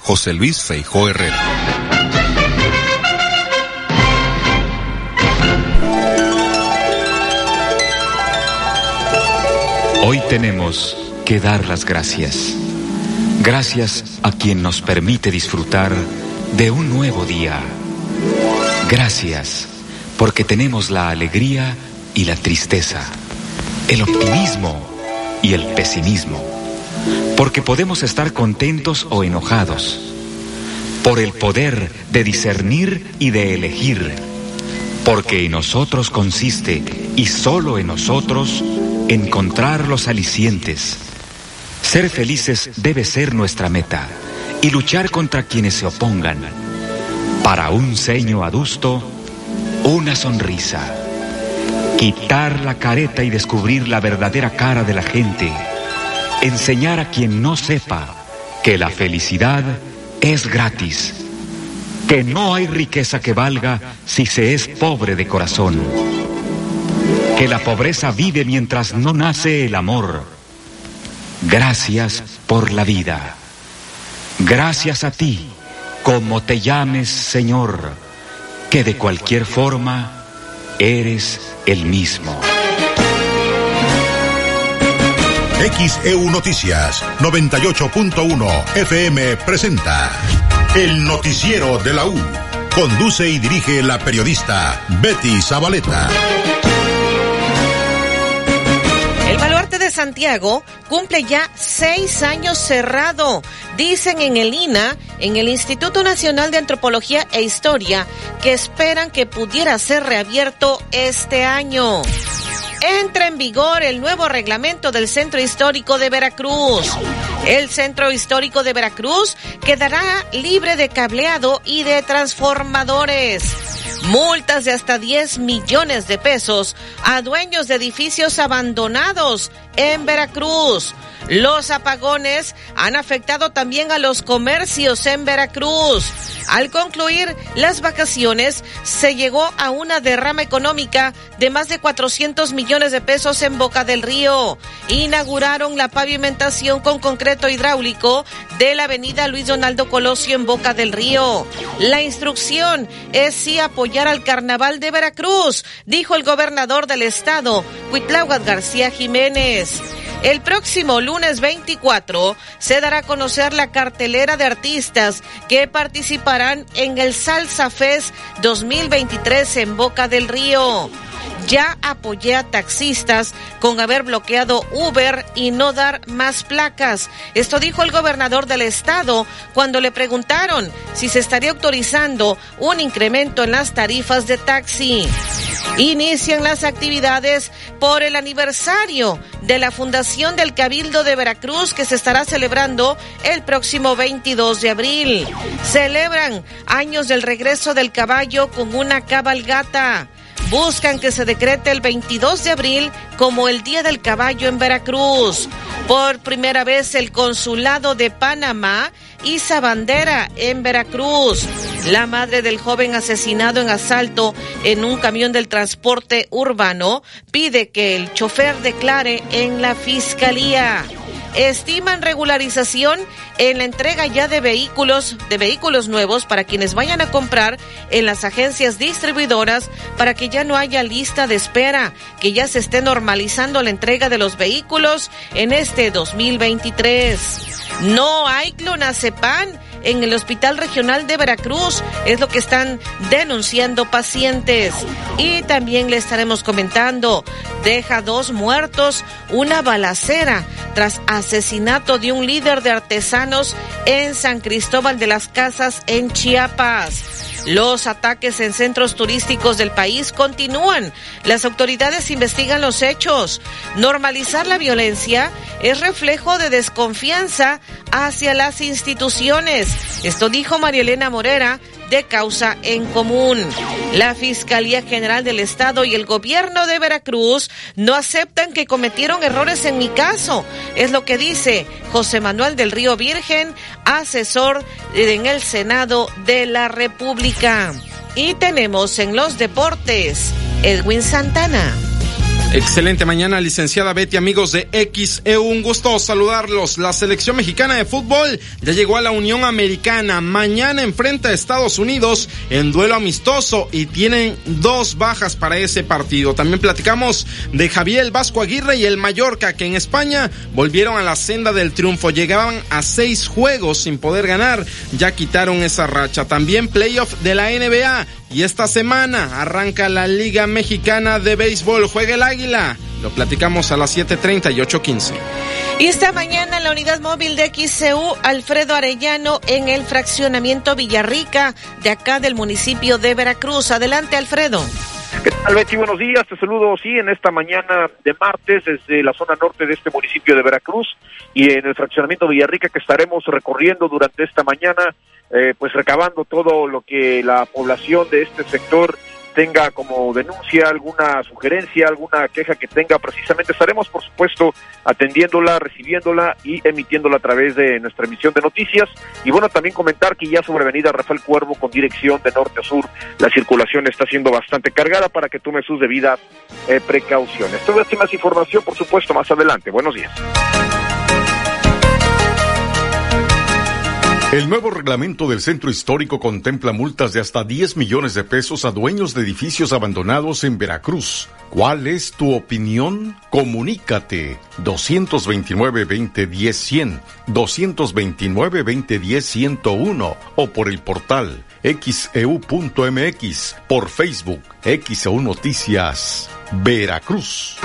José Luis Feijó Herrera. Hoy tenemos que dar las gracias. Gracias a quien nos permite disfrutar de un nuevo día. Gracias porque tenemos la alegría y la tristeza, el optimismo y el pesimismo, porque podemos estar contentos o enojados, por el poder de discernir y de elegir, porque en nosotros consiste, y solo en nosotros, encontrar los alicientes. Ser felices debe ser nuestra meta y luchar contra quienes se opongan. Para un ceño adusto, una sonrisa. Quitar la careta y descubrir la verdadera cara de la gente. Enseñar a quien no sepa que la felicidad es gratis. Que no hay riqueza que valga si se es pobre de corazón. Que la pobreza vive mientras no nace el amor. Gracias por la vida. Gracias a ti, como te llames Señor, que de cualquier forma eres el mismo. XEU Noticias 98.1 FM presenta El Noticiero de la U. Conduce y dirige la periodista Betty Zabaleta. El baluarte de Santiago cumple ya seis años cerrado. Dicen en el INA, en el Instituto Nacional de Antropología e Historia, que esperan que pudiera ser reabierto este año. Entra en vigor el nuevo reglamento del Centro Histórico de Veracruz. El Centro Histórico de Veracruz quedará libre de cableado y de transformadores. Multas de hasta 10 millones de pesos a dueños de edificios abandonados en Veracruz. Los apagones han afectado también a los comercios en Veracruz. Al concluir las vacaciones, se llegó a una derrama económica de más de 400 millones de pesos en Boca del Río. Inauguraron la pavimentación con concreto hidráulico de la avenida Luis Donaldo Colosio en Boca del Río. La instrucción es sí apoyar al carnaval de Veracruz, dijo el gobernador del estado, Cuitláhuac García Jiménez. El próximo lunes 24 se dará a conocer la cartelera de artistas que participarán en el Salsa Fest 2023 en Boca del Río. Ya apoyé a taxistas con haber bloqueado Uber y no dar más placas. Esto dijo el gobernador del estado cuando le preguntaron si se estaría autorizando un incremento en las tarifas de taxi. Inician las actividades por el aniversario de la Fundación del Cabildo de Veracruz que se estará celebrando el próximo 22 de abril. Celebran años del regreso del caballo con una cabalgata buscan que se decrete el 22 de abril como el Día del Caballo en Veracruz. Por primera vez el Consulado de Panamá hizo bandera en Veracruz. La madre del joven asesinado en asalto en un camión del transporte urbano pide que el chofer declare en la fiscalía estiman regularización en la entrega ya de vehículos, de vehículos nuevos para quienes vayan a comprar en las agencias distribuidoras para que ya no haya lista de espera, que ya se esté normalizando la entrega de los vehículos en este 2023. No hay clonazepam en el Hospital Regional de Veracruz. Es lo que están denunciando pacientes. Y también le estaremos comentando, deja dos muertos, una balacera tras asesinato de un líder de artesanos en San Cristóbal de las Casas en Chiapas. Los ataques en centros turísticos del país continúan. Las autoridades investigan los hechos. Normalizar la violencia es reflejo de desconfianza hacia las instituciones. Esto dijo María Elena Morera de causa en común. La Fiscalía General del Estado y el gobierno de Veracruz no aceptan que cometieron errores en mi caso. Es lo que dice José Manuel del Río Virgen, asesor en el Senado de la República. Y tenemos en los deportes Edwin Santana. Excelente mañana, licenciada Betty, amigos de XEU. Un gusto saludarlos. La selección mexicana de fútbol ya llegó a la Unión Americana. Mañana enfrenta a Estados Unidos en duelo amistoso y tienen dos bajas para ese partido. También platicamos de Javier Vasco Aguirre y el Mallorca, que en España volvieron a la senda del triunfo. Llegaban a seis juegos sin poder ganar. Ya quitaron esa racha. También playoff de la NBA. Y esta semana arranca la Liga Mexicana de Béisbol. Juega el Águila. Lo platicamos a las 7.30 y 8.15. Y esta mañana la unidad móvil de XCU Alfredo Arellano en el fraccionamiento Villarrica de acá del municipio de Veracruz. Adelante, Alfredo. ¿Qué tal, Betty? Buenos días. Te saludo, sí, en esta mañana de martes desde la zona norte de este municipio de Veracruz y en el fraccionamiento Villarrica que estaremos recorriendo durante esta mañana, eh, pues recabando todo lo que la población de este sector tenga como denuncia, alguna sugerencia, alguna queja que tenga, precisamente estaremos, por supuesto, atendiéndola, recibiéndola y emitiéndola a través de nuestra emisión de noticias. Y bueno, también comentar que ya sobre Avenida Rafael Cuervo, con dirección de norte a sur, la circulación está siendo bastante cargada para que tome sus debidas eh, precauciones. Toda esta más información, por supuesto, más adelante. Buenos días. El nuevo reglamento del centro histórico contempla multas de hasta 10 millones de pesos a dueños de edificios abandonados en Veracruz. ¿Cuál es tu opinión? Comunícate 229-2010-100, 229-2010-101 o por el portal xeu.mx, por Facebook, XEU Noticias, Veracruz.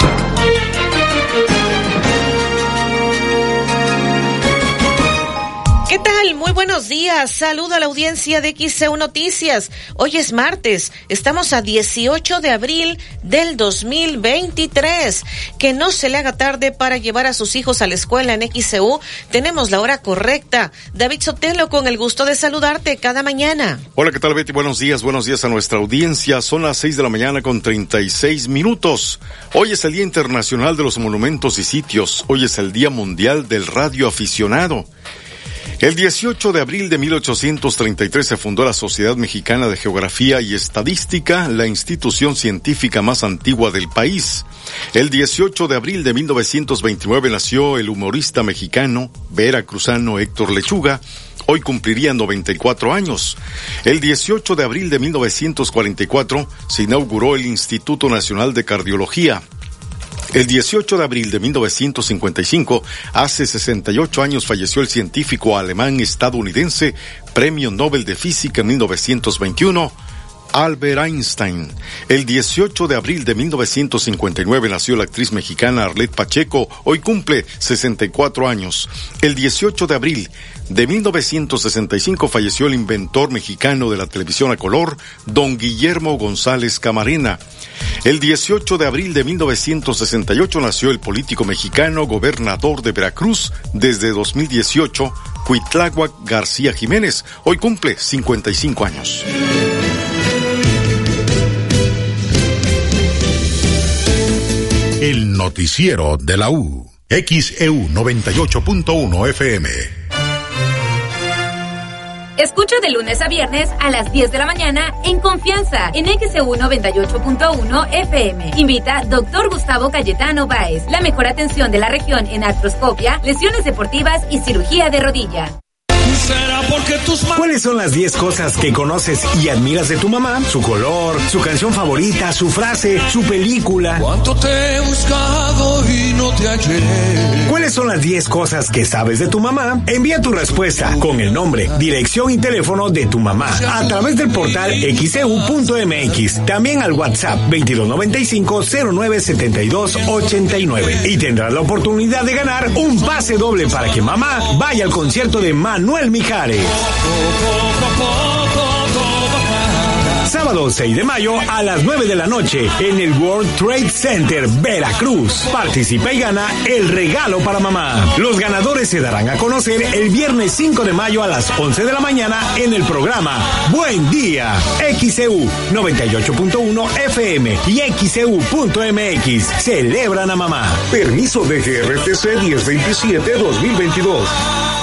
¿Qué tal? Muy buenos días. Saludo a la audiencia de XCU Noticias. Hoy es martes. Estamos a 18 de abril del 2023. Que no se le haga tarde para llevar a sus hijos a la escuela en XCU. Tenemos la hora correcta. David Sotelo, con el gusto de saludarte cada mañana. Hola, ¿qué tal Betty? Buenos días, buenos días a nuestra audiencia. Son las 6 de la mañana con 36 minutos. Hoy es el Día Internacional de los Monumentos y Sitios. Hoy es el Día Mundial del Radio Aficionado. El 18 de abril de 1833 se fundó la Sociedad Mexicana de Geografía y Estadística, la institución científica más antigua del país. El 18 de abril de 1929 nació el humorista mexicano veracruzano Héctor Lechuga, hoy cumpliría 94 años. El 18 de abril de 1944 se inauguró el Instituto Nacional de Cardiología. El 18 de abril de 1955, hace 68 años, falleció el científico alemán estadounidense, Premio Nobel de Física en 1921, Albert Einstein. El 18 de abril de 1959 nació la actriz mexicana Arlette Pacheco, hoy cumple 64 años. El 18 de abril de 1965 falleció el inventor mexicano de la televisión a color, don Guillermo González Camarena. El 18 de abril de 1968 nació el político mexicano, gobernador de Veracruz desde 2018, Cuitláhuac García Jiménez. Hoy cumple 55 años. El noticiero de la U. XEU 98.1 FM. Escucha de lunes a viernes a las 10 de la mañana en Confianza en XEU 98.1 FM. Invita Dr. Gustavo Cayetano Báez. La mejor atención de la región en artroscopia, lesiones deportivas y cirugía de rodilla. ¿Cuáles son las 10 cosas que conoces y admiras de tu mamá? Su color, su canción favorita, su frase, su película. ¿Cuánto te he buscado y no te hallé? ¿Cuáles son las 10 cosas que sabes de tu mamá? Envía tu respuesta con el nombre, dirección y teléfono de tu mamá a través del portal xeu.mx. También al WhatsApp 2295-097289. Y tendrás la oportunidad de ganar un pase doble para que mamá vaya al concierto de Manuel Mijares. Sábado 6 de mayo a las 9 de la noche en el World Trade Center Veracruz. Participa y gana el regalo para mamá. Los ganadores se darán a conocer el viernes 5 de mayo a las 11 de la mañana en el programa Buen Día. XCU 98.1 FM y XCU.mx. Celebran a mamá. Permiso de GRTC 1027-2022.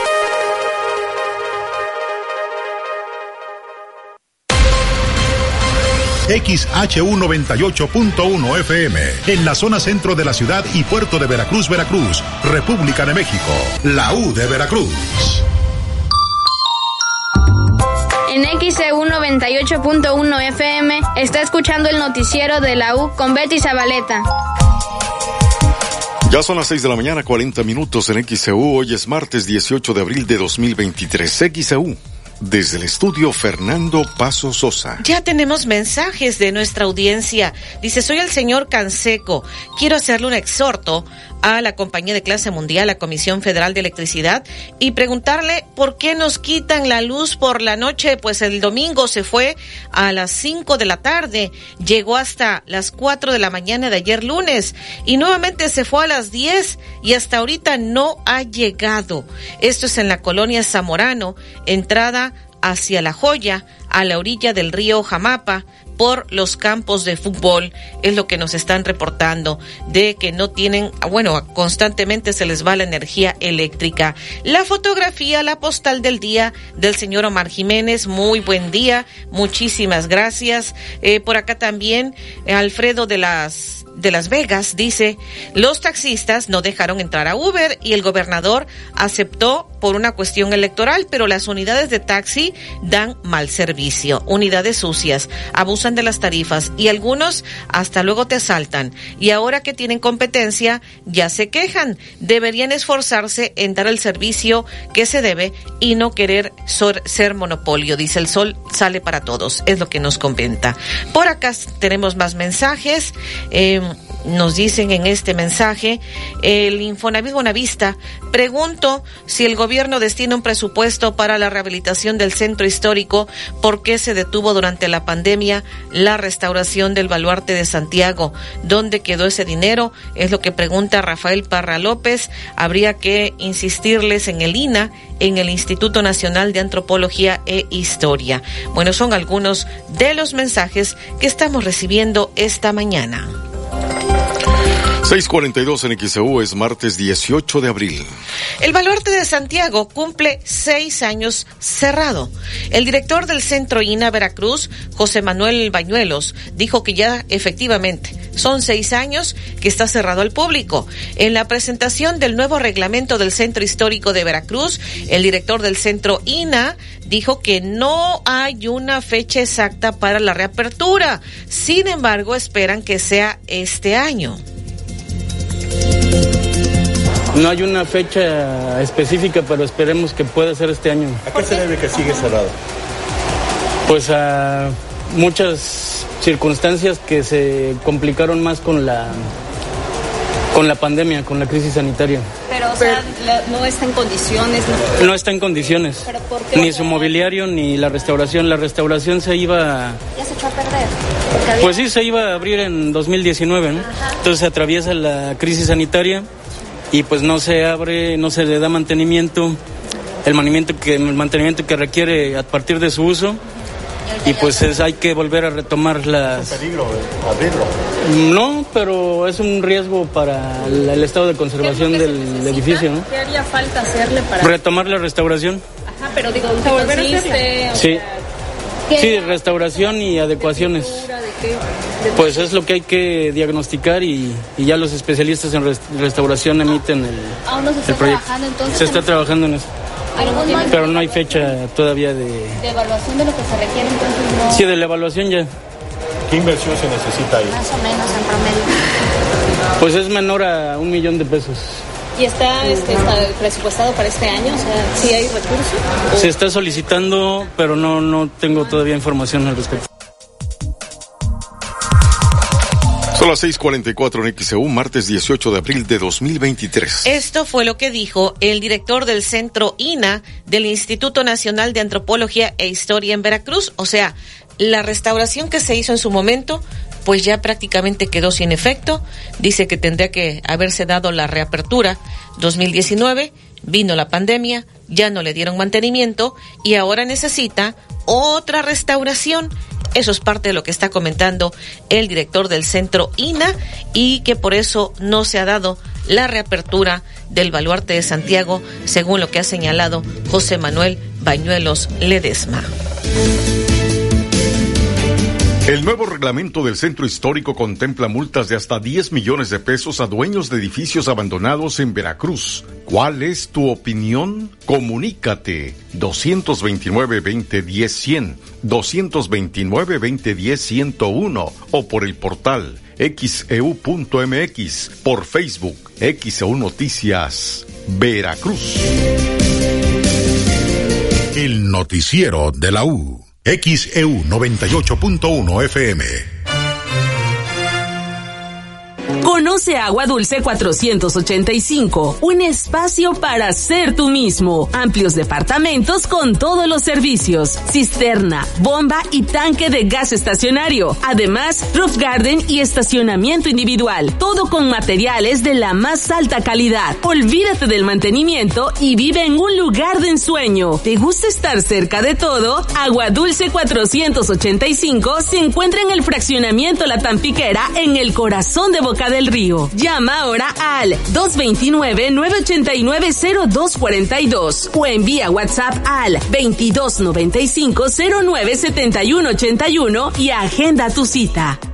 XHU 98.1 FM, en la zona centro de la ciudad y puerto de Veracruz, Veracruz, República de México, la U de Veracruz. En XEU 98.1 FM está escuchando el noticiero de la U con Betty Zabaleta. Ya son las 6 de la mañana, 40 minutos en XEU. Hoy es martes 18 de abril de 2023. XEU desde el estudio Fernando Paso Sosa. Ya tenemos mensajes de nuestra audiencia. Dice, soy el señor Canseco. Quiero hacerle un exhorto a la compañía de clase mundial, la Comisión Federal de Electricidad, y preguntarle por qué nos quitan la luz por la noche. Pues el domingo se fue a las 5 de la tarde, llegó hasta las 4 de la mañana de ayer lunes y nuevamente se fue a las 10 y hasta ahorita no ha llegado. Esto es en la colonia Zamorano, entrada hacia La Joya, a la orilla del río Jamapa, por los campos de fútbol, es lo que nos están reportando, de que no tienen, bueno, constantemente se les va la energía eléctrica. La fotografía, la postal del día del señor Omar Jiménez, muy buen día, muchísimas gracias. Eh, por acá también, Alfredo de las de Las Vegas dice, los taxistas no dejaron entrar a Uber y el gobernador aceptó por una cuestión electoral, pero las unidades de taxi dan mal servicio, unidades sucias, abusan de las tarifas y algunos hasta luego te asaltan. Y ahora que tienen competencia, ya se quejan. Deberían esforzarse en dar el servicio que se debe y no querer ser monopolio. Dice el sol sale para todos, es lo que nos comenta. Por acá tenemos más mensajes. Eh, nos dicen en este mensaje, el Infonavit Bonavista, pregunto si el gobierno destina un presupuesto para la rehabilitación del centro histórico, ¿por qué se detuvo durante la pandemia la restauración del baluarte de Santiago? ¿Dónde quedó ese dinero? Es lo que pregunta Rafael Parra López. Habría que insistirles en el INA, en el Instituto Nacional de Antropología e Historia. Bueno, son algunos de los mensajes que estamos recibiendo esta mañana. 嗯。642 en XEU es martes 18 de abril. El baluarte de Santiago cumple seis años cerrado. El director del Centro INA Veracruz, José Manuel Bañuelos, dijo que ya efectivamente son seis años que está cerrado al público. En la presentación del nuevo reglamento del Centro Histórico de Veracruz, el director del Centro INA dijo que no hay una fecha exacta para la reapertura. Sin embargo, esperan que sea este año. No hay una fecha específica, pero esperemos que pueda ser este año. ¿A qué se debe que sigue cerrado? Pues a muchas circunstancias que se complicaron más con la con la pandemia, con la crisis sanitaria. Pero, o sea, no está en condiciones. No, está en condiciones. ¿Pero por qué? Ni su mobiliario ni la restauración. La restauración se iba. Ya se echó a perder. Pues sí, se iba a abrir en 2019, ¿no? Entonces se atraviesa la crisis sanitaria y pues no se abre, no se le da mantenimiento, el mantenimiento que, el mantenimiento que requiere a partir de su uso y pues es, hay que volver a retomar las... ¿Es un peligro abrirlo? No, pero es un riesgo para el, el estado de conservación del edificio, ¿no? ¿Qué haría falta hacerle para...? Retomar la restauración. Ajá, pero digo, ¿usted volver a? Sí. Sí, restauración y adecuaciones. Pues es lo que hay que diagnosticar y, y ya los especialistas en restauración emiten el, ¿Aún no se está el proyecto. trabajando entonces? Se está trabajando en eso. Pero no hay fecha todavía de... De evaluación de lo que se requiere, entonces no... Sí, de la evaluación ya. ¿Qué inversión se necesita ahí? Más o menos en promedio. Pues es menor a un millón de pesos. ¿Y está, este, está presupuestado para este año? O sea, ¿sí hay recursos? Se está solicitando, pero no, no tengo todavía información al respecto. Son las 6:44 en XEU, martes 18 de abril de 2023. Esto fue lo que dijo el director del Centro INA del Instituto Nacional de Antropología e Historia en Veracruz. O sea, la restauración que se hizo en su momento pues ya prácticamente quedó sin efecto. Dice que tendría que haberse dado la reapertura 2019, vino la pandemia, ya no le dieron mantenimiento y ahora necesita otra restauración. Eso es parte de lo que está comentando el director del centro INA y que por eso no se ha dado la reapertura del baluarte de Santiago, según lo que ha señalado José Manuel Bañuelos Ledesma. El nuevo reglamento del centro histórico contempla multas de hasta 10 millones de pesos a dueños de edificios abandonados en Veracruz. ¿Cuál es tu opinión? Comunícate 229-2010-100, 229-2010-101 o por el portal xeu.mx, por Facebook, XEU Noticias, Veracruz. El noticiero de la U. XEU 98.1 FM. Conoce Agua Dulce 485, un espacio para ser tú mismo. Amplios departamentos con todos los servicios, cisterna, bomba y tanque de gas estacionario. Además, roof garden y estacionamiento individual. Todo con materiales de la más alta calidad. Olvídate del mantenimiento y vive en un lugar de ensueño. ¿Te gusta estar cerca de todo? Agua Dulce 485 se encuentra en el fraccionamiento La Tampiquera en el corazón de Boca del Río. Llama ahora al 229-989-0242 o envía WhatsApp al 2295-097181 y agenda tu cita.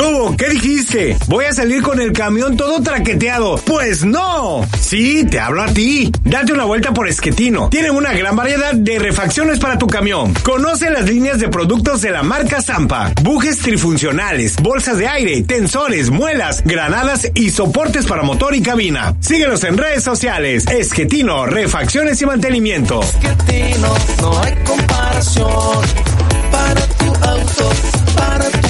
¿Qué? ¿Qué dijiste? Voy a salir con el camión todo traqueteado. Pues no. Sí, te hablo a ti. Date una vuelta por Esquetino. Tienen una gran variedad de refacciones para tu camión. Conoce las líneas de productos de la marca Zampa. Bujes trifuncionales, bolsas de aire, tensores, muelas, granadas y soportes para motor y cabina. Síguenos en redes sociales. Esquetino, refacciones y mantenimiento. Esquetino, no hay comparación. Para tu auto, para tu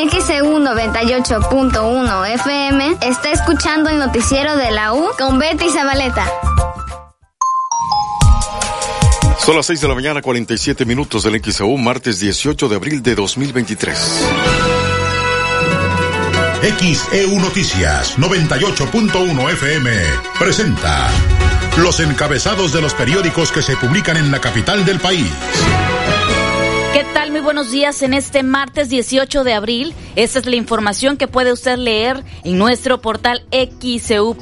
En XEU 98.1 FM está escuchando el noticiero de la U con Betty Zabaleta. Son las 6 de la mañana, 47 minutos del XEU, martes 18 de abril de 2023. XEU Noticias 98.1 FM presenta los encabezados de los periódicos que se publican en la capital del país. ¿Qué tal? Muy buenos días en este martes 18 de abril. Esta es la información que puede usted leer en nuestro portal xcu.mx.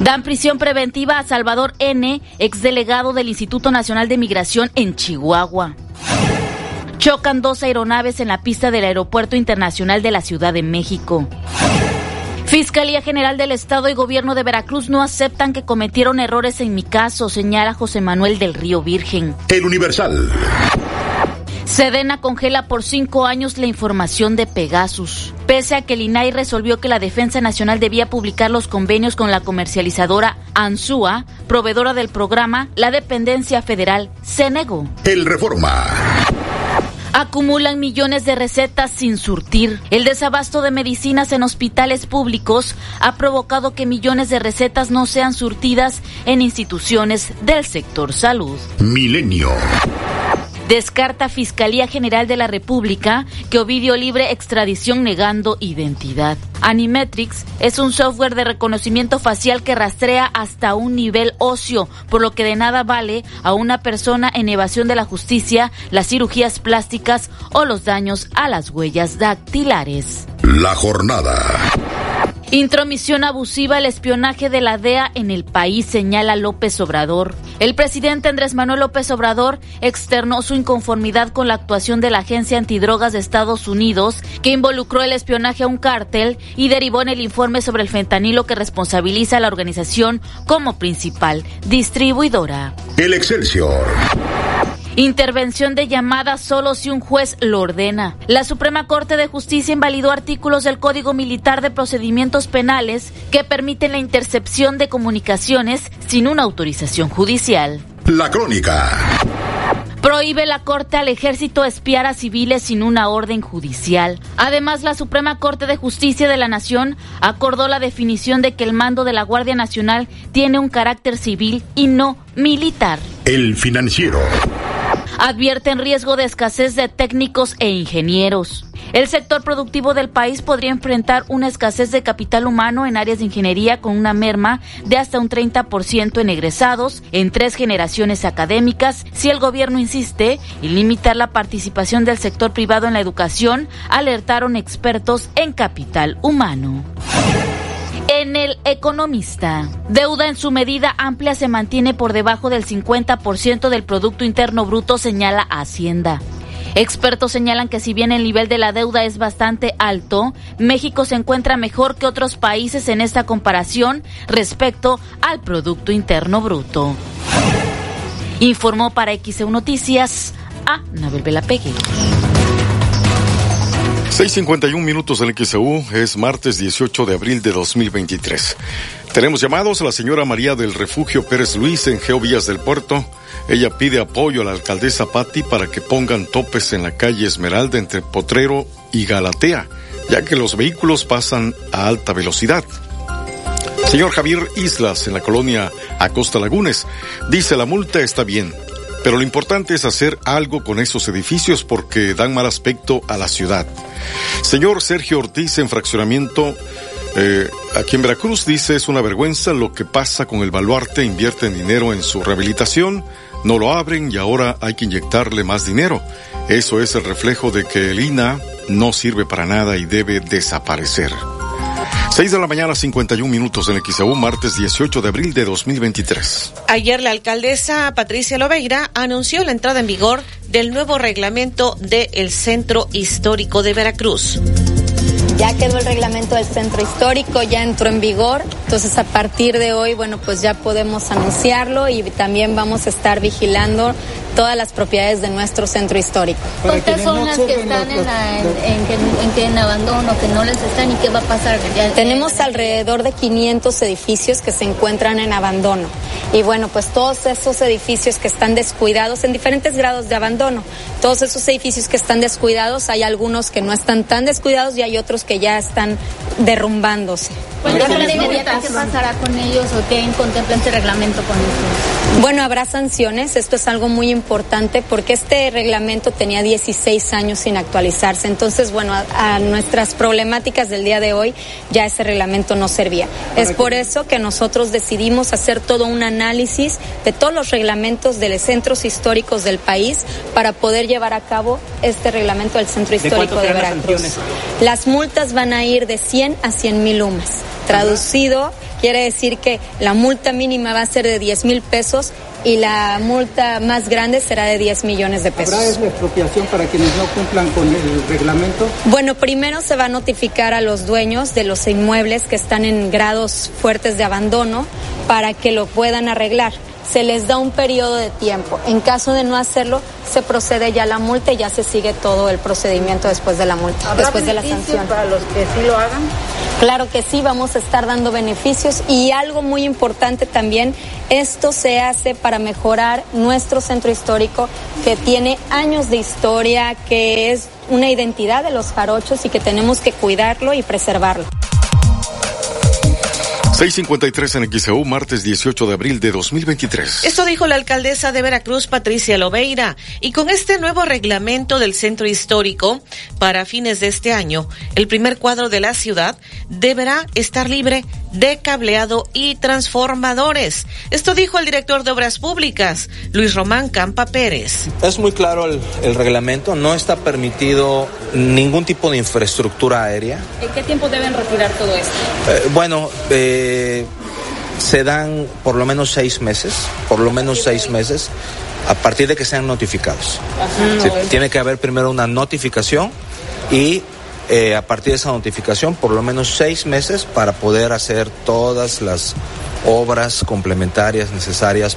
Dan prisión preventiva a Salvador N., exdelegado del Instituto Nacional de Migración en Chihuahua. Chocan dos aeronaves en la pista del Aeropuerto Internacional de la Ciudad de México. Fiscalía General del Estado y Gobierno de Veracruz no aceptan que cometieron errores en mi caso, señala José Manuel del Río Virgen. El Universal. Sedena congela por cinco años la información de Pegasus. Pese a que el INAI resolvió que la Defensa Nacional debía publicar los convenios con la comercializadora ANSUA, proveedora del programa, la dependencia federal se negó. El Reforma. Acumulan millones de recetas sin surtir. El desabasto de medicinas en hospitales públicos ha provocado que millones de recetas no sean surtidas en instituciones del sector salud. Milenio. Descarta Fiscalía General de la República que Ovidio libre extradición negando identidad. Animetrix es un software de reconocimiento facial que rastrea hasta un nivel óseo, por lo que de nada vale a una persona en evasión de la justicia las cirugías plásticas o los daños a las huellas dactilares. La jornada. Intromisión abusiva, el espionaje de la DEA en el país, señala López Obrador. El presidente Andrés Manuel López Obrador externó su inconformidad con la actuación de la Agencia Antidrogas de Estados Unidos, que involucró el espionaje a un cártel y derivó en el informe sobre el fentanilo que responsabiliza a la organización como principal distribuidora. El Excelsior. Intervención de llamada solo si un juez lo ordena. La Suprema Corte de Justicia invalidó artículos del Código Militar de Procedimientos Penales que permiten la intercepción de comunicaciones sin una autorización judicial. La Crónica. Prohíbe la Corte al Ejército espiar a civiles sin una orden judicial. Además, la Suprema Corte de Justicia de la Nación acordó la definición de que el mando de la Guardia Nacional tiene un carácter civil y no militar. El Financiero. Advierten riesgo de escasez de técnicos e ingenieros. El sector productivo del país podría enfrentar una escasez de capital humano en áreas de ingeniería con una merma de hasta un 30% en egresados en tres generaciones académicas si el gobierno insiste en limitar la participación del sector privado en la educación, alertaron expertos en capital humano. En el Economista, deuda en su medida amplia se mantiene por debajo del 50% del Producto Interno Bruto, señala Hacienda. Expertos señalan que si bien el nivel de la deuda es bastante alto, México se encuentra mejor que otros países en esta comparación respecto al Producto Interno Bruto. Informó para XEU Noticias a Nabel Velapegue. 6.51 minutos en XEU, es martes 18 de abril de 2023. Tenemos llamados a la señora María del Refugio Pérez Luis en Geovías del Puerto. Ella pide apoyo a la alcaldesa Patti para que pongan topes en la calle Esmeralda entre Potrero y Galatea, ya que los vehículos pasan a alta velocidad. Señor Javier Islas, en la colonia Acosta Lagunes, dice la multa está bien, pero lo importante es hacer algo con esos edificios porque dan mal aspecto a la ciudad. Señor Sergio Ortiz, en fraccionamiento eh, aquí en Veracruz dice es una vergüenza lo que pasa con el baluarte, invierten dinero en su rehabilitación, no lo abren y ahora hay que inyectarle más dinero. Eso es el reflejo de que el INA no sirve para nada y debe desaparecer. 6 de la mañana, 51 minutos en XAU, martes 18 de abril de 2023. Ayer la alcaldesa Patricia Loveira anunció la entrada en vigor del nuevo reglamento del Centro Histórico de Veracruz. Ya quedó el reglamento del centro histórico, ya entró en vigor, entonces a partir de hoy, bueno, pues ya podemos anunciarlo y también vamos a estar vigilando todas las propiedades de nuestro centro histórico. ¿Cuántas son las que están en, la, en, en, que, en, abandono, que no les están y qué va a pasar? Ya, Tenemos alrededor de 500 edificios que se encuentran en abandono. Y bueno, pues todos esos edificios que están descuidados en diferentes grados de abandono, todos esos edificios que están descuidados, hay algunos que no están tan descuidados y hay otros que ya están derrumbándose. ¿Qué pasará con ellos o qué contempla este reglamento con ellos? Bueno, habrá sanciones. Esto es algo muy importante porque este reglamento tenía 16 años sin actualizarse. Entonces, bueno, a, a nuestras problemáticas del día de hoy ya ese reglamento no servía. Es por eso que nosotros decidimos hacer todo un análisis de todos los reglamentos de los centros históricos del país para poder llevar a cabo este reglamento del centro histórico de, de Veracruz. Las multas van a ir de 100 a 100 mil UMAS. Traducido, quiere decir que la multa mínima va a ser de 10 mil pesos y la multa más grande será de 10 millones de pesos. ¿Habrá expropiación para quienes no cumplan con el reglamento? Bueno, primero se va a notificar a los dueños de los inmuebles que están en grados fuertes de abandono para que lo puedan arreglar se les da un periodo de tiempo. En caso de no hacerlo, se procede ya a la multa y ya se sigue todo el procedimiento después de la multa, después de la sanción. para los que sí lo hagan? Claro que sí, vamos a estar dando beneficios y algo muy importante también, esto se hace para mejorar nuestro centro histórico que tiene años de historia, que es una identidad de los jarochos y que tenemos que cuidarlo y preservarlo. 653 en XEU, martes 18 de abril de 2023. Esto dijo la alcaldesa de Veracruz, Patricia Loveira. Y con este nuevo reglamento del centro histórico, para fines de este año, el primer cuadro de la ciudad deberá estar libre de cableado y transformadores. Esto dijo el director de Obras Públicas, Luis Román Campa Pérez. Es muy claro el, el reglamento, no está permitido ningún tipo de infraestructura aérea. ¿En qué tiempo deben retirar todo esto? Eh, bueno, eh, se dan por lo menos seis meses, por lo menos seis meses, a partir de que sean notificados. Tiene que haber primero una notificación y eh, a partir de esa notificación por lo menos seis meses para poder hacer todas las obras complementarias necesarias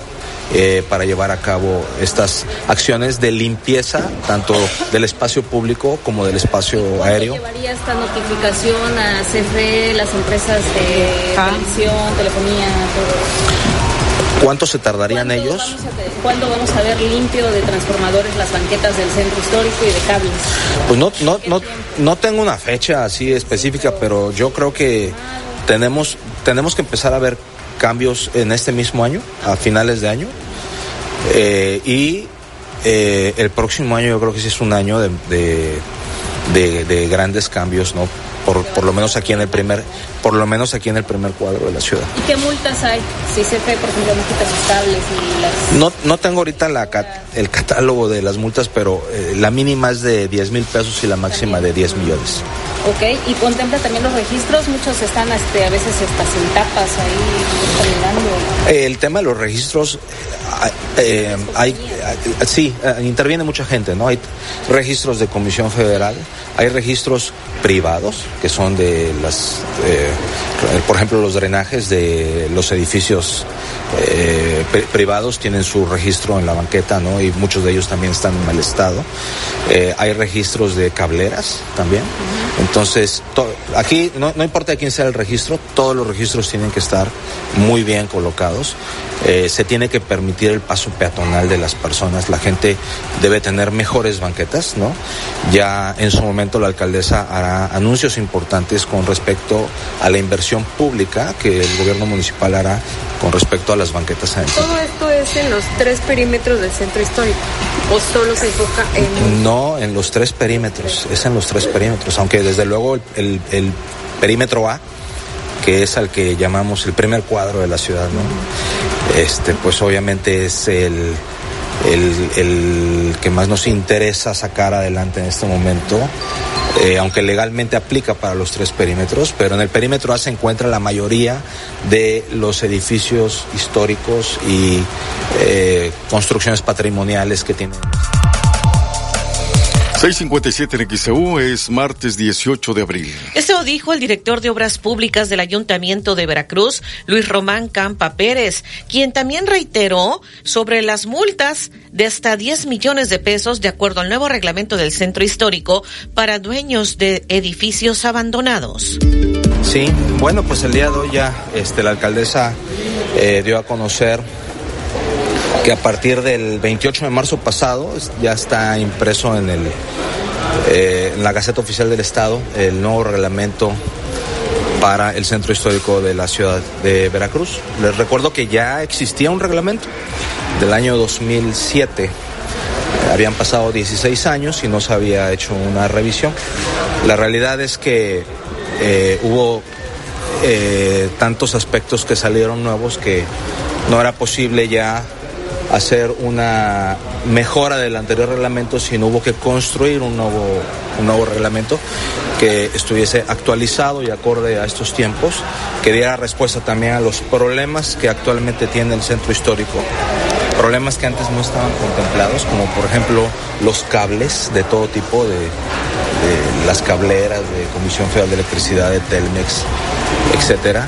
eh, para llevar a cabo estas acciones de limpieza tanto del espacio público como del espacio aéreo. llevaría esta notificación a CFE, las empresas de televisión, telefonía, todo? ¿Cuánto se tardarían ellos? Vamos a, ¿Cuándo vamos a ver limpio de transformadores las banquetas del centro histórico y de cables? Pues no, no, no, no tengo una fecha así específica, pero yo creo que tenemos, tenemos que empezar a ver cambios en este mismo año, a finales de año. Eh, y eh, el próximo año yo creo que sí es un año de, de, de, de grandes cambios, ¿no? Por, por, lo menos aquí en el primer, por lo menos aquí en el primer cuadro de la ciudad. ¿Y qué multas hay? Si CFE, por ejemplo, sus cables y las... No, no tengo ahorita la, el catálogo de las multas, pero eh, la mínima es de 10 mil pesos y la máxima de 10 millones. Ok, y contempla también los registros, muchos están este, a veces hasta sin tapas ahí caminando. El tema de los registros, eh, hay, sí, interviene mucha gente, ¿no? Hay registros de Comisión Federal, hay registros privados, que son de las, eh, por ejemplo, los drenajes de los edificios eh, privados tienen su registro en la banqueta, ¿no? Y muchos de ellos también están en mal estado. Eh, hay registros de cableras también. Entonces, aquí no, no, importa de quién sea el registro, todos los registros tienen que estar muy bien colocados. Eh, se tiene que permitir el paso peatonal de las personas. La gente debe tener mejores banquetas, ¿no? Ya en su momento la alcaldesa hará anuncios importantes con respecto a la inversión pública que el gobierno municipal hará con respecto a las banquetas. ¿Todo esto es en los tres perímetros del centro histórico? ¿O solo se enfoca en.? No, en los tres perímetros, es en los tres perímetros, aunque desde luego el, el, el perímetro A, que es al que llamamos el primer cuadro de la ciudad, ¿no? Este, pues obviamente es el, el, que más nos interesa sacar adelante en este momento, eh, aunque legalmente aplica para los tres perímetros, pero en el perímetro A se encuentra la mayoría de los edificios históricos y eh, construcciones patrimoniales que tienen. 657 en XEU es martes 18 de abril. Esto dijo el director de Obras Públicas del Ayuntamiento de Veracruz, Luis Román Campa Pérez, quien también reiteró sobre las multas de hasta 10 millones de pesos de acuerdo al nuevo reglamento del centro histórico para dueños de edificios abandonados. Sí, bueno, pues el día de hoy ya este, la alcaldesa eh, dio a conocer que a partir del 28 de marzo pasado ya está impreso en, el, eh, en la Gaceta Oficial del Estado el nuevo reglamento para el centro histórico de la ciudad de Veracruz. Les recuerdo que ya existía un reglamento del año 2007. Habían pasado 16 años y no se había hecho una revisión. La realidad es que eh, hubo eh, tantos aspectos que salieron nuevos que no era posible ya hacer una mejora del anterior reglamento, sino hubo que construir un nuevo, un nuevo reglamento que estuviese actualizado y acorde a estos tiempos, que diera respuesta también a los problemas que actualmente tiene el centro histórico. Problemas que antes no estaban contemplados, como por ejemplo los cables de todo tipo, de, las cableras de Comisión Federal de Electricidad, de Telmex, etcétera.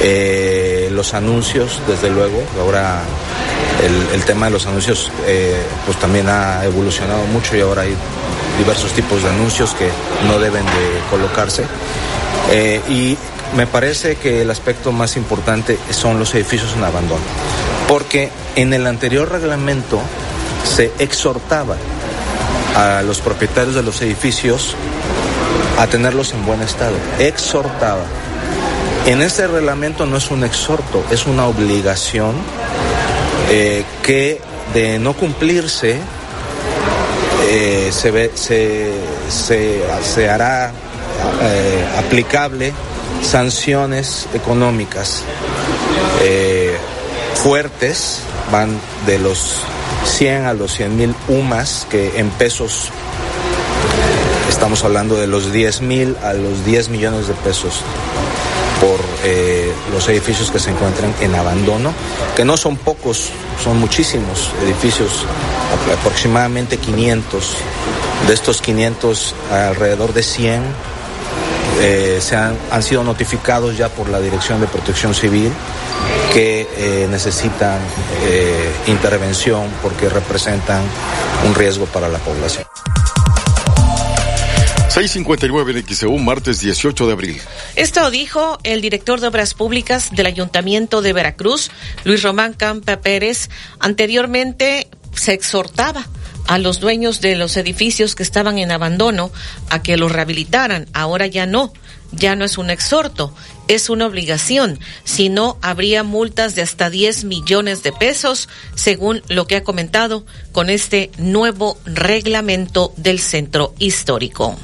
Eh, los anuncios, desde luego, ahora el, tema de los anuncios eh, pues también ha evolucionado mucho y ahora hay diversos tipos de anuncios que no deben de colocarse. Eh, y me parece que el aspecto más importante son los edificios en abandono, porque en el anterior reglamento se exhortaba a los propietarios de los edificios a tenerlos en buen estado, exhortaba. En este reglamento no es un exhorto, es una obligación eh, que de no cumplirse eh, se, ve, se, se, se, hará eh, aplicable sanciones económicas eh, fuertes, van de los 100 a los 100 mil UMAS, que en pesos estamos hablando de los 10 mil a los 10 millones de pesos. Por eh, los edificios que se encuentran en abandono, que no son pocos, son muchísimos edificios, aproximadamente 500. De estos 500, alrededor de 100 eh, se han, han, sido notificados ya por la Dirección de Protección Civil que eh, necesitan intervención porque representan un riesgo para la población. 659 en XEU, martes 18 de abril. Esto dijo el director de Obras Públicas del Ayuntamiento de Veracruz, Luis Román Campa Pérez. Anteriormente se exhortaba a los dueños de los edificios que estaban en abandono a que los rehabilitaran. Ahora ya no, ya no es un exhorto, es una obligación. Si no, habría multas de hasta 10 millones de pesos, según lo que ha comentado con este nuevo reglamento del centro histórico.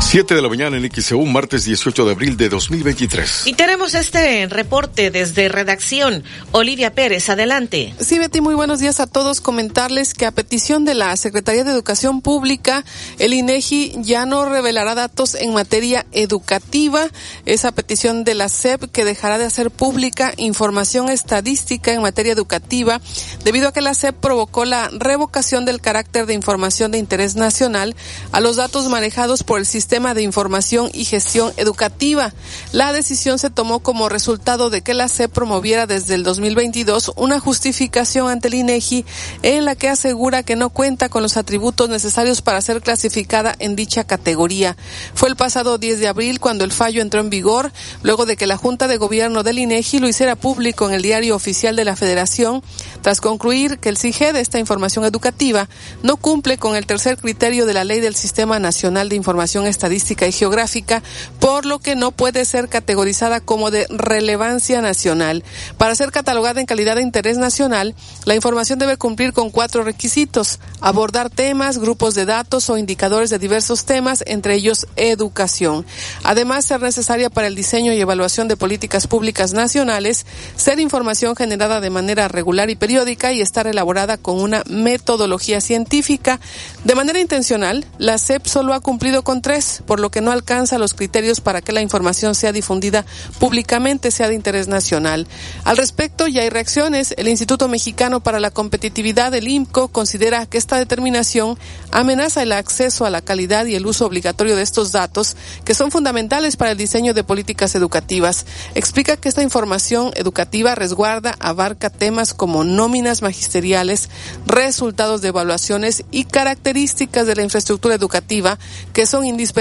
7 de la mañana en XEU, martes 18 de abril de 2023. Y tenemos este reporte desde redacción. Olivia Pérez, adelante. Sí, Betty, muy buenos días a todos. Comentarles que a petición de la Secretaría de Educación Pública, el INEGI ya no revelará datos en materia educativa. Esa petición de la SEP que dejará de hacer pública información estadística en materia educativa debido a que la SEP provocó la revocación del carácter de información de interés nacional a los datos manejados por el sistema de información y gestión educativa. La decisión se tomó como resultado de que la SEP promoviera desde el 2022 una justificación ante el INEGI en la que asegura que no cuenta con los atributos necesarios para ser clasificada en dicha categoría. Fue el pasado 10 de abril cuando el fallo entró en vigor, luego de que la Junta de Gobierno del INEGI lo hiciera público en el diario oficial de la Federación, tras concluir que el CIGE de esta información educativa no cumple con el tercer criterio de la Ley del Sistema Nacional de Información Estadística y geográfica, por lo que no puede ser categorizada como de relevancia nacional. Para ser catalogada en calidad de interés nacional, la información debe cumplir con cuatro requisitos. Abordar temas, grupos de datos o indicadores de diversos temas, entre ellos educación. Además, ser necesaria para el diseño y evaluación de políticas públicas nacionales, ser información generada de manera regular y periódica y estar elaborada con una metodología científica. De manera intencional, la SEP solo ha cumplido con tres, por lo que no alcanza los criterios para que la información sea difundida públicamente, sea de interés nacional. Al respecto, ya hay reacciones. El Instituto Mexicano para la Competitividad, el IMCO, considera que esta determinación amenaza el acceso a la calidad y el uso obligatorio de estos datos, que son fundamentales para el diseño de políticas educativas. Explica que esta información educativa resguarda, abarca temas como nóminas magisteriales, resultados de evaluaciones y características de la infraestructura educativa que son indispensables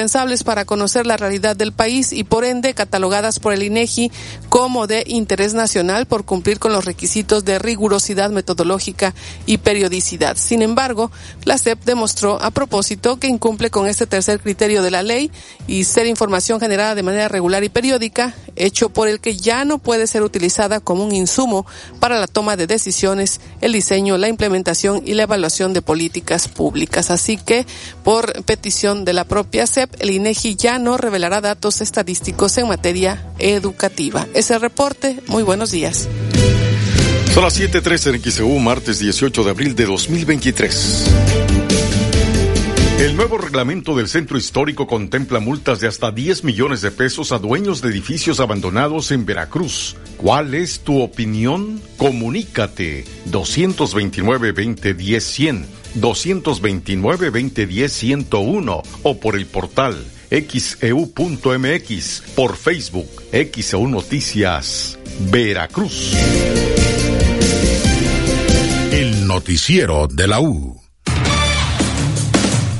para conocer la realidad del país y por ende catalogadas por el INEGI como de interés nacional por cumplir con los requisitos de rigurosidad metodológica y periodicidad. Sin embargo, la SEP demostró a propósito que incumple con este tercer criterio de la ley y ser información generada de manera regular y periódica, hecho por el que ya no puede ser utilizada como un insumo para la toma de decisiones, el diseño, la implementación y la evaluación de políticas públicas. Así que, por petición de la propia El INEGI ya no revelará datos estadísticos en materia educativa. Ese reporte, muy buenos días. Son las 7.13 en XEU, martes 18 de abril de 2023. El nuevo reglamento del centro histórico contempla multas de hasta 10 millones de pesos a dueños de edificios abandonados en Veracruz. ¿Cuál es tu opinión? Comunícate 229-2010-100, 229-2010-101 o por el portal xeu.mx, por Facebook, XEU Noticias, Veracruz. El noticiero de la U.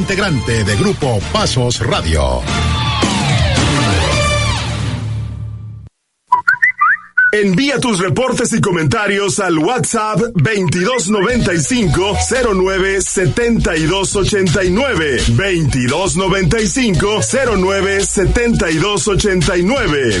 integrante de Grupo Pasos Radio. Envía tus reportes y comentarios al WhatsApp 2295 09 7289 2295 09 7289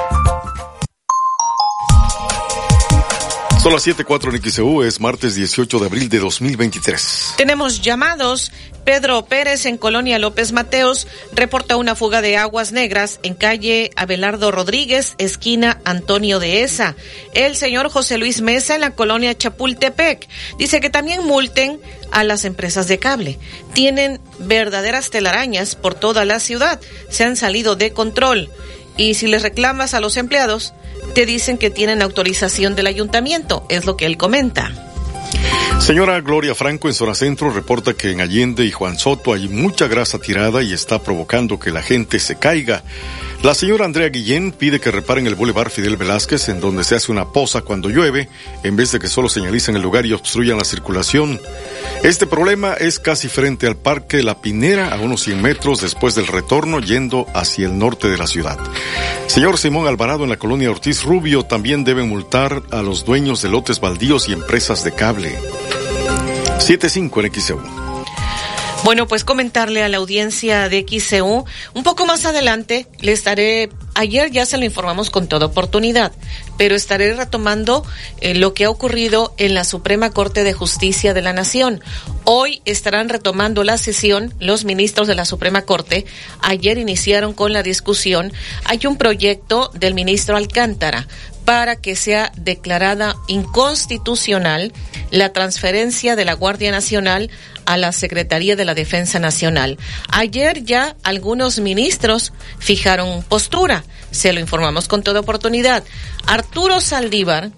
Son las 7.4 en XEU, es martes 18 de abril de 2023. Tenemos llamados. Pedro Pérez en Colonia López Mateos reporta una fuga de aguas negras en calle Abelardo Rodríguez, esquina Antonio de Esa. El señor José Luis Mesa en la colonia Chapultepec dice que también multen a las empresas de cable. Tienen verdaderas telarañas por toda la ciudad. Se han salido de control. Y si les reclamas a los empleados, te dicen que tienen autorización del ayuntamiento, es lo que él comenta. Señora Gloria Franco en Zona Centro reporta que en Allende y Juan Soto hay mucha grasa tirada y está provocando que la gente se caiga. La señora Andrea Guillén pide que reparen el Boulevard Fidel Velázquez, en donde se hace una poza cuando llueve, en vez de que solo señalicen el lugar y obstruyan la circulación. Este problema es casi frente al Parque La Pinera, a unos 100 metros después del retorno, yendo hacia el norte de la ciudad. Señor Simón Alvarado en la colonia Ortiz Rubio también deben multar a los dueños de lotes baldíos y empresas de cable. 75 en XEU. Bueno, pues comentarle a la audiencia de XCU, un poco más adelante le estaré, ayer ya se lo informamos con toda oportunidad, pero estaré retomando eh, lo que ha ocurrido en la Suprema Corte de Justicia de la Nación. Hoy estarán retomando la sesión los ministros de la Suprema Corte. Ayer iniciaron con la discusión. Hay un proyecto del ministro Alcántara para que sea declarada inconstitucional la transferencia de la Guardia Nacional a la Secretaría de la Defensa Nacional. Ayer ya algunos ministros fijaron postura, se lo informamos con toda oportunidad. Arturo Saldívar,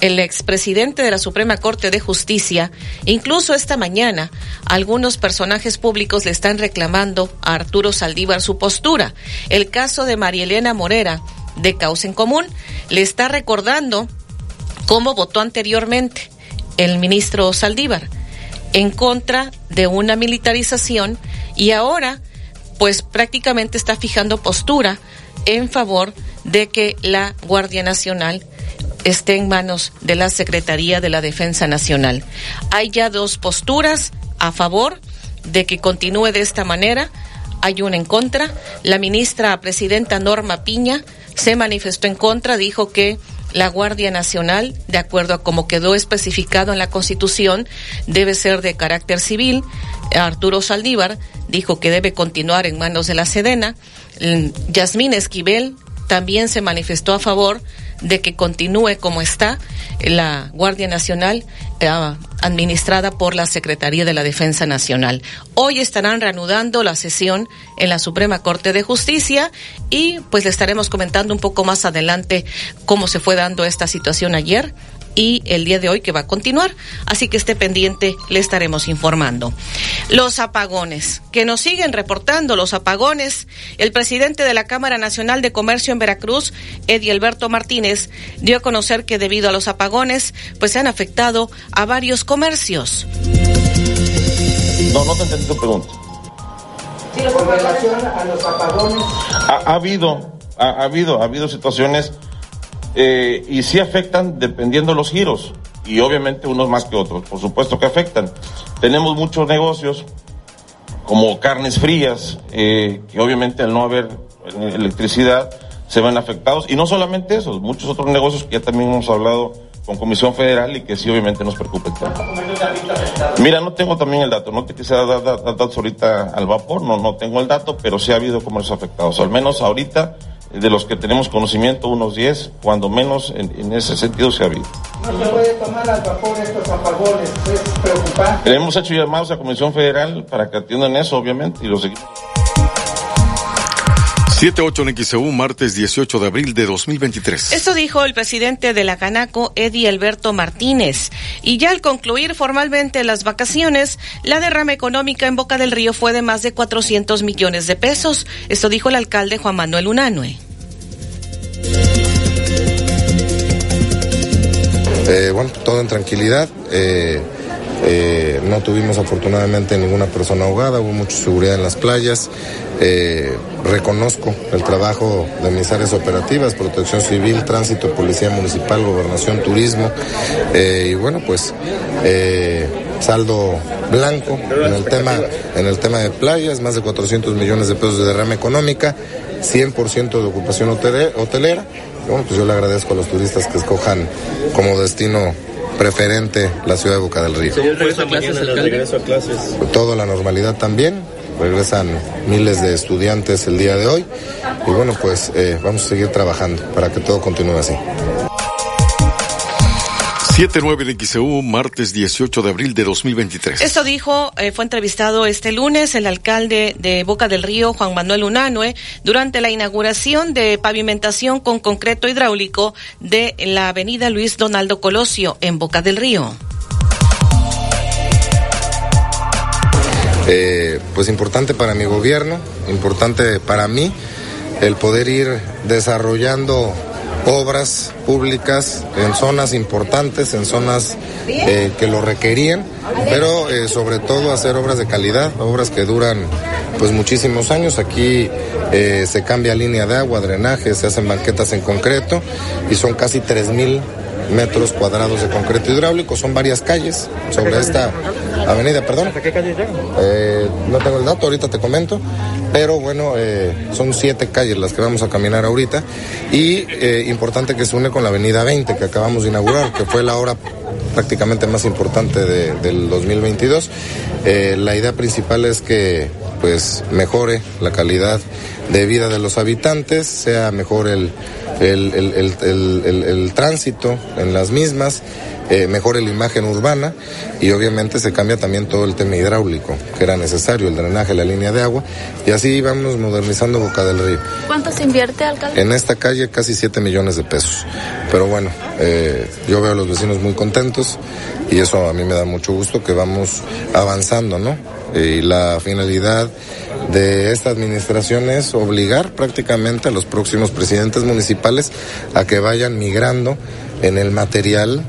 el expresidente de la Suprema Corte de Justicia, incluso esta mañana, algunos personajes públicos le están reclamando a Arturo Saldívar su postura. El caso de María Elena Morera, de Causa en Común, le está recordando cómo votó anteriormente el ministro Saldívar en contra de una militarización y ahora pues prácticamente está fijando postura en favor de que la Guardia Nacional esté en manos de la Secretaría de la Defensa Nacional. Hay ya dos posturas a favor de que continúe de esta manera, hay una en contra. La ministra presidenta Norma Piña se manifestó en contra, dijo que la Guardia Nacional, de acuerdo a como quedó especificado en la Constitución, debe ser de carácter civil. Arturo Saldívar dijo que debe continuar en manos de la Sedena. Yasmín Esquivel también se manifestó a favor de que continúe como está la Guardia Nacional eh, administrada por la Secretaría de la Defensa Nacional. Hoy estarán reanudando la sesión en la Suprema Corte de Justicia y pues le estaremos comentando un poco más adelante cómo se fue dando esta situación ayer y el día de hoy que va a continuar. Así que esté pendiente, le estaremos informando. Los apagones, que nos siguen reportando los apagones. El presidente de la Cámara Nacional de Comercio en Veracruz, Eddie Alberto Martínez, dio a conocer que debido a los apagones, pues se han afectado a varios comercios. No, no te entendí tu pregunta. Con relación a los apagones. Ha, ha habido, ha, ha habido, ha habido situaciones eh, y sí afectan dependiendo los giros y obviamente unos más que otros, por supuesto que afectan. Tenemos muchos negocios como carnes frías, eh, que obviamente al no haber electricidad se ven afectados y no solamente esos, muchos otros negocios que ya también hemos hablado con Comisión Federal y que sí obviamente nos preocupa. Mira, no tengo también el dato, no te quisiera dar datos ahorita al vapor, no, no tengo el dato, pero sí ha habido comercios afectados, al menos ahorita de los que tenemos conocimiento, unos 10, cuando menos en, en ese sentido se ha habido. No se puede tomar al vapor estos apagones, es preocupante. Le hemos hecho llamados a Comisión Federal para que atiendan eso, obviamente, y lo seguimos. 78 en XEU, martes 18 de abril de 2023. Esto dijo el presidente de la Canaco, Eddie Alberto Martínez. Y ya al concluir formalmente las vacaciones, la derrama económica en Boca del Río fue de más de 400 millones de pesos. Esto dijo el alcalde Juan Manuel Unanue. Eh, bueno, todo en tranquilidad. Eh, eh, no tuvimos afortunadamente ninguna persona ahogada, hubo mucha seguridad en las playas. Eh, reconozco el trabajo de mis áreas operativas, protección civil, tránsito, policía municipal, gobernación, turismo. Eh, y bueno, pues eh, saldo blanco en el tema, en el tema de playas, más de 400 millones de pesos de derrama económica, 100% de ocupación hotele- hotelera. Bueno, pues yo le agradezco a los turistas que escojan como destino preferente la ciudad de Boca del Río. regreso a clases. A la normalidad también. Regresan miles de estudiantes el día de hoy. Y bueno, pues eh, vamos a seguir trabajando para que todo continúe así. 79 de XEU, martes 18 de abril de 2023. Esto dijo, eh, fue entrevistado este lunes el alcalde de Boca del Río, Juan Manuel Unanue, durante la inauguración de pavimentación con concreto hidráulico de la avenida Luis Donaldo Colosio en Boca del Río. Eh, pues importante para mi gobierno, importante para mí el poder ir desarrollando obras públicas en zonas importantes, en zonas eh, que lo requerían, pero eh, sobre todo hacer obras de calidad, obras que duran pues muchísimos años. Aquí eh, se cambia línea de agua, drenaje, se hacen banquetas en concreto y son casi 3.000 metros cuadrados de concreto hidráulico. Son varias calles sobre esta avenida, perdón. ¿Hasta qué calle llegan? Eh, no tengo el dato, ahorita te comento, pero bueno, eh, son siete calles las que vamos a caminar ahorita y eh, importante que se une con la avenida 20 que acabamos de inaugurar, que fue la hora prácticamente más importante de- del 2022. Eh, la idea principal es que pues mejore la calidad de vida de los habitantes, sea mejor el, el, el- el- tránsito en las mismas, eh, mejore la imagen urbana y obviamente se cambia también todo el tema hidráulico que era necesario, el drenaje, la línea de agua y así vamos modernizando Boca del Río. ¿Cuánto se invierte, alcalde? En esta calle casi 7 millones de pesos. Pero bueno, eh, yo veo a los vecinos muy contentos y eso a mí me da mucho gusto que vamos avanzando, ¿no? Y la finalidad de esta administración es obligar prácticamente a los próximos presidentes municipales a que vayan migrando en el material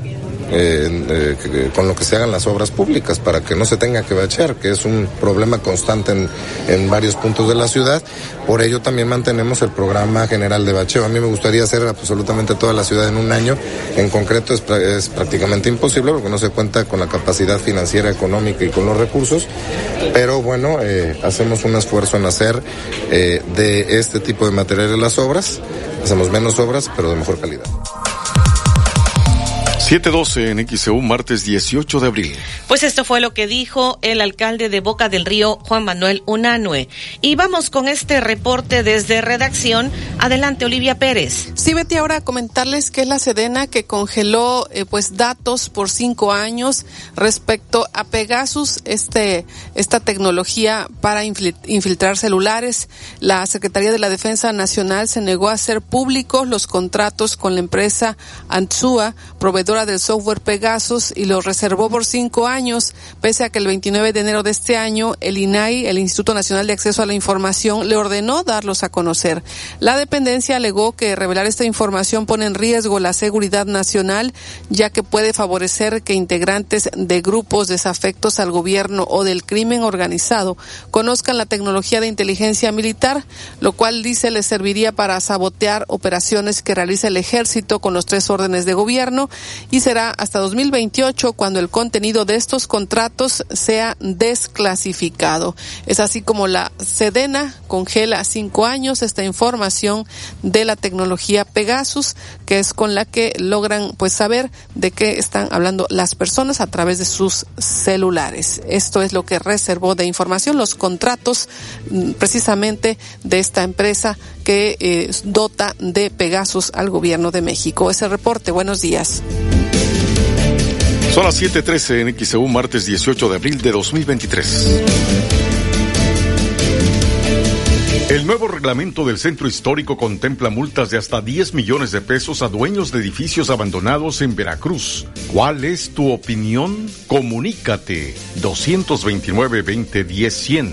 eh, eh, con lo que se hagan las obras públicas para que no se tenga que bachear, que es un problema constante en, en varios puntos de la ciudad. Por ello también mantenemos el programa general de bacheo. A mí me gustaría hacer absolutamente toda la ciudad en un año. En concreto es, es prácticamente imposible porque no se cuenta con la capacidad financiera, económica y con los recursos. Pero bueno, eh, hacemos un esfuerzo en hacer eh, de este tipo de materiales las obras. Hacemos menos obras, pero de mejor calidad. 712 en XEU, martes 18 de abril. Pues esto fue lo que dijo el alcalde de Boca del Río, Juan Manuel Unanue. Y vamos con este reporte desde redacción. Adelante, Olivia Pérez. Sí, Betty, ahora comentarles que es la Sedena que congeló eh, pues datos por cinco años respecto a Pegasus, este, esta tecnología para infil- infiltrar celulares. La Secretaría de la Defensa Nacional se negó a hacer públicos los contratos con la empresa Antsua, proveedora del software Pegasus, y los reservó por cinco años, pese a que el 29 de enero de este año el INAI, el Instituto Nacional de Acceso a la Información, le ordenó darlos a conocer. La dependencia alegó que revelar esta información pone en riesgo la seguridad nacional, ya que puede favorecer que integrantes de grupos desafectos al gobierno o del crimen organizado conozcan la tecnología de inteligencia militar, lo cual dice le serviría para sabotear operaciones que realiza el ejército con los tres órdenes de gobierno y será hasta 2028 cuando el contenido de estos contratos sea desclasificado. Es así como la Sedena congela cinco años esta información de la tecnología Pegasus, que es con la que logran pues saber de qué están hablando las personas a través de sus celulares. Esto es lo que reservó de información los contratos mm, precisamente de esta empresa que eh, dota de Pegasus al gobierno de México. Ese reporte, buenos días. Son las 7:13 en XEU, martes 18 de abril de 2023. El nuevo reglamento del centro histórico contempla multas de hasta 10 millones de pesos a dueños de edificios abandonados en Veracruz. ¿Cuál es tu opinión? Comunícate 229-2010-100,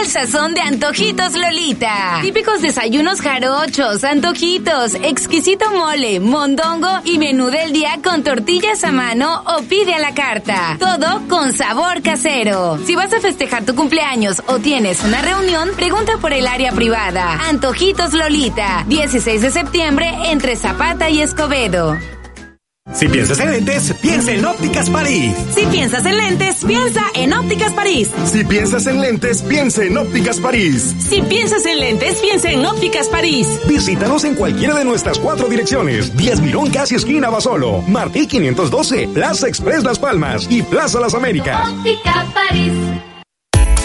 El sazón de Antojitos Lolita. Típicos desayunos jarochos, antojitos, exquisito mole, mondongo y menú del día con tortillas a mano o pide a la carta. Todo con sabor casero. Si vas a festejar tu cumpleaños o tienes una reunión, pregunta por el área privada. Antojitos Lolita, 16 de septiembre entre Zapata y Escobedo. Si piensas en lentes, piensa en Ópticas París. Si piensas en lentes, piensa en Ópticas París. Si piensas en lentes, piensa en Ópticas París. Si piensas en lentes, piensa en Ópticas París. Visítanos en cualquiera de nuestras cuatro direcciones. 10 Mirón, casi esquina Basolo. Martí 512, Plaza Express Las Palmas y Plaza Las Américas. Óptica París.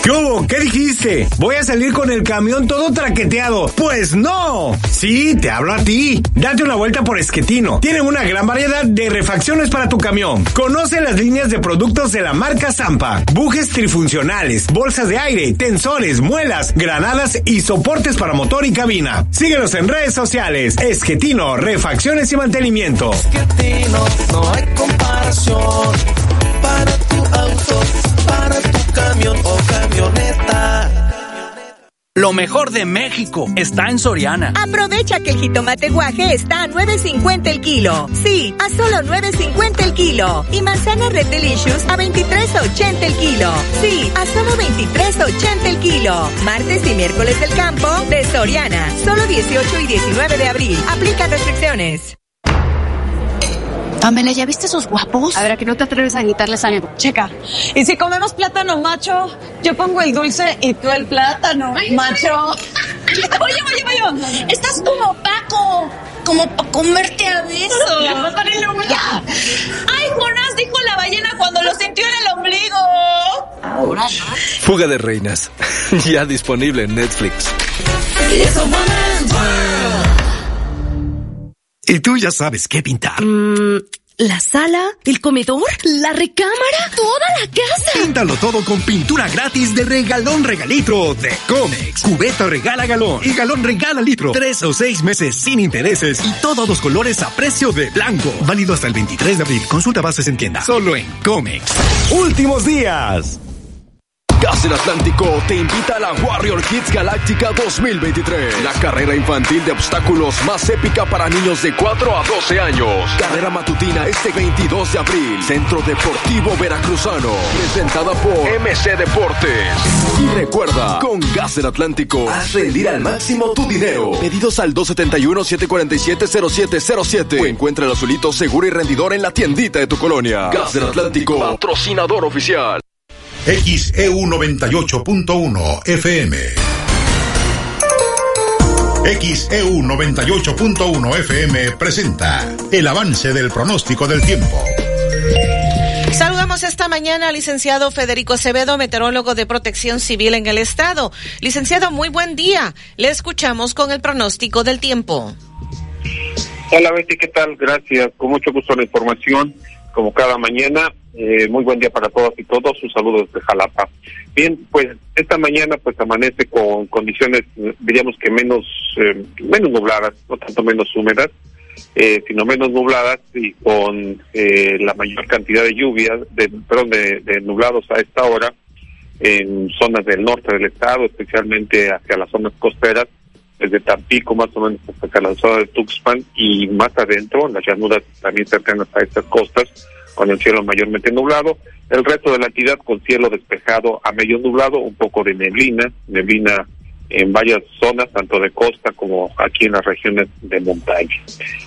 ¿Qué hubo? ¿Qué dijiste? Voy a salir con el camión todo traqueteado. Pues no. Sí, te hablo a ti. Date una vuelta por Esquetino. Tienen una gran variedad de refacciones para tu camión. Conoce las líneas de productos de la marca Zampa. Bujes trifuncionales, bolsas de aire, tensores, muelas, granadas y soportes para motor y cabina. Síguenos en redes sociales. Esquetino, refacciones y mantenimiento. Esquetino, no hay comparación. Para tu auto, para tu camión o camioneta. Lo mejor de México está en Soriana. Aprovecha que el jitomate guaje está a 9.50 el kilo. Sí, a solo 9.50 el kilo. Y manzana Red Delicious a 23.80 el kilo. Sí, a solo 23.80 el kilo. Martes y miércoles del campo de Soriana. Solo 18 y 19 de abril. Aplica restricciones. Pamela, ¿ya viste esos guapos? A ver, ¿a que no te atreves a quitarles algo? Checa. Y si comemos plátano macho, yo pongo el dulce y tú el plátano macho. Oye, oye, oye, estás como Paco, como para comerte a besos. Ya. Ay, Jonás dijo la ballena cuando lo sintió en el ombligo. Ahora Fuga de Reinas. ya disponible en Netflix. Y tú ya sabes qué pintar. Mm, ¿La sala? ¿El comedor? ¿La recámara? ¿Toda la casa? Píntalo todo con pintura gratis de regalón regalitro de Comex. Cubeta regala galón y galón regala litro. Tres o seis meses sin intereses y todos los colores a precio de blanco. Válido hasta el 23 de abril. Consulta bases en tienda. Solo en Comex. Últimos días. Gas del Atlántico te invita a la Warrior Kids Galáctica 2023. La carrera infantil de obstáculos más épica para niños de 4 a 12 años. Carrera matutina este 22 de abril. Centro Deportivo Veracruzano. Presentada por MC Deportes. Y recuerda, con Gas del Atlántico, haz rendir al máximo tu dinero. Pedidos al 271-747-0707. O encuentra el azulito seguro y rendidor en la tiendita de tu colonia. Gas del Atlántico, patrocinador oficial. XEU 98.1 FM. XEU 98.1 FM presenta el avance del pronóstico del tiempo. Saludamos esta mañana al licenciado Federico Acevedo, meteorólogo de protección civil en el estado. Licenciado, muy buen día. Le escuchamos con el pronóstico del tiempo. Hola Betty, ¿qué tal? Gracias. Con mucho gusto la información, como cada mañana. Eh, muy buen día para todas y todos. Un saludo desde Jalapa. Bien, pues esta mañana pues amanece con condiciones, diríamos que menos eh, menos nubladas, no tanto menos húmedas, eh, sino menos nubladas y con eh, la mayor cantidad de lluvias, de, perdón, de, de nublados a esta hora en zonas del norte del estado, especialmente hacia las zonas costeras, desde Tampico más o menos hasta la zona de Tuxpan y más adentro, en las llanuras también cercanas a estas costas, con el cielo mayormente nublado. El resto de la entidad con cielo despejado a medio nublado, un poco de neblina, neblina en varias zonas, tanto de costa como aquí en las regiones de montaña.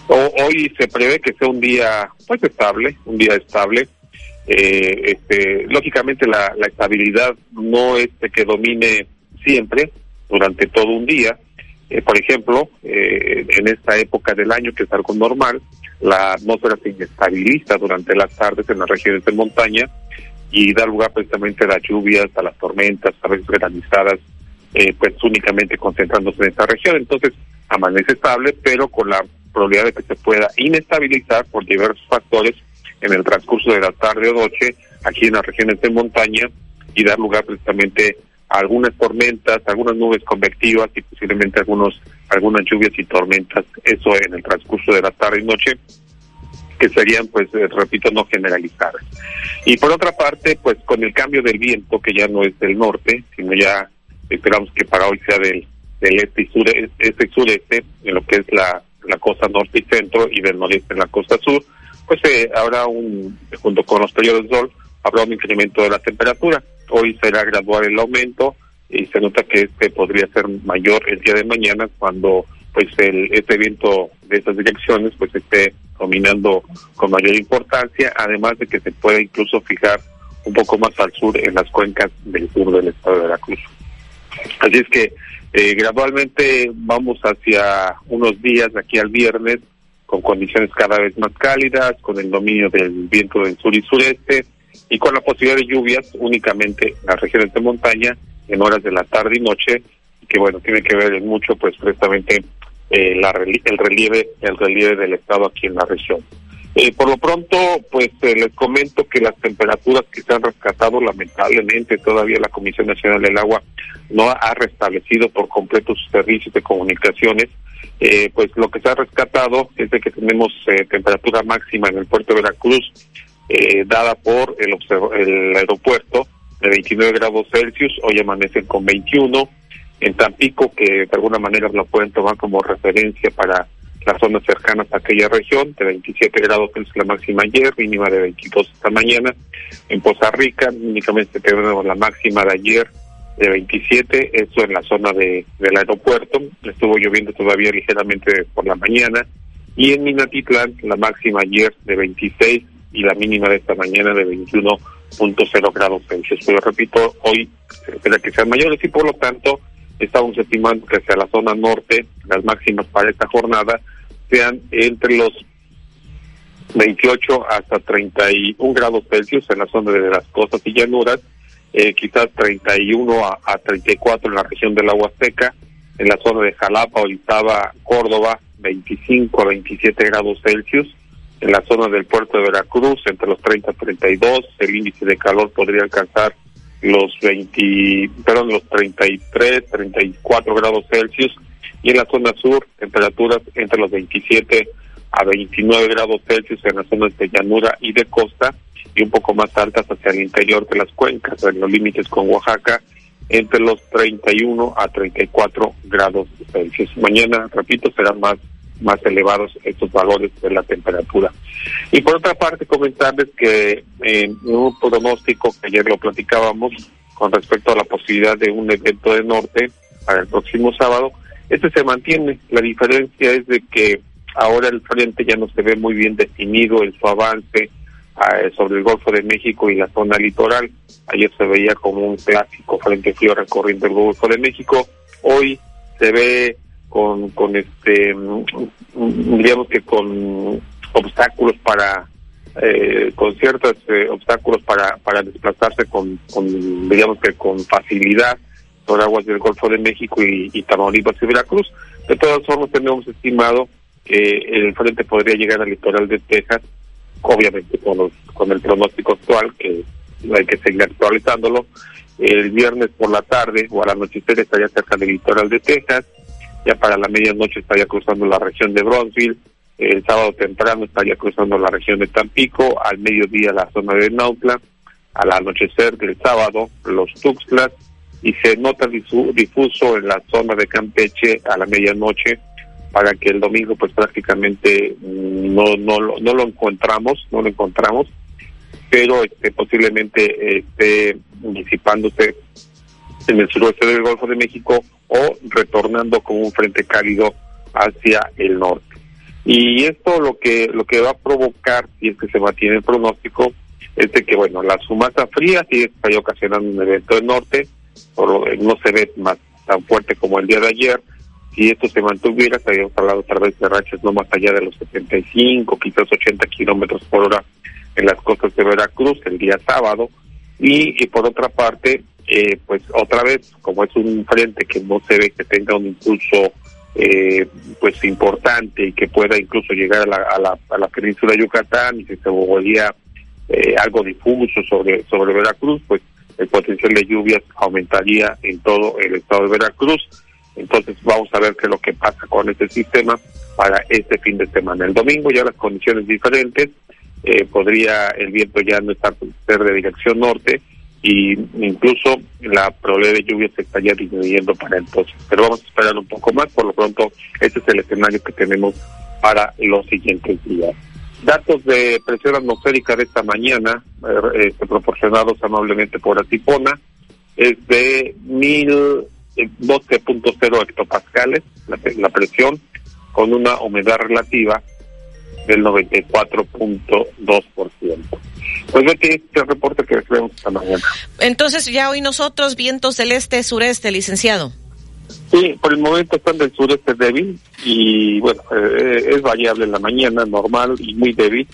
Hoy se prevé que sea un día pues estable, un día estable. Eh, este, lógicamente la, la estabilidad no es que domine siempre durante todo un día. Eh, por ejemplo, eh, en esta época del año, que es algo normal, la atmósfera se inestabiliza durante las tardes en las regiones de montaña y da lugar precisamente a las lluvias, a las tormentas, a veces granizadas, eh, pues únicamente concentrándose en esta región. Entonces, amanece estable, pero con la probabilidad de que se pueda inestabilizar por diversos factores en el transcurso de la tarde o noche aquí en las regiones de montaña y dar lugar precisamente algunas tormentas, algunas nubes convectivas y posiblemente algunos algunas lluvias y tormentas, eso en el transcurso de la tarde y noche, que serían, pues, eh, repito, no generalizadas. Y por otra parte, pues con el cambio del viento, que ya no es del norte, sino ya esperamos que para hoy sea del, del este y sur, este sureste, en lo que es la, la costa norte y centro, y del noreste en la costa sur, pues eh, habrá un, junto con los periodos de sol, habrá un incremento de la temperatura. Hoy será gradual el aumento y se nota que este podría ser mayor el día de mañana cuando pues el, este viento de esas direcciones pues esté dominando con mayor importancia, además de que se pueda incluso fijar un poco más al sur en las cuencas del sur del estado de Veracruz. Así es que eh, gradualmente vamos hacia unos días aquí al viernes con condiciones cada vez más cálidas, con el dominio del viento del sur y sureste y con la posibilidad de lluvias únicamente en las regiones de montaña en horas de la tarde y noche, que bueno, tiene que ver mucho pues precisamente eh, la, el relieve el relieve del estado aquí en la región. Eh, por lo pronto, pues eh, les comento que las temperaturas que se han rescatado, lamentablemente todavía la Comisión Nacional del Agua no ha restablecido por completo sus servicios de comunicaciones. Eh, pues lo que se ha rescatado es de que tenemos temperatura máxima en el puerto de Veracruz, dada por el, el aeropuerto, de 29 grados Celsius, hoy amanecen con 21. En Tampico, que de alguna manera lo pueden tomar como referencia para las zonas cercanas a aquella región, de 27 grados Celsius la máxima ayer, mínima de 22 esta mañana. En Poza Rica únicamente tenemos la máxima de ayer de 27, esto en la zona de, del aeropuerto, estuvo lloviendo todavía ligeramente por la mañana. Y en Minatitlán la máxima ayer de 26 y la mínima de esta mañana de 21.0 grados Celsius. Pero repito, hoy se espera que sean mayores y por lo tanto estamos estimando que hacia la zona norte las máximas para esta jornada sean entre los 28 hasta 31 grados Celsius en la zona de las costas y llanuras, eh, quizás 31 a, a 34 en la región del agua seca, en la zona de Jalapa, Orizaba, Córdoba, 25 a 27 grados Celsius, en la zona del puerto de Veracruz, entre los 30 a 32, el índice de calor podría alcanzar los 20, perdón, los 33, 34 grados Celsius, y en la zona sur temperaturas entre los 27 a 29 grados Celsius en las zonas de llanura y de costa y un poco más altas hacia el interior de las cuencas, en los límites con Oaxaca, entre los 31 a 34 grados Celsius. Mañana, repito, serán más más elevados estos valores de la temperatura. Y por otra parte, comentarles que en un pronóstico que ayer lo platicábamos con respecto a la posibilidad de un evento de norte para el próximo sábado, este se mantiene. La diferencia es de que ahora el frente ya no se ve muy bien definido en su avance eh, sobre el Golfo de México y la zona litoral. Ayer se veía como un clásico frente frío recorriendo el Golfo de México. Hoy se ve con, con este, mm, digamos que con obstáculos para, eh, con ciertos eh, obstáculos para, para desplazarse con, con, digamos que con facilidad por aguas del Golfo de México y, Tamaulipas y Veracruz. De todas formas, tenemos estimado que el frente podría llegar al litoral de Texas, obviamente con, con el pronóstico actual, que hay que seguir actualizándolo. El viernes por la tarde o al anochecer estaría cerca del litoral de Texas, ya para la medianoche estaría cruzando la región de Bronzeville, el sábado temprano estaría cruzando la región de Tampico, al mediodía la zona de Nautla, al anochecer del sábado los Tuxtlas, y se nota difuso en la zona de Campeche a la medianoche para que el domingo pues prácticamente no no no lo encontramos no lo encontramos pero este posiblemente esté disipándose en el suroeste del Golfo de México o retornando como un frente cálido hacia el norte y esto lo que lo que va a provocar si es que se mantiene el pronóstico es de que bueno la sumasa fría sí está ocasionando un evento del norte no se ve más tan fuerte como el día de ayer. Si esto se mantuviera, estaríamos hablando tal vez de rachas no más allá de los 75, quizás 80 kilómetros por hora en las costas de Veracruz el día sábado. Y, por otra parte, eh, pues otra vez, como es un frente que no se ve que tenga un impulso eh, pues importante y que pueda incluso llegar a la, a la, a la península de Yucatán y que se volvía eh, algo difuso sobre, sobre Veracruz, pues el potencial de lluvias aumentaría en todo el estado de Veracruz. Entonces vamos a ver qué es lo que pasa con este sistema para este fin de semana. El domingo ya las condiciones diferentes, eh, podría el viento ya no estar ser de dirección norte y incluso la probabilidad de lluvia se estaría disminuyendo para entonces. Pero vamos a esperar un poco más, por lo pronto este es el escenario que tenemos para los siguientes días. Datos de presión atmosférica de esta mañana, eh, este, proporcionados amablemente por Atipona, es de 1012.0 hectopascales, la, la presión, con una humedad relativa del 94.2%. Pues este reporte que vemos esta mañana. Entonces ya hoy nosotros, vientos del este-sureste, licenciado. Sí, por el momento están del sureste débil y bueno, eh, es variable en la mañana, normal y muy débil.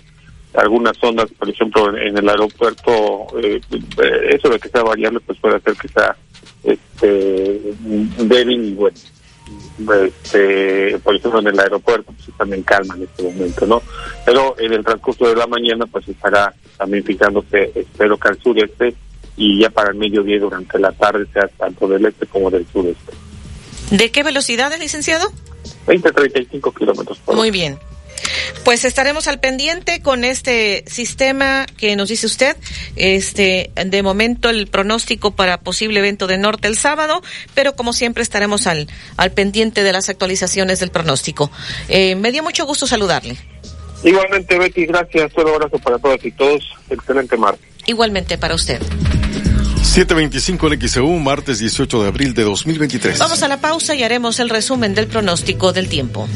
Algunas zonas, por ejemplo, en, el aeropuerto, eh, eh, eso de que sea variable, pues puede hacer que sea este, débil y bueno. Este, por ejemplo, en el aeropuerto, pues también calma en este momento, ¿no? Pero en el transcurso de la mañana, pues estará también fijándose, espero que al sureste y ya para el mediodía durante la tarde sea tanto del este como del sureste. ¿De qué velocidad, licenciado? 20 35 kilómetros por Muy bien. Pues estaremos al pendiente con este sistema que nos dice usted. Este, de momento el pronóstico para posible evento de norte el sábado, pero como siempre estaremos al, al pendiente de las actualizaciones del pronóstico. Eh, me dio mucho gusto saludarle. Igualmente, Betty, gracias. Un abrazo para todas y todos. Excelente martes. Igualmente para usted. 725 en XEU, martes 18 de abril de 2023. Vamos a la pausa y haremos el resumen del pronóstico del tiempo.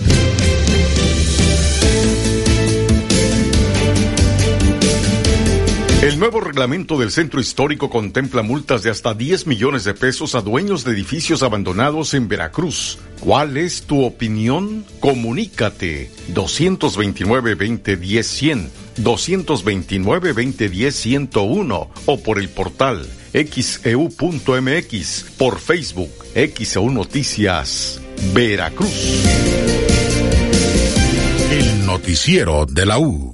El nuevo reglamento del centro histórico contempla multas de hasta 10 millones de pesos a dueños de edificios abandonados en Veracruz. ¿Cuál es tu opinión? Comunícate 229-2010-100, 229-2010-101 o por el portal xeu.mx, por Facebook, XEU Noticias, Veracruz. El noticiero de la U.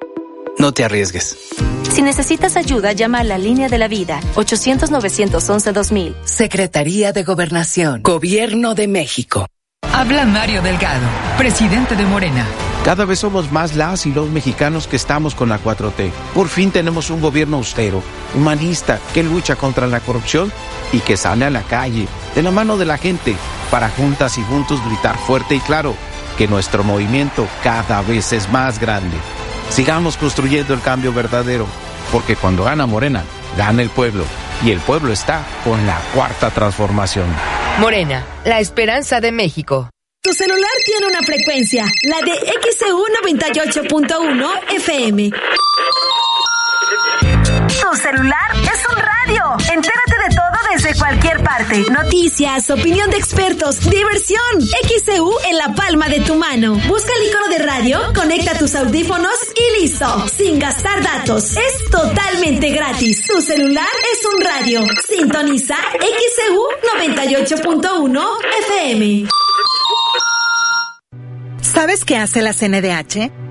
No te arriesgues. Si necesitas ayuda, llama a la línea de la vida 800-911-2000. Secretaría de Gobernación, Gobierno de México. Habla Mario Delgado, presidente de Morena. Cada vez somos más las y los mexicanos que estamos con la 4T. Por fin tenemos un gobierno austero, humanista, que lucha contra la corrupción y que sale a la calle, de la mano de la gente, para juntas y juntos gritar fuerte y claro que nuestro movimiento cada vez es más grande. Sigamos construyendo el cambio verdadero, porque cuando gana Morena, gana el pueblo, y el pueblo está con la cuarta transformación. Morena, la esperanza de México. Tu celular tiene una frecuencia, la de XEU 98.1 FM. Tu celular es un radio. Entérate de desde cualquier parte. Noticias, opinión de expertos, diversión. XEU en la palma de tu mano. Busca el icono de radio, conecta tus audífonos y listo. Sin gastar datos. Es totalmente gratis. Tu celular es un radio. Sintoniza XEU 98.1 FM. ¿Sabes qué hace la CNDH?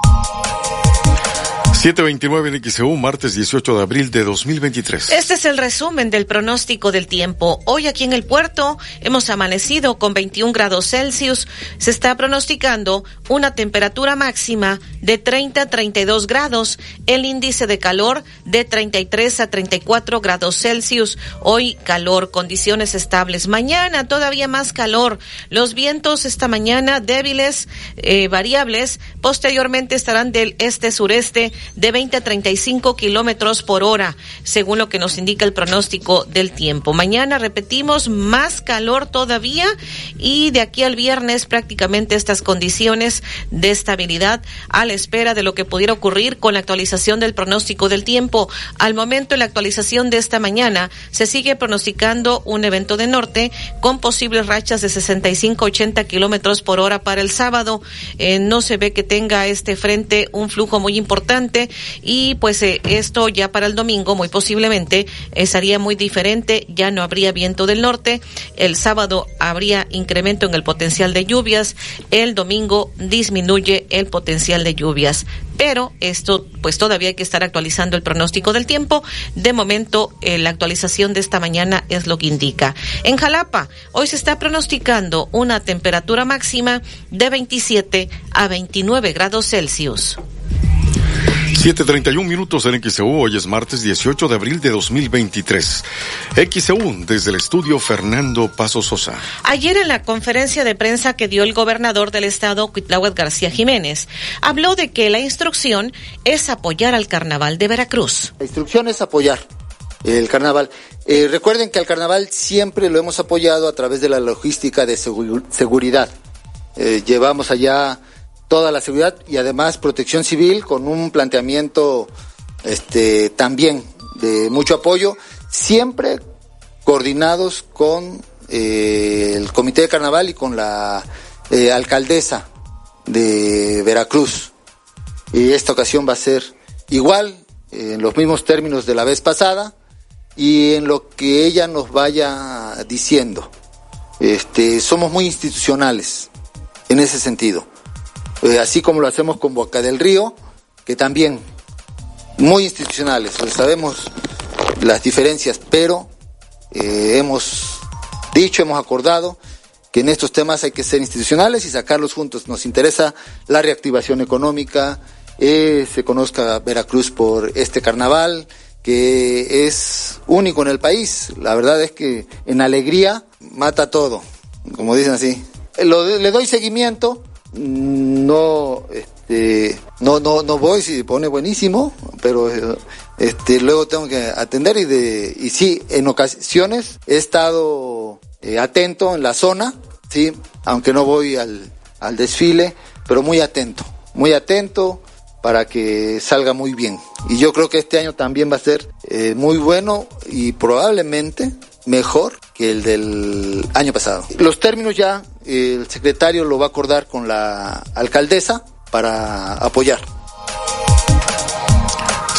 729 en XEU, martes 18 de abril de 2023. Este es el resumen del pronóstico del tiempo. Hoy aquí en el puerto hemos amanecido con 21 grados Celsius. Se está pronosticando una temperatura máxima de 30 a 32 grados, el índice de calor de 33 a 34 grados Celsius. Hoy calor, condiciones estables. Mañana todavía más calor. Los vientos esta mañana débiles, eh, variables. Posteriormente estarán del este-sureste de 20 a 35 kilómetros por hora, según lo que nos indica el pronóstico del tiempo. Mañana repetimos más calor todavía y de aquí al viernes prácticamente estas condiciones de estabilidad a la espera de lo que pudiera ocurrir con la actualización del pronóstico del tiempo. Al momento, en la actualización de esta mañana, se sigue pronosticando un evento de norte con posibles rachas de 65 80 kilómetros por hora para el sábado. Eh, no se ve que tenga este frente un flujo muy importante y pues eh, esto ya para el domingo muy posiblemente estaría muy diferente, ya no habría viento del norte, el sábado habría incremento en el potencial de lluvias, el domingo disminuye el potencial de lluvias pero esto pues todavía hay que estar actualizando el pronóstico del tiempo. De momento, eh, la actualización de esta mañana es lo que indica. En Jalapa, hoy se está pronosticando una temperatura máxima de 27 a 29 grados Celsius. 7.31 minutos en XEU, hoy es martes 18 de abril de 2023. XEU, desde el estudio Fernando Paso Sosa. Ayer en la conferencia de prensa que dio el gobernador del estado, Cuitláhuac García Jiménez, habló de que la instrucción es apoyar al carnaval de Veracruz. La instrucción es apoyar el carnaval. Eh, recuerden que al carnaval siempre lo hemos apoyado a través de la logística de seguridad. Eh, llevamos allá toda la seguridad y además protección civil con un planteamiento este, también de mucho apoyo, siempre coordinados con eh, el Comité de Carnaval y con la eh, alcaldesa de Veracruz. Y esta ocasión va a ser igual, en los mismos términos de la vez pasada y en lo que ella nos vaya diciendo. Este, somos muy institucionales en ese sentido. Eh, así como lo hacemos con Boca del Río, que también muy institucionales, sabemos las diferencias, pero eh, hemos dicho, hemos acordado que en estos temas hay que ser institucionales y sacarlos juntos. Nos interesa la reactivación económica, eh, se conozca Veracruz por este carnaval, que es único en el país. La verdad es que en alegría mata todo, como dicen así. le doy seguimiento, no este no no no voy si pone buenísimo pero este luego tengo que atender y de y sí en ocasiones he estado eh, atento en la zona sí aunque no voy al, al desfile pero muy atento muy atento para que salga muy bien y yo creo que este año también va a ser eh, muy bueno y probablemente mejor que el del año pasado. Los términos ya el secretario lo va a acordar con la alcaldesa para apoyar.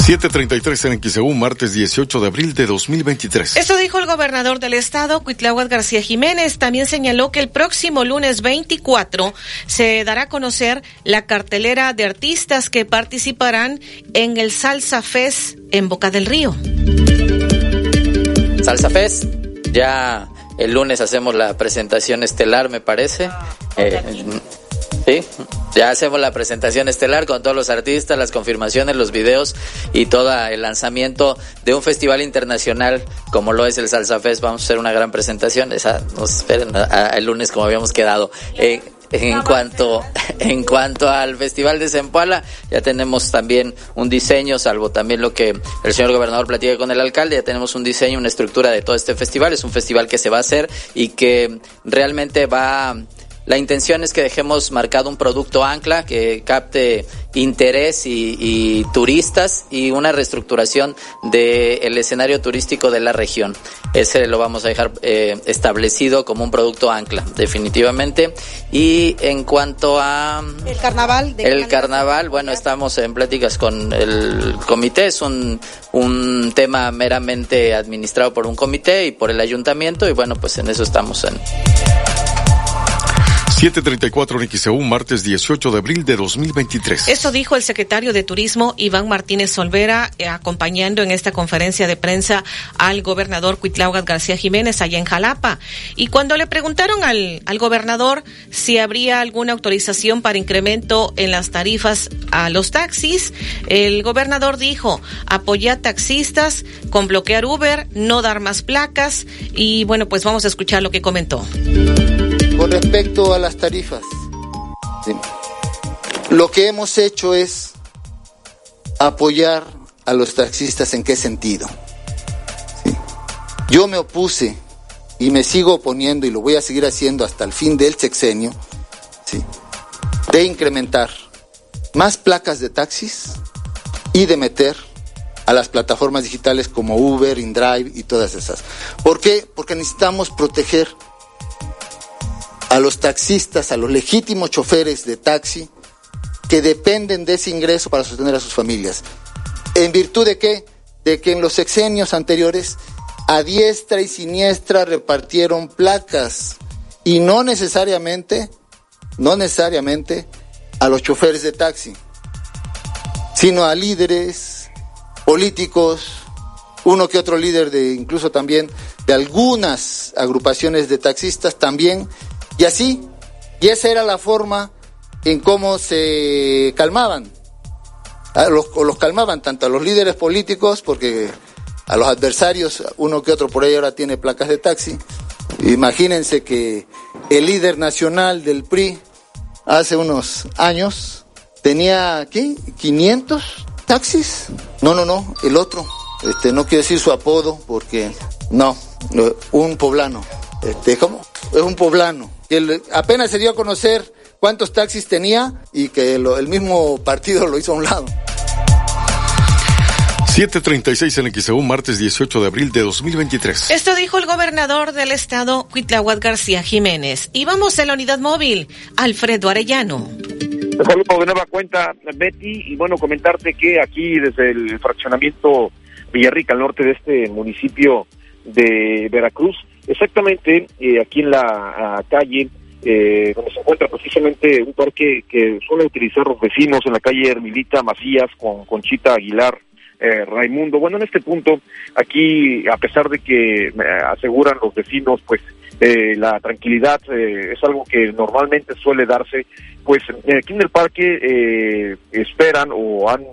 733 en XEU, martes 18 de abril de 2023. Esto dijo el gobernador del estado, Cuitláhuac García Jiménez. También señaló que el próximo lunes 24 se dará a conocer la cartelera de artistas que participarán en el Salsa Fest en Boca del Río. Salsa Fest, ya el lunes hacemos la presentación estelar, me parece. Eh, sí, ya hacemos la presentación estelar con todos los artistas, las confirmaciones, los videos y todo el lanzamiento de un festival internacional como lo es el Salsa Fest. Vamos a hacer una gran presentación. Esa nos esperen el lunes como habíamos quedado. Eh, en cuanto, en cuanto al Festival de Zempoala, ya tenemos también un diseño, salvo también lo que el señor gobernador platica con el alcalde, ya tenemos un diseño, una estructura de todo este festival. Es un festival que se va a hacer y que realmente va la intención es que dejemos marcado un producto ancla que capte interés y, turistas y una reestructuración del escenario turístico de la región. Ese lo vamos a dejar eh, establecido como un producto ancla, definitivamente. Y en cuanto a... El carnaval. el carnaval, bueno, estamos en pláticas con el comité, es un, un tema meramente administrado por un comité y por el ayuntamiento y bueno, pues en eso estamos en... 734 en XEU, martes 18 de abril de 2023. Eso dijo el secretario de Turismo, Iván Martínez Solvera, eh, acompañando en esta conferencia de prensa al gobernador Cuitlaugat García Jiménez allá en Jalapa. Y cuando le preguntaron al, al gobernador si habría alguna autorización para incremento en las tarifas a los taxis, el gobernador dijo, apoyar taxistas con bloquear Uber, no dar más placas. Y bueno, pues vamos a escuchar lo que comentó. Respecto a las tarifas, lo que hemos hecho es apoyar a los taxistas en qué sentido. Yo me opuse y me sigo oponiendo y lo voy a seguir haciendo hasta el fin del sexenio, de incrementar más placas de taxis y de meter a las plataformas digitales como Uber, InDrive y todas esas. ¿Por qué? Porque necesitamos proteger a los taxistas, a los legítimos choferes de taxi que dependen de ese ingreso para sostener a sus familias. ¿En virtud de qué? De que en los sexenios anteriores a diestra y siniestra repartieron placas y no necesariamente, no necesariamente a los choferes de taxi, sino a líderes políticos, uno que otro líder de incluso también de algunas agrupaciones de taxistas también y así, y esa era la forma en cómo se calmaban. Ah, los, calmaban tanto a los líderes políticos, porque a los adversarios, uno que otro por ahí ahora tiene placas de taxi. Imagínense que el líder nacional del PRI hace unos años tenía, ¿qué? ¿500 taxis? No, no, no, el otro. Este, no quiero decir su apodo porque no, un poblano. Este, ¿cómo? Es un poblano que apenas se dio a conocer cuántos taxis tenía y que el mismo partido lo hizo a un lado. 736 en XEU, martes 18 de abril de 2023. Esto dijo el gobernador del estado, Cuitlahuat García Jiménez. Y vamos a la unidad móvil, Alfredo Arellano. Saludos de nueva cuenta, Betty, y bueno, comentarte que aquí desde el fraccionamiento Villarrica, al norte de este municipio de Veracruz, Exactamente, eh, aquí en la calle eh, donde se encuentra precisamente un parque que suele utilizar los vecinos en la calle Hermilita Macías con Conchita Aguilar. Eh, Raimundo. Bueno, en este punto, aquí, a pesar de que aseguran los vecinos, pues la tranquilidad es algo que normalmente suele darse, pues aquí en el parque esperan o han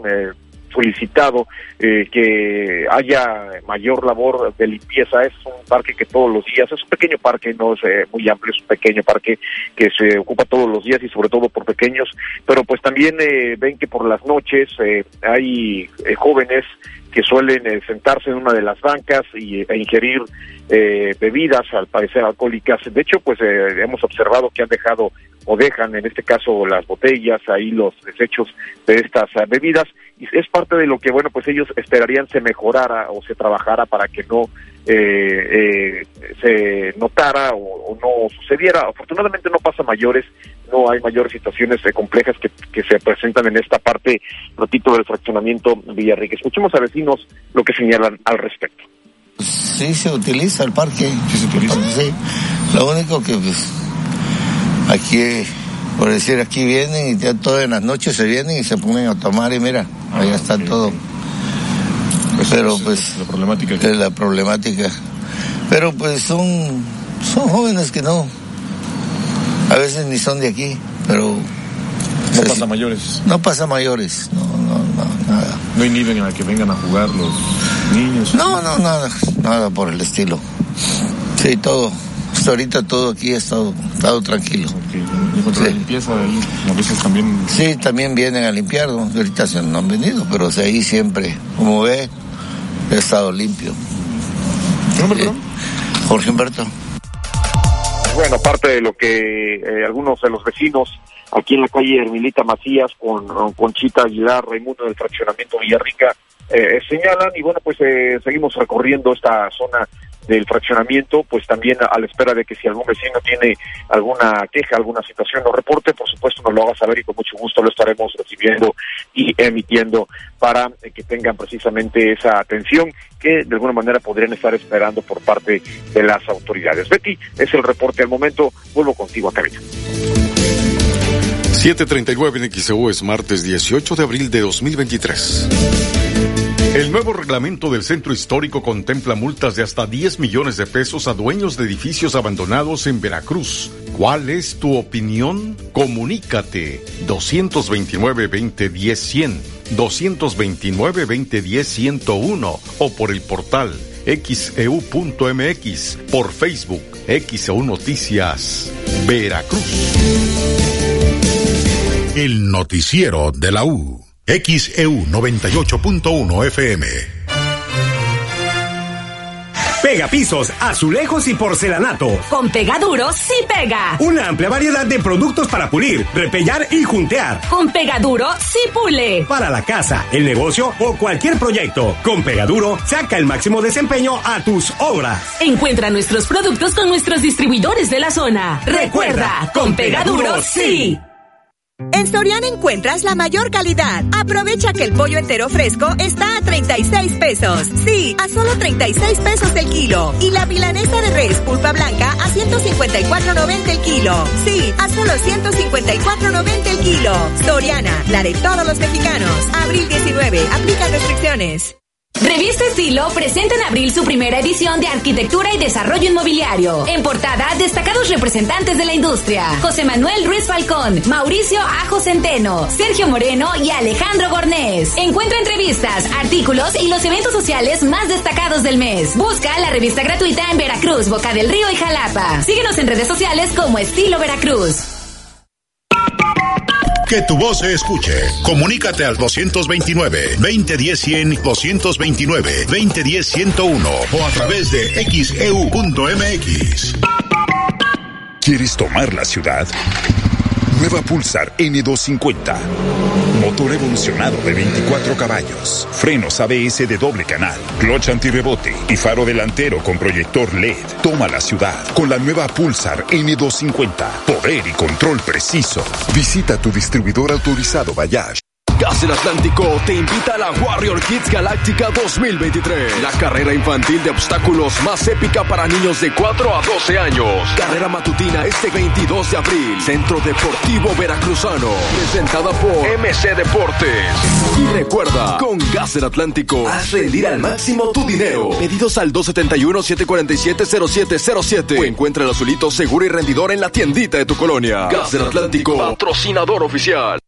solicitado eh, que haya mayor labor de limpieza. Es un parque que todos los días, es un pequeño parque, no es eh, muy amplio, es un pequeño parque que se ocupa todos los días y sobre todo por pequeños, pero pues también eh, ven que por las noches hay jóvenes que suelen sentarse en una de las bancas y, e ingerir bebidas, al parecer alcohólicas. De hecho, pues hemos observado que han dejado o dejan, en este caso, las botellas, ahí los desechos de estas bebidas y es parte de lo que, bueno, pues ellos esperarían se mejorara o se trabajara para que no eh, eh, se notara o, no sucediera. Afortunadamente no pasa mayores, no hay mayores situaciones eh, complejas que, que, se presentan en esta parte, ratito del fraccionamiento Villarrique. Escuchemos a vecinos lo que señalan al respecto. Sí, se utiliza el parque. Sí, se utiliza. Sí. Lo único que pues, aquí por decir, aquí vienen y ya todas las noches se vienen y se ponen a tomar y mira, ahí está todo. Pero pues la problemática. Es la problemática. Pero pues son, son jóvenes que no, a veces ni son de aquí, pero... No pasa mayores. No pasa mayores, no, no, no, nada. ¿No inhiben a que vengan a jugar los niños? No, no, nada, nada por el estilo. Sí, todo Hasta ahorita todo aquí ha estado, estado tranquilo. Sí. la limpieza ahí, a veces también... Sí, también vienen a limpiar, ¿no? ahorita se no han venido, pero o sea, ahí siempre, como ve, ha estado limpio. nombre, Jorge Humberto. Bueno, aparte de lo que eh, algunos de los vecinos aquí en la calle Hermilita Macías con Conchita Aguilar, Raimundo del Fraccionamiento Villarrica, eh, señalan y bueno, pues eh, seguimos recorriendo esta zona del fraccionamiento, pues también a, la espera de que si algún vecino tiene alguna queja, alguna situación o reporte, por supuesto nos lo haga saber y con mucho gusto lo estaremos recibiendo y emitiendo para que tengan precisamente esa atención que de alguna manera podrían estar esperando por parte de las autoridades. Betty, es el reporte al momento, vuelvo contigo a cabina. 739 en XEU es martes 18 de abril de 2023. El nuevo reglamento del centro histórico contempla multas de hasta 10 millones de pesos a dueños de edificios abandonados en Veracruz. ¿Cuál es tu opinión? Comunícate 229-2010-100, 229-2010-101 o por el portal xeu.mx, e por Facebook, XEU Noticias, Veracruz. El noticiero de la U. XEU 98.1 FM. Pega pisos, azulejos y porcelanato. Con Pegaduro sí pega. Una amplia variedad de productos para pulir, repellar y juntear. Con Pegaduro sí pule. Para la casa, el negocio o cualquier proyecto. Con Pegaduro saca el máximo desempeño a tus obras. Encuentra nuestros productos con nuestros distribuidores de la zona. Recuerda, con Pegaduro sí. En Soriana encuentras la mayor calidad. Aprovecha que el pollo entero fresco está a 36 pesos. Sí, a solo 36 pesos el kilo. Y la milanesa de res pulpa blanca a 154.90 el kilo. Sí, a solo 154.90 el kilo. Soriana, la de todos los mexicanos. Abril 19, aplica restricciones. Revista Estilo presenta en abril su primera edición de Arquitectura y Desarrollo Inmobiliario. En portada, destacados representantes de la industria. José Manuel Ruiz Falcón, Mauricio Ajo Centeno, Sergio Moreno y Alejandro Gornés. Encuentra entrevistas, artículos y los eventos sociales más destacados del mes. Busca la revista gratuita en Veracruz, Boca del Río y Jalapa. Síguenos en redes sociales como Estilo Veracruz. Que tu voz se escuche. Comunícate al 229-2010-100, 229-2010-101 o a través de xeu.mx. ¿Quieres tomar la ciudad? Nueva Pulsar N250. Motor evolucionado de 24 caballos. Frenos ABS de doble canal. Clutch antirrebote y faro delantero con proyector LED. Toma la ciudad con la nueva Pulsar N250. Poder y control preciso. Visita tu distribuidor autorizado Bayash. Gas del Atlántico te invita a la Warrior Kids Galáctica 2023. La carrera infantil de obstáculos más épica para niños de 4 a 12 años. Carrera matutina este 22 de abril. Centro Deportivo Veracruzano. Presentada por MC Deportes. Y recuerda, con Gas del Atlántico, haz rendir al máximo tu dinero. Pedidos al 271-747-0707. O encuentra el azulito seguro y rendidor en la tiendita de tu colonia. Gas del Atlántico, patrocinador oficial.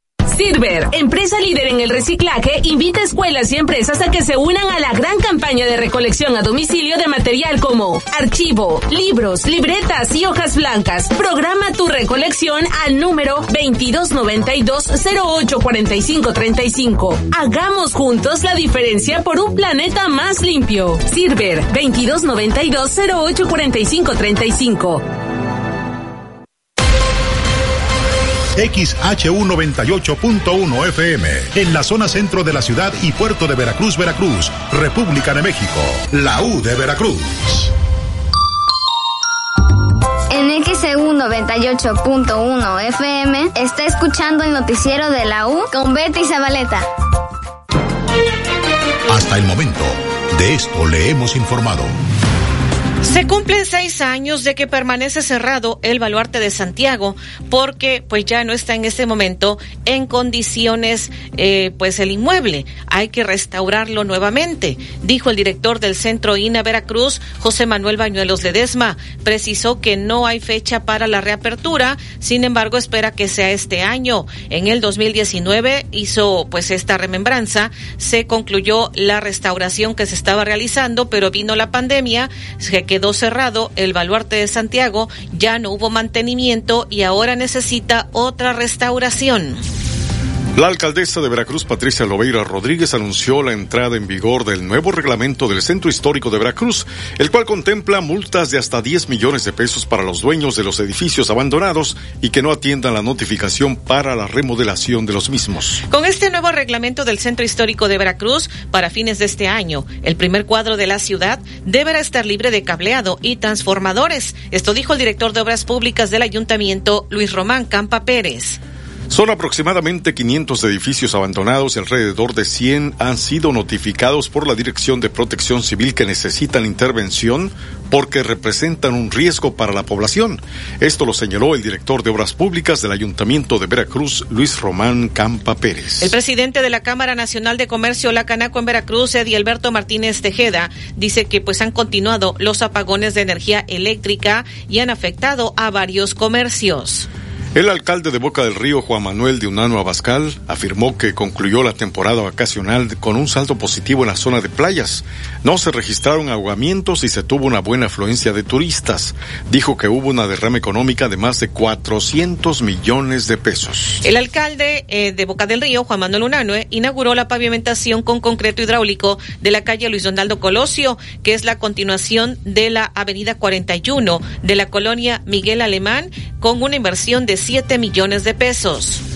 Silver, empresa líder en el reciclaje, invita a escuelas y empresas a que se unan a la gran campaña de recolección a domicilio de material como archivo, libros, libretas y hojas blancas. Programa tu recolección al número 2292-084535. Hagamos juntos la diferencia por un planeta más limpio. Silver, 2292-084535. XHU 98.1 FM, en la zona centro de la ciudad y puerto de Veracruz, Veracruz, República de México, la U de Veracruz. En XEU 98.1 FM está escuchando el noticiero de la U con Betty Zabaleta. Hasta el momento, de esto le hemos informado. Se cumplen seis años de que permanece cerrado el baluarte de Santiago porque pues ya no está en este momento en condiciones eh, pues el inmueble. Hay que restaurarlo nuevamente, dijo el director del Centro INA Veracruz, José Manuel Bañuelos Ledesma. Precisó que no hay fecha para la reapertura, sin embargo espera que sea este año. En el 2019 hizo pues esta remembranza, se concluyó la restauración que se estaba realizando, pero vino la pandemia, quedó cerrado, el baluarte de Santiago ya no hubo mantenimiento y ahora necesita otra restauración. La alcaldesa de Veracruz, Patricia Lobeira Rodríguez, anunció la entrada en vigor del nuevo reglamento del Centro Histórico de Veracruz, el cual contempla multas de hasta 10 millones de pesos para los dueños de los edificios abandonados y que no atiendan la notificación para la remodelación de los mismos. Con este nuevo reglamento del Centro Histórico de Veracruz, para fines de este año, el primer cuadro de la ciudad deberá estar libre de cableado y transformadores. Esto dijo el director de Obras Públicas del Ayuntamiento, Luis Román Campa Pérez. Son aproximadamente 500 edificios abandonados y alrededor de 100 han sido notificados por la Dirección de Protección Civil que necesitan intervención porque representan un riesgo para la población. Esto lo señaló el director de Obras Públicas del Ayuntamiento de Veracruz, Luis Román Campa Pérez. El presidente de la Cámara Nacional de Comercio La Canaco en Veracruz, Eddie Alberto Martínez Tejeda, dice que pues han continuado los apagones de energía eléctrica y han afectado a varios comercios. El alcalde de Boca del Río, Juan Manuel de Unano Abascal, afirmó que concluyó la temporada vacacional con un saldo positivo en la zona de playas. No se registraron ahogamientos y se tuvo una buena afluencia de turistas. Dijo que hubo una derrama económica de más de 400 millones de pesos. El alcalde eh, de Boca del Río, Juan Manuel Unano, inauguró la pavimentación con concreto hidráulico de la calle Luis Donaldo Colosio, que es la continuación de la avenida 41 de la colonia Miguel Alemán, con una inversión de 7 millones de pesos.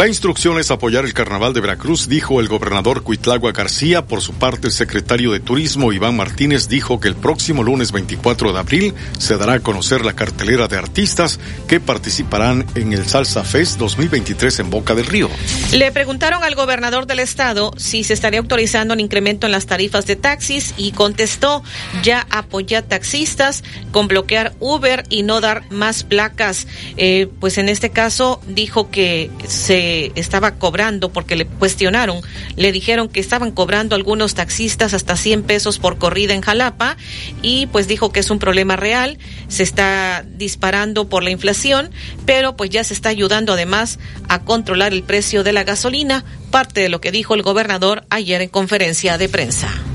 La instrucción es apoyar el Carnaval de Veracruz, dijo el gobernador Cuitlagua García. Por su parte, el secretario de Turismo, Iván Martínez, dijo que el próximo lunes 24 de abril se dará a conocer la cartelera de artistas que participarán en el Salsa Fest 2023 en Boca del Río. Le preguntaron al gobernador del estado si se estaría autorizando un incremento en las tarifas de taxis y contestó, ya apoya taxistas con bloquear Uber y no dar más placas. Eh, pues en este caso dijo que se estaba cobrando porque le cuestionaron, le dijeron que estaban cobrando algunos taxistas hasta 100 pesos por corrida en Jalapa y pues dijo que es un problema real, se está disparando por la inflación, pero pues ya se está ayudando además a controlar el precio de la gasolina, parte de lo que dijo el gobernador ayer en conferencia de prensa.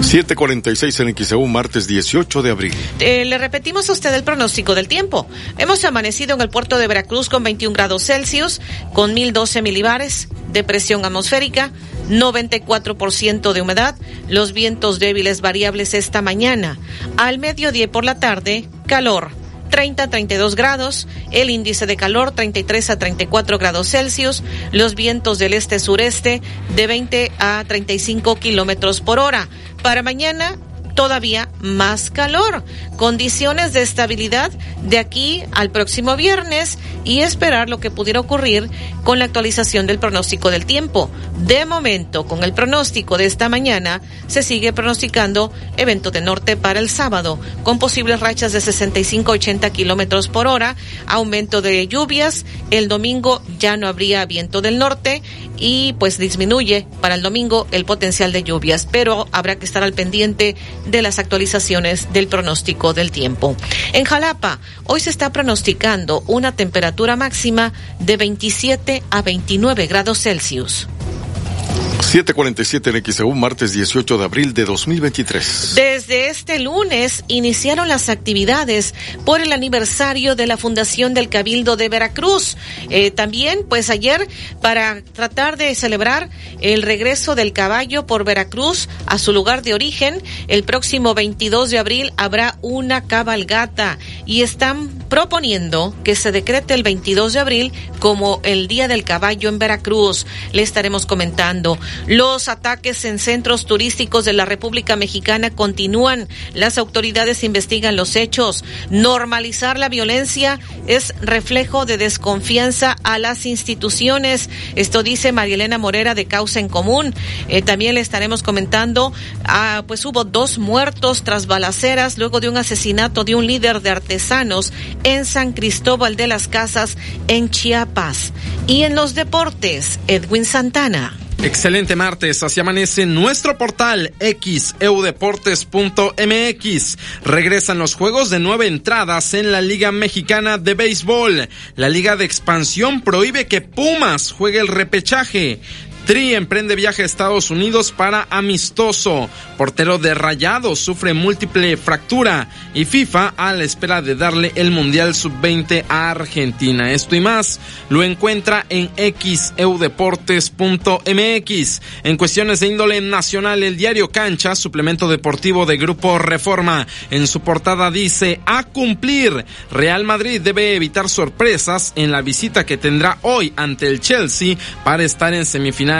746 en XEU, martes 18 de abril. Eh, le repetimos a usted el pronóstico del tiempo. Hemos amanecido en el puerto de Veracruz con 21 grados Celsius, con 1012 milibares de presión atmosférica, 94% de humedad, los vientos débiles variables esta mañana. Al mediodía por la tarde, calor. 30 a 32 grados, el índice de calor 33 a 34 grados Celsius, los vientos del este-sureste de 20 a 35 kilómetros por hora. Para mañana, todavía más calor, condiciones de estabilidad de aquí al próximo viernes y esperar lo que pudiera ocurrir con la actualización del pronóstico del tiempo. De momento, con el pronóstico de esta mañana, se sigue pronosticando evento de norte para el sábado, con posibles rachas de 65-80 kilómetros por hora, aumento de lluvias. El domingo ya no habría viento del norte y pues disminuye para el domingo el potencial de lluvias, pero habrá que estar al pendiente de las actualizaciones del pronóstico del tiempo. En Jalapa, hoy se está pronosticando una temperatura máxima de 27 a 29 grados Celsius. 747 en XEU, martes 18 de abril de 2023. Desde este lunes iniciaron las actividades por el aniversario de la Fundación del Cabildo de Veracruz. Eh, también, pues ayer, para tratar de celebrar el regreso del caballo por Veracruz a su lugar de origen, el próximo 22 de abril habrá una cabalgata y están proponiendo que se decrete el 22 de abril como el Día del Caballo en Veracruz. Le estaremos comentando. Los ataques en centros turísticos de la República Mexicana continúan. Las autoridades investigan los hechos. Normalizar la violencia es reflejo de desconfianza a las instituciones. Esto dice María Elena Morera de Causa en Común. Eh, también le estaremos comentando, ah, pues hubo dos muertos tras balaceras luego de un asesinato de un líder de artesanos en San Cristóbal de las Casas, en Chiapas. Y en los deportes, Edwin Santana. Excelente martes, así amanece nuestro portal xeudeportes.mx. Regresan los juegos de nueve entradas en la Liga Mexicana de Béisbol. La Liga de Expansión prohíbe que Pumas juegue el repechaje. Tri emprende viaje a Estados Unidos para amistoso. Portero de Rayado sufre múltiple fractura. Y FIFA a la espera de darle el Mundial Sub-20 a Argentina. Esto y más lo encuentra en xeudeportes.mx. En cuestiones de índole nacional, el diario Cancha, suplemento deportivo de Grupo Reforma, en su portada dice a cumplir. Real Madrid debe evitar sorpresas en la visita que tendrá hoy ante el Chelsea para estar en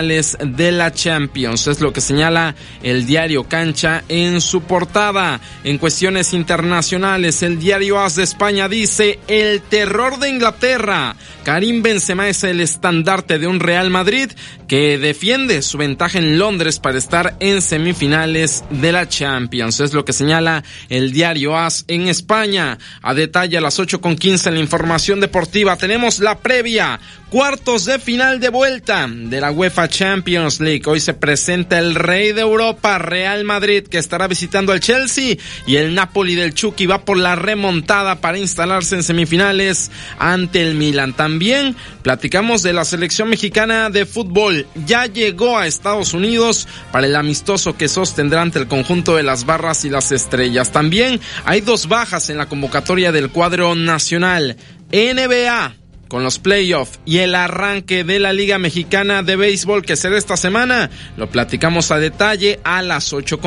de la Champions. Es lo que señala el diario Cancha en su portada. En cuestiones internacionales, el diario As de España dice el terror de Inglaterra. Karim Benzema es el estandarte de un Real Madrid que defiende su ventaja en Londres para estar en semifinales de la Champions. Es lo que señala el diario As en España. A detalle a las 8 con 15 en la información deportiva tenemos la previa. Cuartos de final de vuelta de la UEFA Champions League. Hoy se presenta el rey de Europa, Real Madrid, que estará visitando al Chelsea y el Napoli del Chucky va por la remontada para instalarse en semifinales ante el Milan. También platicamos de la selección mexicana de fútbol. Ya llegó a Estados Unidos para el amistoso que sostendrá ante el conjunto de las barras y las estrellas. También hay dos bajas en la convocatoria del cuadro nacional. NBA con los playoffs y el arranque de la Liga Mexicana de Béisbol que será esta semana. Lo platicamos a detalle a las 8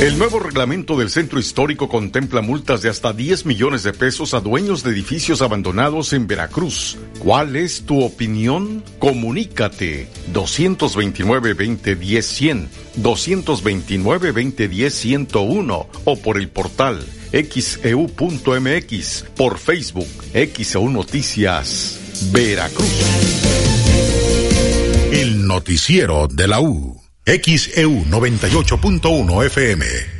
El nuevo reglamento del centro histórico contempla multas de hasta 10 millones de pesos a dueños de edificios abandonados en Veracruz. ¿Cuál es tu opinión? Comunícate 229-2010-100, 229-2010-101 o por el portal xeu.mx, por Facebook, XEU Noticias, Veracruz. El noticiero de la U. XEU 98.1 FM.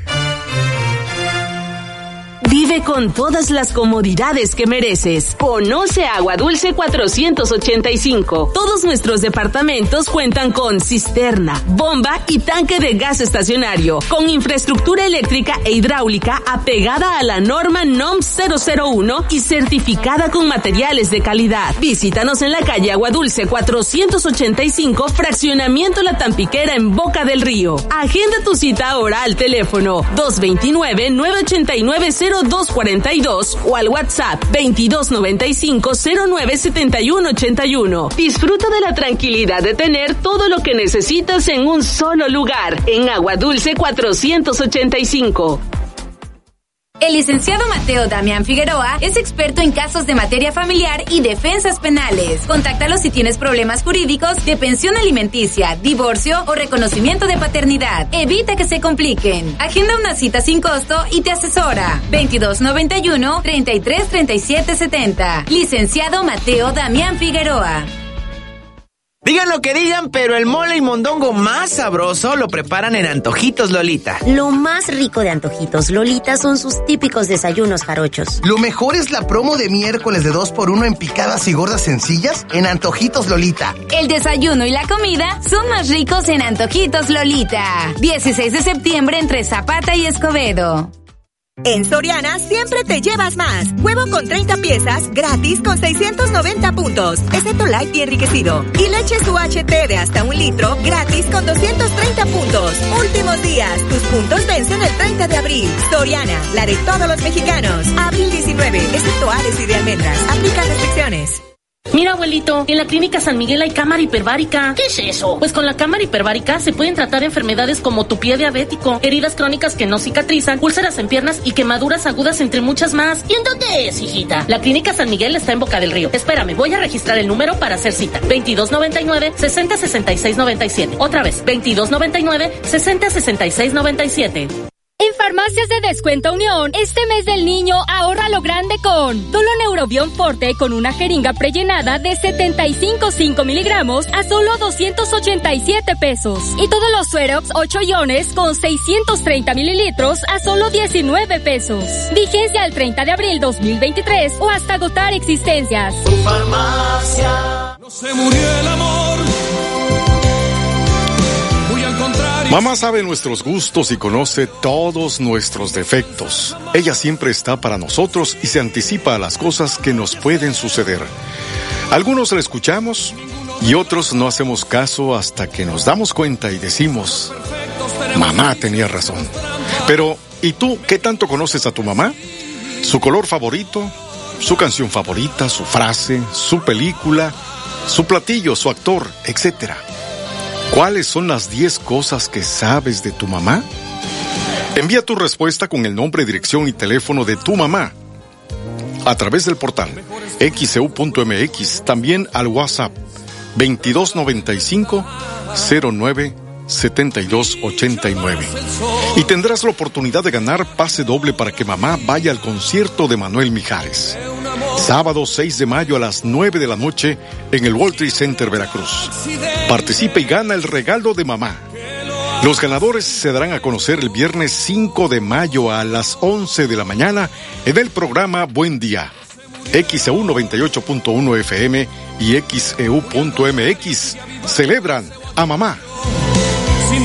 Vive con todas las comodidades que mereces. Conoce Agua Dulce 485. Todos nuestros departamentos cuentan con cisterna, bomba y tanque de gas estacionario, con infraestructura eléctrica e hidráulica apegada a la norma NOM 001 y certificada con materiales de calidad. Visítanos en la calle Agua Dulce 485, fraccionamiento La Tampiquera en Boca del Río. Agenda tu cita ahora al teléfono 229 989 0242 o al WhatsApp 2295 097181. Disfruta de la tranquilidad de tener todo lo que necesitas en un solo lugar, en Agua Dulce 485. El licenciado Mateo Damián Figueroa es experto en casos de materia familiar y defensas penales. Contáctalo si tienes problemas jurídicos de pensión alimenticia, divorcio o reconocimiento de paternidad. Evita que se compliquen. Agenda una cita sin costo y te asesora. 2291 333770. Licenciado Mateo Damián Figueroa. Digan lo que digan, pero el mole y mondongo más sabroso lo preparan en Antojitos Lolita. Lo más rico de Antojitos Lolita son sus típicos desayunos jarochos. Lo mejor es la promo de miércoles de 2 por 1 en picadas y gordas sencillas en Antojitos Lolita. El desayuno y la comida son más ricos en Antojitos Lolita. 16 de septiembre entre Zapata y Escobedo. En Soriana siempre te llevas más. Huevo con 30 piezas gratis con 690 puntos, excepto light y enriquecido. Y leche UHT de hasta un litro gratis con 230 puntos. Últimos días, tus puntos vencen el 30 de abril. Soriana, la de todos los mexicanos. Abril 19, excepto Ares y de almendras. Aplica restricciones. Mira, abuelito, en la clínica San Miguel hay cámara hiperbárica. ¿Qué es eso? Pues con la cámara hiperbárica se pueden tratar enfermedades como tu pie diabético, heridas crónicas que no cicatrizan, úlceras en piernas y quemaduras agudas, entre muchas más. ¿Y en dónde es, hijita? La clínica San Miguel está en Boca del Río. Espérame, voy a registrar el número para hacer cita. 2299-606697. Otra vez, 2299-606697. En Farmacias de Descuento Unión, este mes del niño ahorra lo grande con Dolo Neurobión Forte con una jeringa prellenada de 75,5 miligramos a solo 287 pesos. Y todos los Suerox 8 iones con 630 mililitros a solo 19 pesos. Vigencia al 30 de abril 2023 o hasta agotar existencias. Tu farmacia. No se murió el amor. Mamá sabe nuestros gustos y conoce todos nuestros defectos. Ella siempre está para nosotros y se anticipa a las cosas que nos pueden suceder. Algunos la escuchamos y otros no hacemos caso hasta que nos damos cuenta y decimos, mamá tenía razón. Pero, ¿y tú qué tanto conoces a tu mamá? ¿Su color favorito? ¿Su canción favorita? ¿Su frase? ¿Su película? ¿Su platillo? ¿Su actor? Etcétera. ¿Cuáles son las 10 cosas que sabes de tu mamá? Envía tu respuesta con el nombre, dirección y teléfono de tu mamá a través del portal xeu.mx, también al WhatsApp 2295 09 7289. Y tendrás la oportunidad de ganar pase doble para que mamá vaya al concierto de Manuel Mijares. Sábado 6 de mayo a las 9 de la noche en el World Trade Center Veracruz. Participa y gana el regalo de mamá. Los ganadores se darán a conocer el viernes 5 de mayo a las 11 de la mañana en el programa Buen Día. XEU 98.1 FM y XEU.mx celebran a mamá. Sin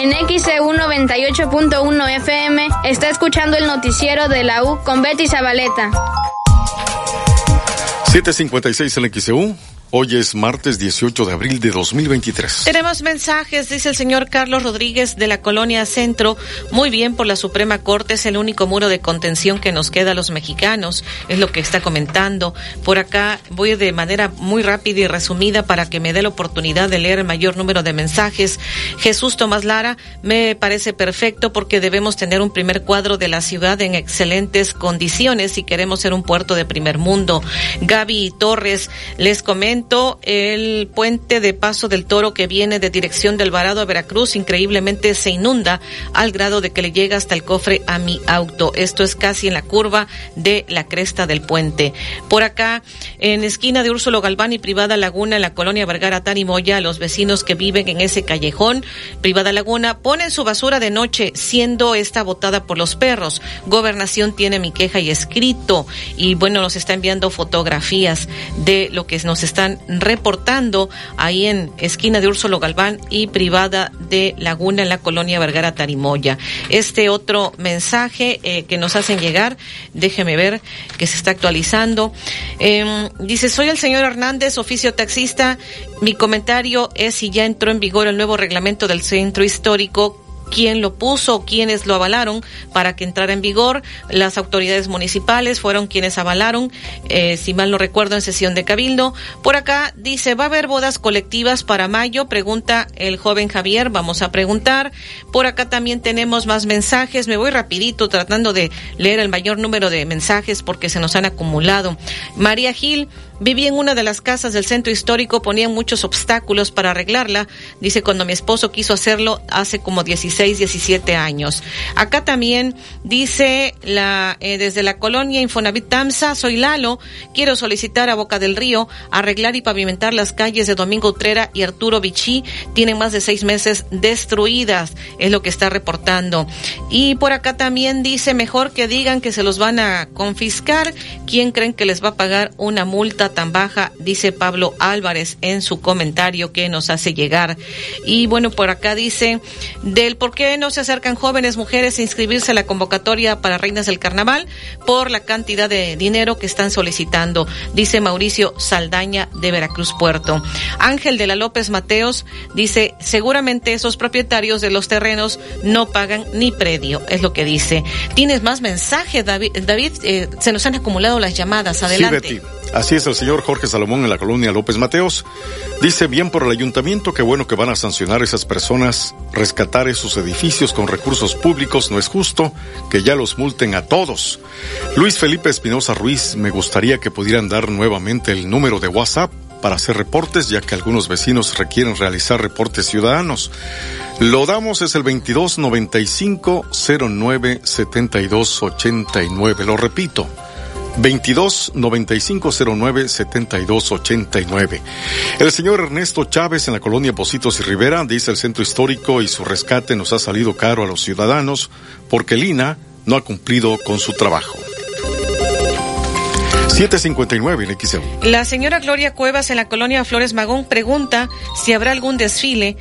En XEU 98.1 FM está escuchando el noticiero de la U con Betty Zabaleta. 756 en XEU. Hoy es martes 18 de abril de 2023. Tenemos mensajes, dice el señor Carlos Rodríguez de la Colonia Centro. Muy bien por la Suprema Corte, es el único muro de contención que nos queda a los mexicanos, es lo que está comentando. Por acá voy de manera muy rápida y resumida para que me dé la oportunidad de leer el mayor número de mensajes. Jesús Tomás Lara, me parece perfecto porque debemos tener un primer cuadro de la ciudad en excelentes condiciones si queremos ser un puerto de primer mundo. Gaby Torres, les el puente de Paso del Toro que viene de dirección del Varado a Veracruz increíblemente se inunda al grado de que le llega hasta el cofre a mi auto. Esto es casi en la curva de la cresta del puente. Por acá, en esquina de Úrsulo Galván y Privada Laguna, en la colonia Vergara Tanimoya, los vecinos que viven en ese callejón, Privada Laguna, ponen su basura de noche, siendo esta botada por los perros. Gobernación tiene mi queja y escrito. Y bueno, nos está enviando fotografías de lo que nos están reportando ahí en esquina de Úrsulo Galván y privada de Laguna en la colonia Vergara Tarimoya. Este otro mensaje eh, que nos hacen llegar, déjeme ver que se está actualizando. Eh, dice, soy el señor Hernández, oficio taxista. Mi comentario es si ya entró en vigor el nuevo reglamento del centro histórico quién lo puso, quiénes lo avalaron para que entrara en vigor. Las autoridades municipales fueron quienes avalaron, eh, si mal no recuerdo, en sesión de cabildo. Por acá dice, ¿va a haber bodas colectivas para mayo? Pregunta el joven Javier, vamos a preguntar. Por acá también tenemos más mensajes. Me voy rapidito tratando de leer el mayor número de mensajes porque se nos han acumulado. María Gil, Viví en una de las casas del centro histórico, ponían muchos obstáculos para arreglarla. Dice cuando mi esposo quiso hacerlo hace como 16, 17 años. Acá también dice eh, desde la colonia Infonavit Tamsa, soy Lalo, quiero solicitar a Boca del Río arreglar y pavimentar las calles de Domingo Utrera y Arturo Vichy. Tienen más de seis meses destruidas, es lo que está reportando. Y por acá también dice mejor que digan que se los van a confiscar. ¿Quién creen que les va a pagar una multa? Tan baja, dice Pablo Álvarez en su comentario que nos hace llegar. Y bueno, por acá dice del por qué no se acercan jóvenes mujeres a inscribirse a la convocatoria para Reinas del Carnaval por la cantidad de dinero que están solicitando, dice Mauricio Saldaña de Veracruz Puerto. Ángel de la López Mateos dice, seguramente esos propietarios de los terrenos no pagan ni predio, es lo que dice. ¿Tienes más mensajes, David? David eh, se nos han acumulado las llamadas. Adelante. Sí, Así es señor Jorge Salomón en la colonia López Mateos. Dice bien por el ayuntamiento que bueno que van a sancionar a esas personas, rescatar esos edificios con recursos públicos no es justo, que ya los multen a todos. Luis Felipe Espinosa Ruiz, me gustaría que pudieran dar nuevamente el número de WhatsApp para hacer reportes, ya que algunos vecinos requieren realizar reportes ciudadanos. Lo damos es el 2295 09 72 89. Lo repito. 22 95 09 72 89. El señor Ernesto Chávez en la colonia Positos y Rivera dice el centro histórico y su rescate nos ha salido caro a los ciudadanos porque Lina no ha cumplido con su trabajo. 759 en. La señora Gloria Cuevas en la colonia Flores Magón pregunta si habrá algún desfile,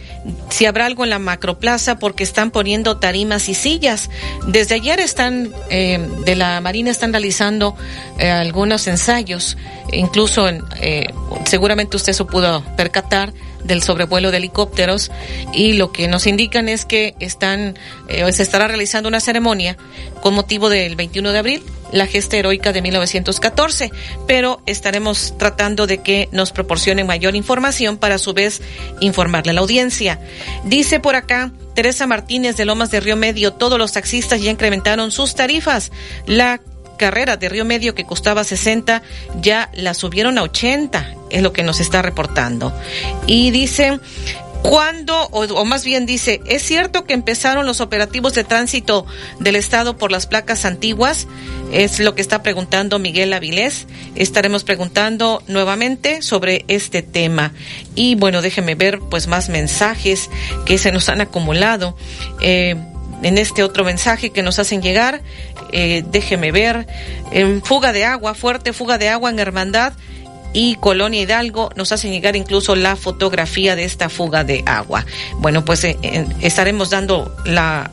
si habrá algo en la macroplaza porque están poniendo tarimas y sillas. Desde ayer están, eh, de la Marina están realizando eh, algunos ensayos, incluso en, eh, seguramente usted se pudo percatar del sobrevuelo de helicópteros y lo que nos indican es que están eh, se estará realizando una ceremonia con motivo del 21 de abril, la gesta heroica de 1914, pero estaremos tratando de que nos proporcionen mayor información para a su vez informarle a la audiencia. Dice por acá Teresa Martínez de Lomas de Río Medio, todos los taxistas ya incrementaron sus tarifas. La carrera de Río Medio que costaba 60 ya la subieron a 80, es lo que nos está reportando. Y dice, ¿Cuándo, o, o, más bien dice, es cierto que empezaron los operativos de tránsito del Estado por las placas antiguas? Es lo que está preguntando Miguel Avilés. Estaremos preguntando nuevamente sobre este tema. Y bueno, déjeme ver pues más mensajes que se nos han acumulado. Eh, en este otro mensaje que nos hacen llegar, eh, déjeme ver, en fuga de agua, fuerte fuga de agua en Hermandad y Colonia Hidalgo nos hacen llegar incluso la fotografía de esta fuga de agua. Bueno, pues eh, eh, estaremos dando la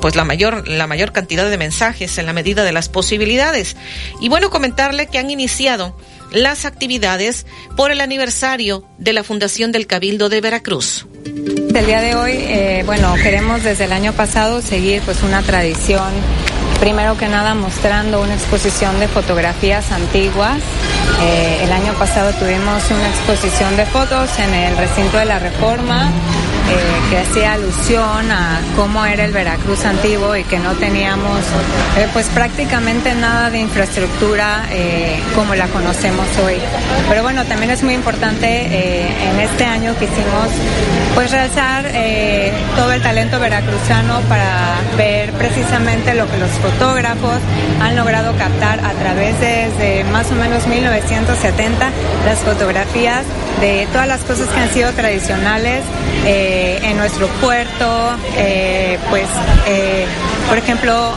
pues la mayor la mayor cantidad de mensajes en la medida de las posibilidades. Y bueno, comentarle que han iniciado las actividades por el aniversario de la Fundación del Cabildo de Veracruz. El día de hoy, eh, bueno, queremos desde el año pasado seguir pues una tradición, primero que nada mostrando una exposición de fotografías antiguas. Eh, el año pasado tuvimos una exposición de fotos en el recinto de la Reforma eh, que hacía alusión a cómo era el Veracruz antiguo y que no teníamos eh, pues prácticamente nada de infraestructura eh, como la conocemos hoy. Pero bueno, también es muy importante en este año que hicimos pues realzar todo el talento veracruzano para ver precisamente lo que los fotógrafos han logrado captar a través de más o menos 1970 las fotografías de todas las cosas que han sido tradicionales en nuestro puerto, eh, pues eh, por ejemplo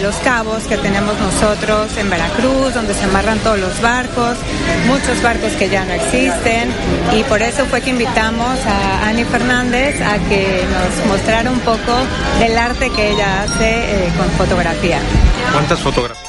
los cabos que tenemos nosotros en Veracruz, donde se amarran todos los barcos, muchos barcos que ya no existen y por eso fue que invitamos a Ani Fernández a que nos mostrara un poco del arte que ella hace con fotografía. ¿Cuántas fotografías?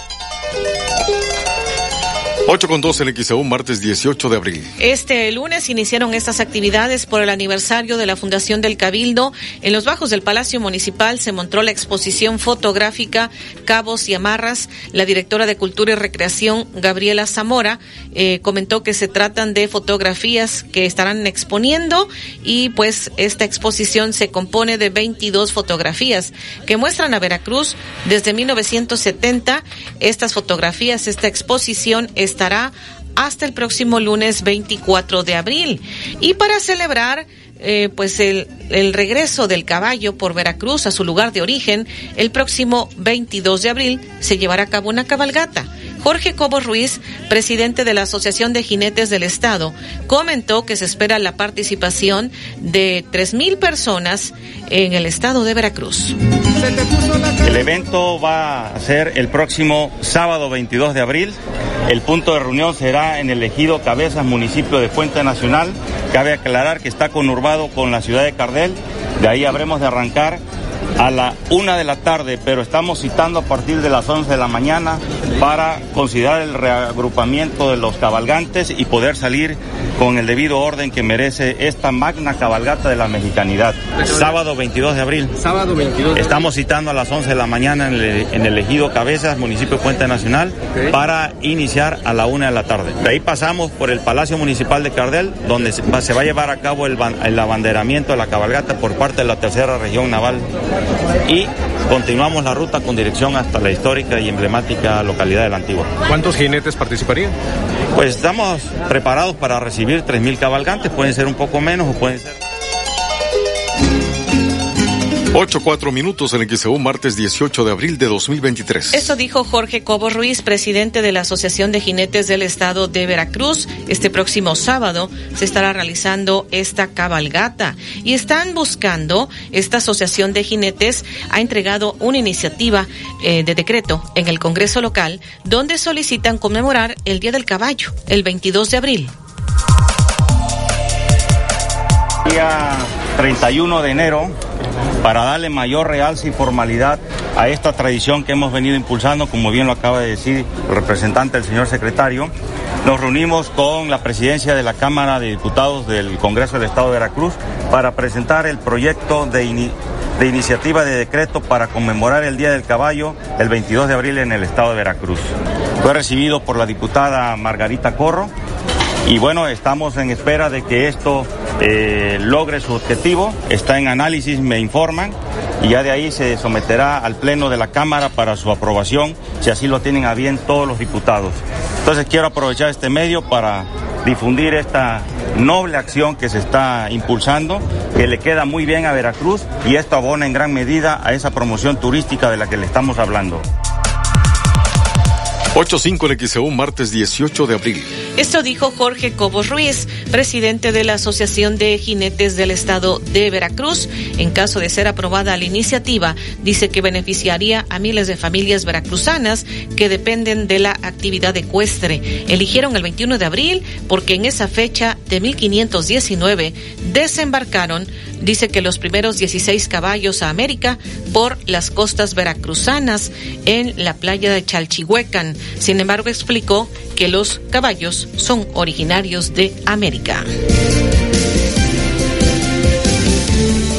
8 con 2 en XEU, martes 18 de abril. Este lunes iniciaron estas actividades por el aniversario de la Fundación del Cabildo. En los bajos del Palacio Municipal se mostró la exposición fotográfica Cabos y Amarras. La directora de Cultura y Recreación, Gabriela Zamora, eh, comentó que se tratan de fotografías que estarán exponiendo y pues esta exposición se compone de 22 fotografías que muestran a Veracruz desde 1970. Estas fotografías, esta exposición es estará hasta el próximo lunes 24 de abril. Y para celebrar eh, pues el, el, regreso del caballo por Veracruz a su lugar de origen, el próximo 22 de abril se llevará a cabo una cabalgata Jorge Cobo Ruiz, presidente de la Asociación de Jinetes del Estado, comentó que se espera la participación de 3.000 personas en el estado de Veracruz. El evento va a ser el próximo sábado 22 de abril. El punto de reunión será en el ejido Cabezas, municipio de Fuente Nacional. Cabe aclarar que está conurbado con la ciudad de Cardel. De ahí habremos de arrancar a la una de la tarde, pero estamos citando a partir de las 11 de la mañana para considerar el reagrupamiento de los cabalgantes y poder salir con el debido orden que merece esta magna cabalgata de la mexicanidad. Sábado 22 de abril. Sábado 22. Estamos citando a las 11 de la mañana en el, en el ejido Cabezas, municipio de Puente Nacional, para iniciar a la una de la tarde. De ahí pasamos por el Palacio Municipal de Cardel, donde se va, se va a llevar a cabo el, el abanderamiento de la cabalgata por parte de la tercera región naval y continuamos la ruta con dirección hasta la histórica y emblemática localidad de la Antigua. ¿Cuántos jinetes participarían? Pues estamos preparados para recibir 3.000 cabalgantes, pueden ser un poco menos o pueden ser... 8, 4 minutos en el XEU, martes 18 de abril de 2023. Eso dijo Jorge Cobo Ruiz, presidente de la Asociación de Jinetes del Estado de Veracruz. Este próximo sábado se estará realizando esta cabalgata y están buscando, esta Asociación de Jinetes ha entregado una iniciativa eh, de decreto en el Congreso local donde solicitan conmemorar el Día del Caballo, el 22 de abril. día 31 de enero para darle mayor realce y formalidad a esta tradición que hemos venido impulsando, como bien lo acaba de decir el representante del señor secretario. Nos reunimos con la presidencia de la Cámara de Diputados del Congreso del Estado de Veracruz para presentar el proyecto de, de iniciativa de decreto para conmemorar el Día del Caballo el 22 de abril en el Estado de Veracruz. Fue recibido por la diputada Margarita Corro y bueno, estamos en espera de que esto eh, logre su objetivo. Está en análisis, me informan, y ya de ahí se someterá al Pleno de la Cámara para su aprobación, si así lo tienen a bien todos los diputados. Entonces quiero aprovechar este medio para difundir esta noble acción que se está impulsando, que le queda muy bien a Veracruz y esto abona en gran medida a esa promoción turística de la que le estamos hablando. 8.5 en XEU, martes 18 de abril. Esto dijo Jorge Cobos Ruiz, presidente de la Asociación de Jinetes del Estado de Veracruz. En caso de ser aprobada la iniciativa, dice que beneficiaría a miles de familias veracruzanas que dependen de la actividad ecuestre. Eligieron el 21 de abril porque en esa fecha de 1519 desembarcaron, dice que los primeros 16 caballos a América por las costas veracruzanas en la playa de Chalchihuecan. Sin embargo, explicó que los caballos son originarios de América.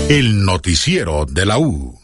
El noticiero de la U.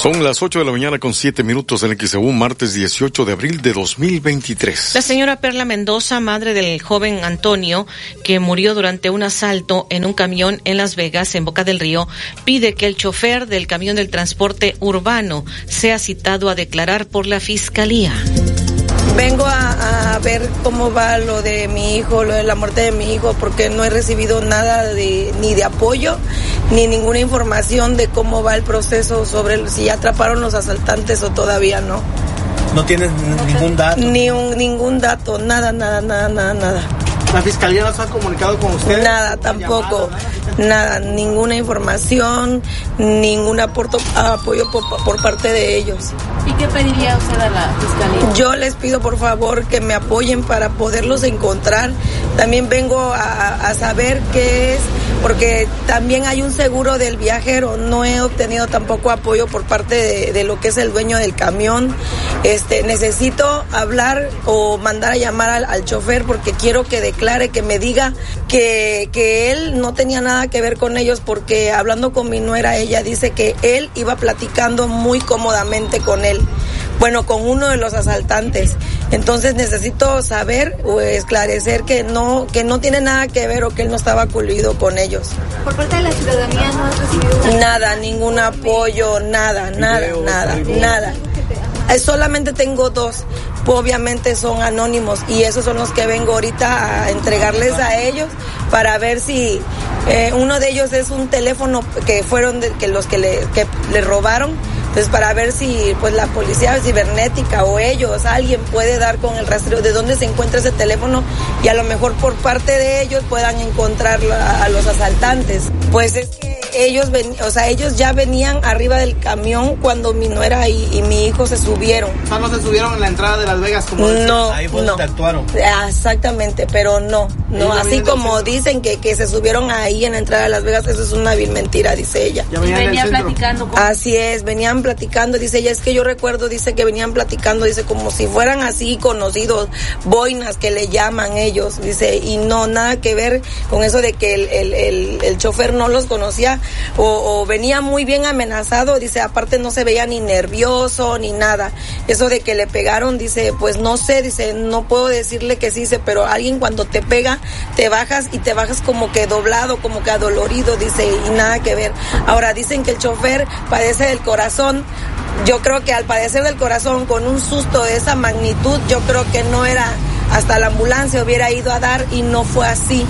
Son las 8 de la mañana con 7 minutos en XEU, martes 18 de abril de 2023. La señora Perla Mendoza, madre del joven Antonio, que murió durante un asalto en un camión en Las Vegas, en Boca del Río, pide que el chofer del camión del transporte urbano sea citado a declarar por la fiscalía. Vengo a, a ver cómo va lo de mi hijo, lo de la muerte de mi hijo, porque no he recibido nada de, ni de apoyo, ni ninguna información de cómo va el proceso sobre si ya atraparon los asaltantes o todavía no. ¿No tienes ningún dato? Ni un, ningún dato, nada, nada, nada, nada, nada. ¿La fiscalía no se ha comunicado con usted? Nada, tampoco. Nada, ninguna información, ningún aporto, apoyo por, por, parte de ellos. ¿Y qué pediría usted a la fiscalía? Yo les pido por favor que me apoyen para poderlos encontrar. También vengo a, a saber qué es, porque también hay un seguro del viajero. No he obtenido tampoco apoyo por parte de, de lo que es el dueño del camión. Este, necesito hablar o mandar a llamar al, al chofer porque quiero que declare, que me diga que, que él no tenía nada que ver con ellos porque hablando con mi nuera, ella dice que él iba platicando muy cómodamente con él. Bueno, con uno de los asaltantes. Entonces necesito saber o esclarecer que no, que no tiene nada que ver o que él no estaba coluido con ellos. Por parte de la ciudadanía no has recibido nada, ningún apoyo, nada, nada, nada, nada. Eh, solamente tengo dos, obviamente son anónimos y esos son los que vengo ahorita a entregarles a ellos para ver si eh, uno de ellos es un teléfono que fueron de, que los que le, que le robaron. Entonces, para ver si pues la policía cibernética o ellos, alguien puede dar con el rastreo de dónde se encuentra ese teléfono y a lo mejor por parte de ellos puedan encontrar a, a los asaltantes. Pues es que ellos, ven, o sea, ellos ya venían arriba del camión cuando mi nuera y, y mi hijo se subieron. O sea, no se subieron en la entrada de Las Vegas como No, Ahí fue no. donde actuaron. Exactamente, pero no, no, Ellos así como dicen que, que se subieron ahí en la entrada de Las Vegas, eso es una vil mentira, dice ella. Ya venían venía platicando con... Así es, venían platicando, dice ella, es que yo recuerdo, dice que venían platicando, dice como si fueran así conocidos, boinas que le llaman ellos, dice, y no, nada que ver con eso de que el, el, el, el chofer no los conocía o, o venía muy bien amenazado, dice, aparte no se veía ni nervioso ni nada. Eso de que le pegaron, dice, pues no sé, dice, no puedo decirle que sí, dice, pero alguien cuando te pega, te bajas y te bajas como que doblado, como que adolorido, dice, y nada que ver. Ahora dicen que el chofer padece del corazón. Yo creo que al padecer del corazón con un susto de esa magnitud, yo creo que no era hasta la ambulancia hubiera ido a dar y no fue así.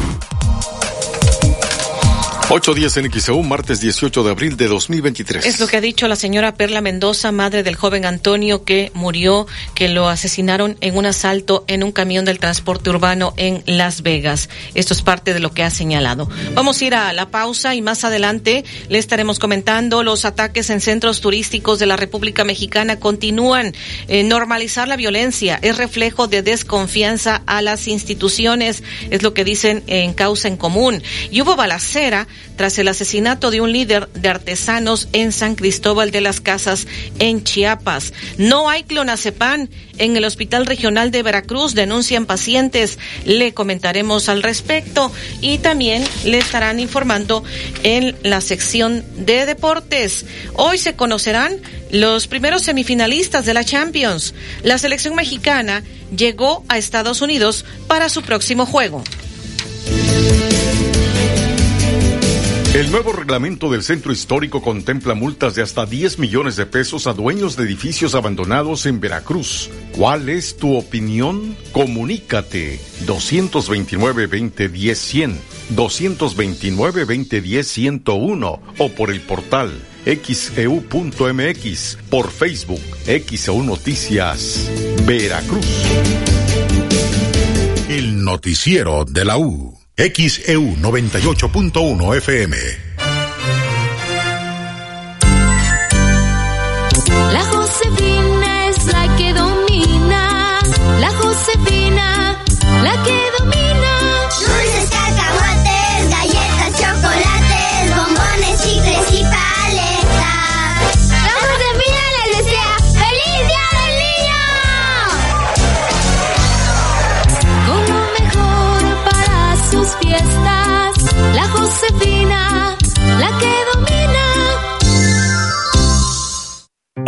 8 días en XEU, martes 18 de abril de 2023. Es lo que ha dicho la señora Perla Mendoza, madre del joven Antonio que murió, que lo asesinaron en un asalto en un camión del transporte urbano en Las Vegas. Esto es parte de lo que ha señalado. Vamos a ir a la pausa y más adelante le estaremos comentando los ataques en centros turísticos de la República Mexicana continúan. Eh, normalizar la violencia es reflejo de desconfianza a las instituciones, es lo que dicen en causa en común. Y hubo balacera tras el asesinato de un líder de artesanos en San Cristóbal de las Casas, en Chiapas. No hay clonazepam en el Hospital Regional de Veracruz, denuncian pacientes. Le comentaremos al respecto y también le estarán informando en la sección de deportes. Hoy se conocerán los primeros semifinalistas de la Champions. La selección mexicana llegó a Estados Unidos para su próximo juego. El nuevo reglamento del centro histórico contempla multas de hasta 10 millones de pesos a dueños de edificios abandonados en Veracruz. ¿Cuál es tu opinión? Comunícate 229-2010-100, 229-2010-101 o por el portal xeu.mx, por Facebook, XEU Noticias, Veracruz. El noticiero de la U. XEU 98.1 FM.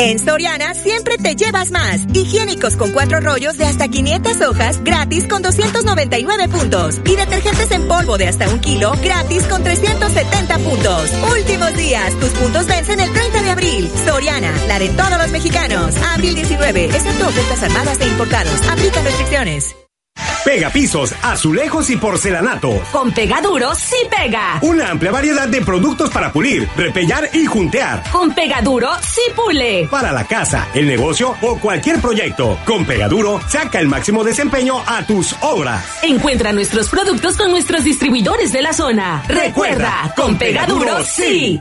En Soriana siempre te llevas más. Higiénicos con cuatro rollos de hasta 500 hojas, gratis con 299 puntos. Y detergentes en polvo de hasta un kilo, gratis con 370 puntos. Últimos días, tus puntos vencen el 30 de abril. Soriana, la de todos los mexicanos. Abril 19, excepto ofertas armadas e importados. Aplican restricciones. Pega pisos, azulejos y porcelanato. Con Pegaduro sí pega. Una amplia variedad de productos para pulir, repellar y juntear. Con Pegaduro sí pule. Para la casa, el negocio o cualquier proyecto. Con Pegaduro, saca el máximo desempeño a tus obras. Encuentra nuestros productos con nuestros distribuidores de la zona. Recuerda, con Pegaduro sí.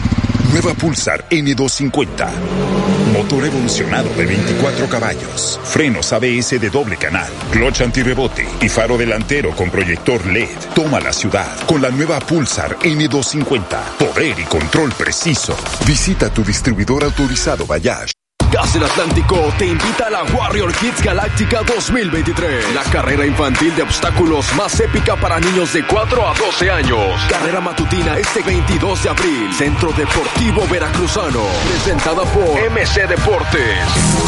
Nueva Pulsar N250. Motor evolucionado de 24 caballos. Frenos ABS de doble canal. Clutch antirrebote y faro delantero con proyector LED. Toma la ciudad con la nueva Pulsar N250. Poder y control preciso. Visita tu distribuidor autorizado Bayash. Gas del Atlántico te invita a la Warrior Kids Galáctica 2023. La carrera infantil de obstáculos más épica para niños de 4 a 12 años. Carrera matutina este 22 de abril. Centro Deportivo Veracruzano. Presentada por MC Deportes.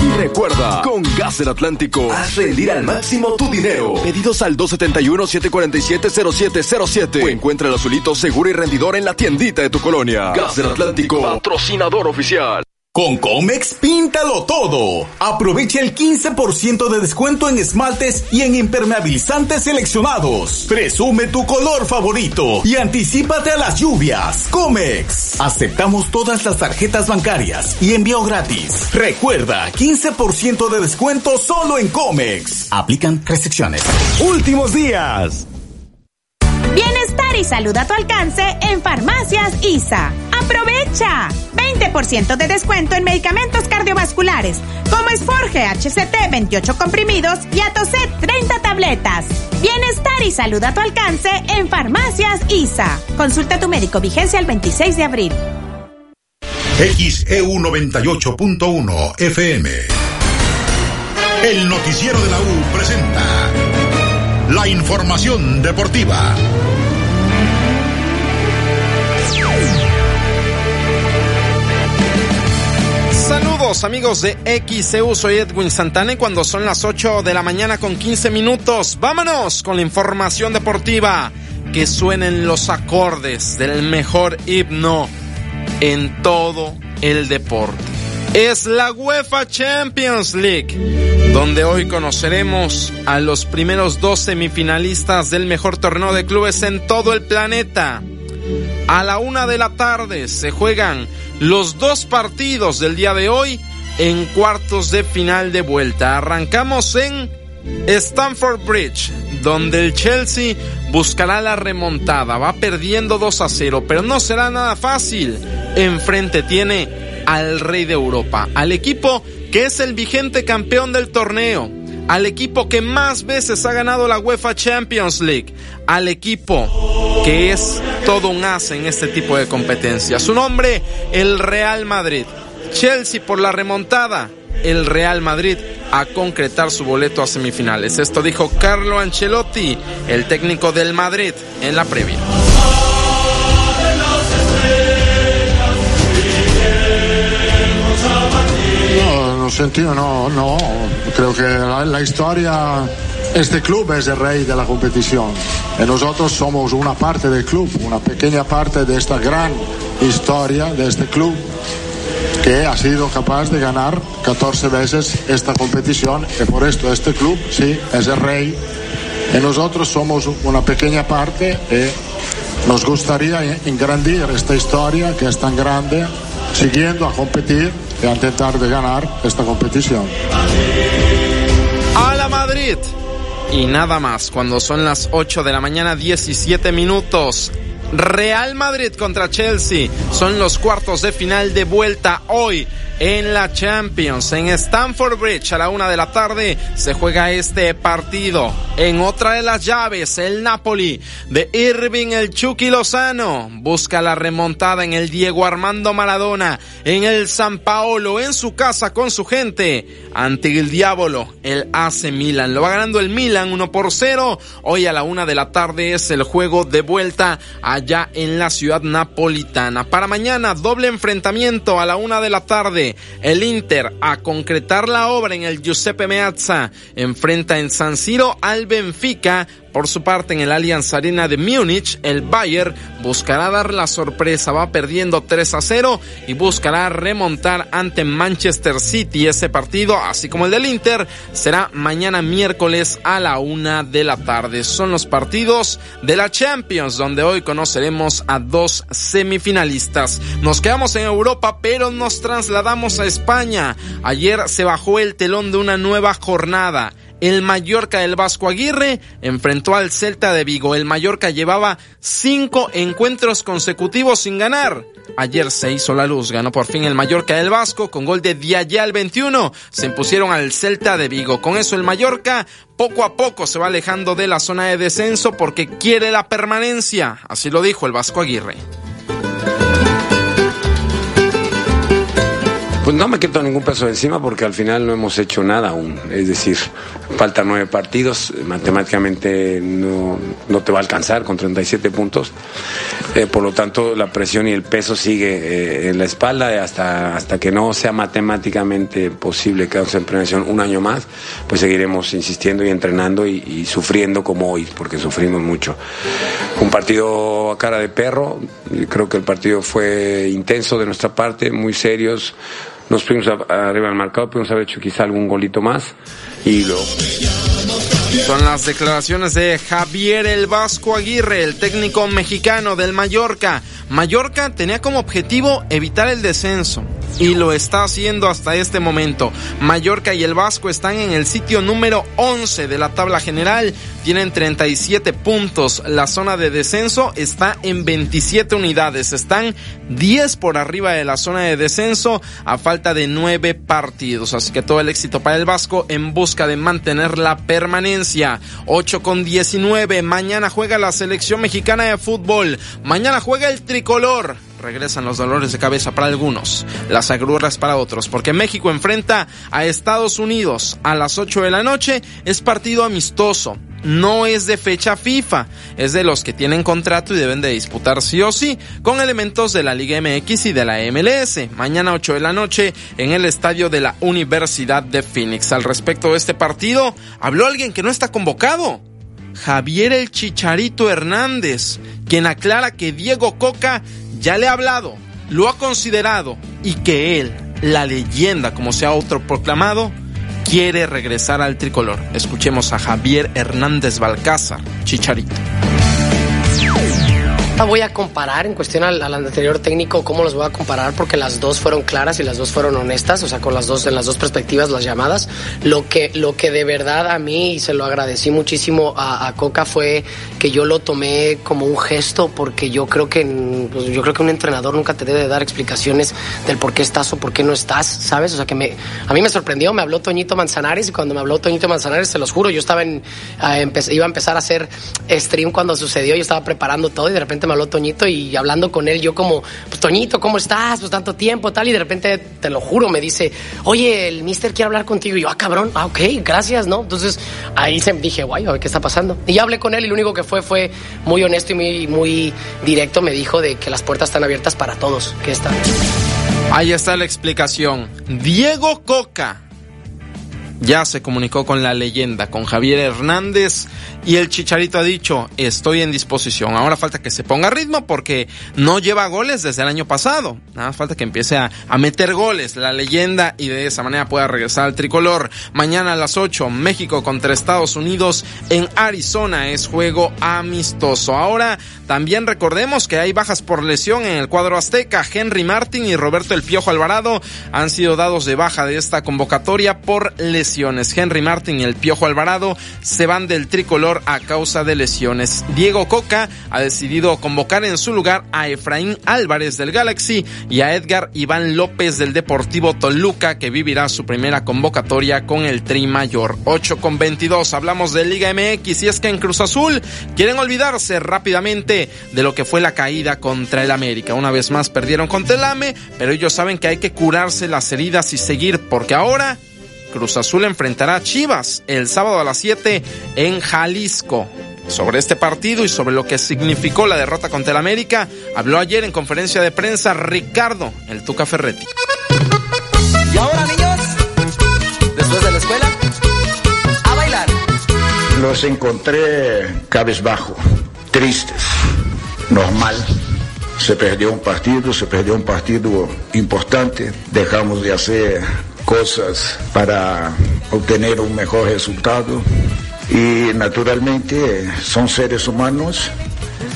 Y recuerda, con Gas del Atlántico, haz rendir al máximo tu dinero. Pedidos al 271-747-0707. O encuentra el azulito seguro y rendidor en la tiendita de tu colonia. Gas del Atlántico, patrocinador oficial. Con Comex, píntalo todo. Aprovecha el 15% de descuento en esmaltes y en impermeabilizantes seleccionados. Presume tu color favorito y anticipate a las lluvias. Comex. Aceptamos todas las tarjetas bancarias y envío gratis. Recuerda, 15% de descuento solo en Comex. Aplican restricciones. Últimos días. Bienestar y salud a tu alcance en Farmacias ISA. ¡Aprovecha! 20% de descuento en medicamentos cardiovasculares, como Esforge HCT 28 comprimidos y Atocet 30 tabletas. Bienestar y salud a tu alcance en Farmacias ISA. Consulta a tu médico vigencia el 26 de abril. XEU 98.1 FM. El noticiero de la U presenta la información deportiva. Saludos amigos de XEU, soy Edwin Santana y cuando son las 8 de la mañana con 15 minutos, vámonos con la información deportiva. Que suenen los acordes del mejor himno en todo el deporte. Es la UEFA Champions League, donde hoy conoceremos a los primeros dos semifinalistas del mejor torneo de clubes en todo el planeta. A la una de la tarde se juegan los dos partidos del día de hoy en cuartos de final de vuelta. Arrancamos en Stamford Bridge, donde el Chelsea buscará la remontada. Va perdiendo 2 a 0, pero no será nada fácil. Enfrente tiene al rey de Europa, al equipo que es el vigente campeón del torneo, al equipo que más veces ha ganado la UEFA Champions League, al equipo que es todo un as en este tipo de competencia. Su nombre, el Real Madrid. Chelsea por la remontada, el Real Madrid a concretar su boleto a semifinales. Esto dijo Carlo Ancelotti, el técnico del Madrid, en la previa. Sentido, no, no. Creo que la, historia, este club es el rey de la competición. Y nosotros somos una parte del club, una pequeña parte de esta gran historia de este club que ha sido capaz de ganar 14 veces esta competición y por esto este club sí es el rey y nosotros somos una pequeña parte y nos gustaría engrandir esta historia que es tan grande siguiendo a competir y a intentar de ganar esta competición. A la Madrid. Y nada más, cuando son las 8 de la mañana 17 minutos. Real Madrid contra Chelsea son los cuartos de final de vuelta hoy en la Champions. En Stamford Bridge a la una de la tarde se juega este partido. En otra de las llaves, el Napoli de Irving el Chucky Lozano busca la remontada en el Diego Armando Maradona, en el San Paolo, en su casa con su gente, ante el Diablo, el AC Milan. Lo va ganando el Milan 1 por 0. Hoy a la una de la tarde es el juego de vuelta allá allá en la ciudad napolitana. Para mañana, doble enfrentamiento a la una de la tarde. El Inter a concretar la obra en el Giuseppe Meazza enfrenta en San Siro al Benfica por su parte, en el Allianz Arena de Múnich, el Bayern buscará dar la sorpresa, va perdiendo 3 a 0 y buscará remontar ante Manchester City. Ese partido, así como el del Inter, será mañana miércoles a la una de la tarde. Son los partidos de la Champions, donde hoy conoceremos a dos semifinalistas. Nos quedamos en Europa, pero nos trasladamos a España. Ayer se bajó el telón de una nueva jornada el Mallorca del Vasco Aguirre enfrentó al Celta de Vigo. El Mallorca llevaba cinco encuentros consecutivos sin ganar. Ayer se hizo la luz, ganó por fin el Mallorca del Vasco con gol de Diayá al 21. Se impusieron al Celta de Vigo. Con eso el Mallorca poco a poco se va alejando de la zona de descenso porque quiere la permanencia. Así lo dijo el Vasco Aguirre. Pues no me quito ningún peso encima porque al final no hemos hecho nada aún. Es decir, faltan nueve partidos, matemáticamente no, no te va a alcanzar con 37 puntos. Eh, por lo tanto, la presión y el peso sigue eh, en la espalda hasta, hasta que no sea matemáticamente posible quedarnos en prevención un año más, pues seguiremos insistiendo y entrenando y sufriendo como hoy, porque sufrimos mucho. Un partido a cara de perro, creo que el partido fue intenso de nuestra parte, muy serios nos fuimos arriba del marcado, pudimos haber hecho quizá algún golito más y luego Son las declaraciones de Javier el Vasco Aguirre, el técnico mexicano del Mallorca. Mallorca tenía como objetivo evitar el descenso y lo está haciendo hasta este momento. Mallorca y el Vasco están en el sitio número 11 de la tabla general, tienen 37 puntos. La zona de descenso está en 27 unidades, están 10 por arriba de la zona de descenso a falta de 9 partidos. Así que todo el éxito para el Vasco en busca de mantener la permanencia. 8 con 19. Mañana juega la selección mexicana de fútbol. Mañana juega el tricolor. Regresan los dolores de cabeza para algunos, las agruras para otros, porque México enfrenta a Estados Unidos a las 8 de la noche. Es partido amistoso no es de fecha FIFA, es de los que tienen contrato y deben de disputar sí o sí con elementos de la Liga MX y de la MLS. Mañana 8 de la noche en el estadio de la Universidad de Phoenix. Al respecto de este partido, habló alguien que no está convocado. Javier el Chicharito Hernández, quien aclara que Diego Coca ya le ha hablado, lo ha considerado y que él, la leyenda como se ha autoproclamado, quiere regresar al tricolor. Escuchemos a Javier Hernández Balcázar, Chicharito. La voy a comparar en cuestión al, al anterior técnico, cómo los voy a comparar porque las dos fueron claras y las dos fueron honestas, o sea, con las dos en las dos perspectivas las llamadas. Lo que lo que de verdad a mí y se lo agradecí muchísimo a, a Coca fue que yo lo tomé como un gesto porque yo creo que pues, yo creo que un entrenador nunca te debe dar explicaciones del por qué estás o por qué no estás, ¿sabes? O sea, que me a mí me sorprendió, me habló Toñito Manzanares y cuando me habló Toñito Manzanares, se los juro, yo estaba en iba a empezar a hacer stream cuando sucedió, yo estaba preparando todo y de repente me Toñito y hablando con él yo como, pues Toñito, ¿cómo estás? Pues tanto tiempo, tal, y de repente, te lo juro, me dice, oye, el mister quiere hablar contigo. Y yo, ah, cabrón, ah, ok, gracias, ¿no? Entonces ahí se dije, guay, a ver qué está pasando. Y ya hablé con él y lo único que fue fue muy honesto y muy, directo, me dijo de que las puertas están abiertas para todos, que está. Ahí está la explicación. Diego Coca ya se comunicó con la leyenda, con Javier Hernández, y el Chicharito ha dicho, estoy en disposición. Ahora falta que se ponga ritmo porque no lleva goles desde el año pasado. Nada más falta que empiece a, a meter goles la leyenda y de esa manera pueda regresar al tricolor. Mañana a las 8, México contra Estados Unidos en Arizona es juego amistoso. Ahora también recordemos que hay bajas por lesión en el cuadro azteca. Henry Martin y Roberto El Piojo Alvarado han sido dados de baja de esta convocatoria por Henry Martin y El Piojo Alvarado se van del tricolor a causa de lesiones. Diego Coca ha decidido convocar en su lugar a Efraín Álvarez del Galaxy y a Edgar Iván López del Deportivo Toluca que vivirá su primera convocatoria con el Tri Mayor. 8 con 22. Hablamos de Liga MX y es que en Cruz Azul quieren olvidarse rápidamente de lo que fue la caída contra el América. Una vez más perdieron contra el AME, pero ellos saben que hay que curarse las heridas y seguir porque ahora Cruz Azul enfrentará a Chivas el sábado a las 7 en Jalisco. sobre este partido y sobre lo que significó la derrota contra el América, habló ayer en conferencia de prensa Ricardo, el Tuca Ferretti. Y ahora, niños, después de la escuela, a bailar. Los encontré cabizbajo, tristes, normal. Se perdió un partido, se perdió un partido importante. Dejamos de hacer cosas para obtener un mejor resultado. Y naturalmente son seres humanos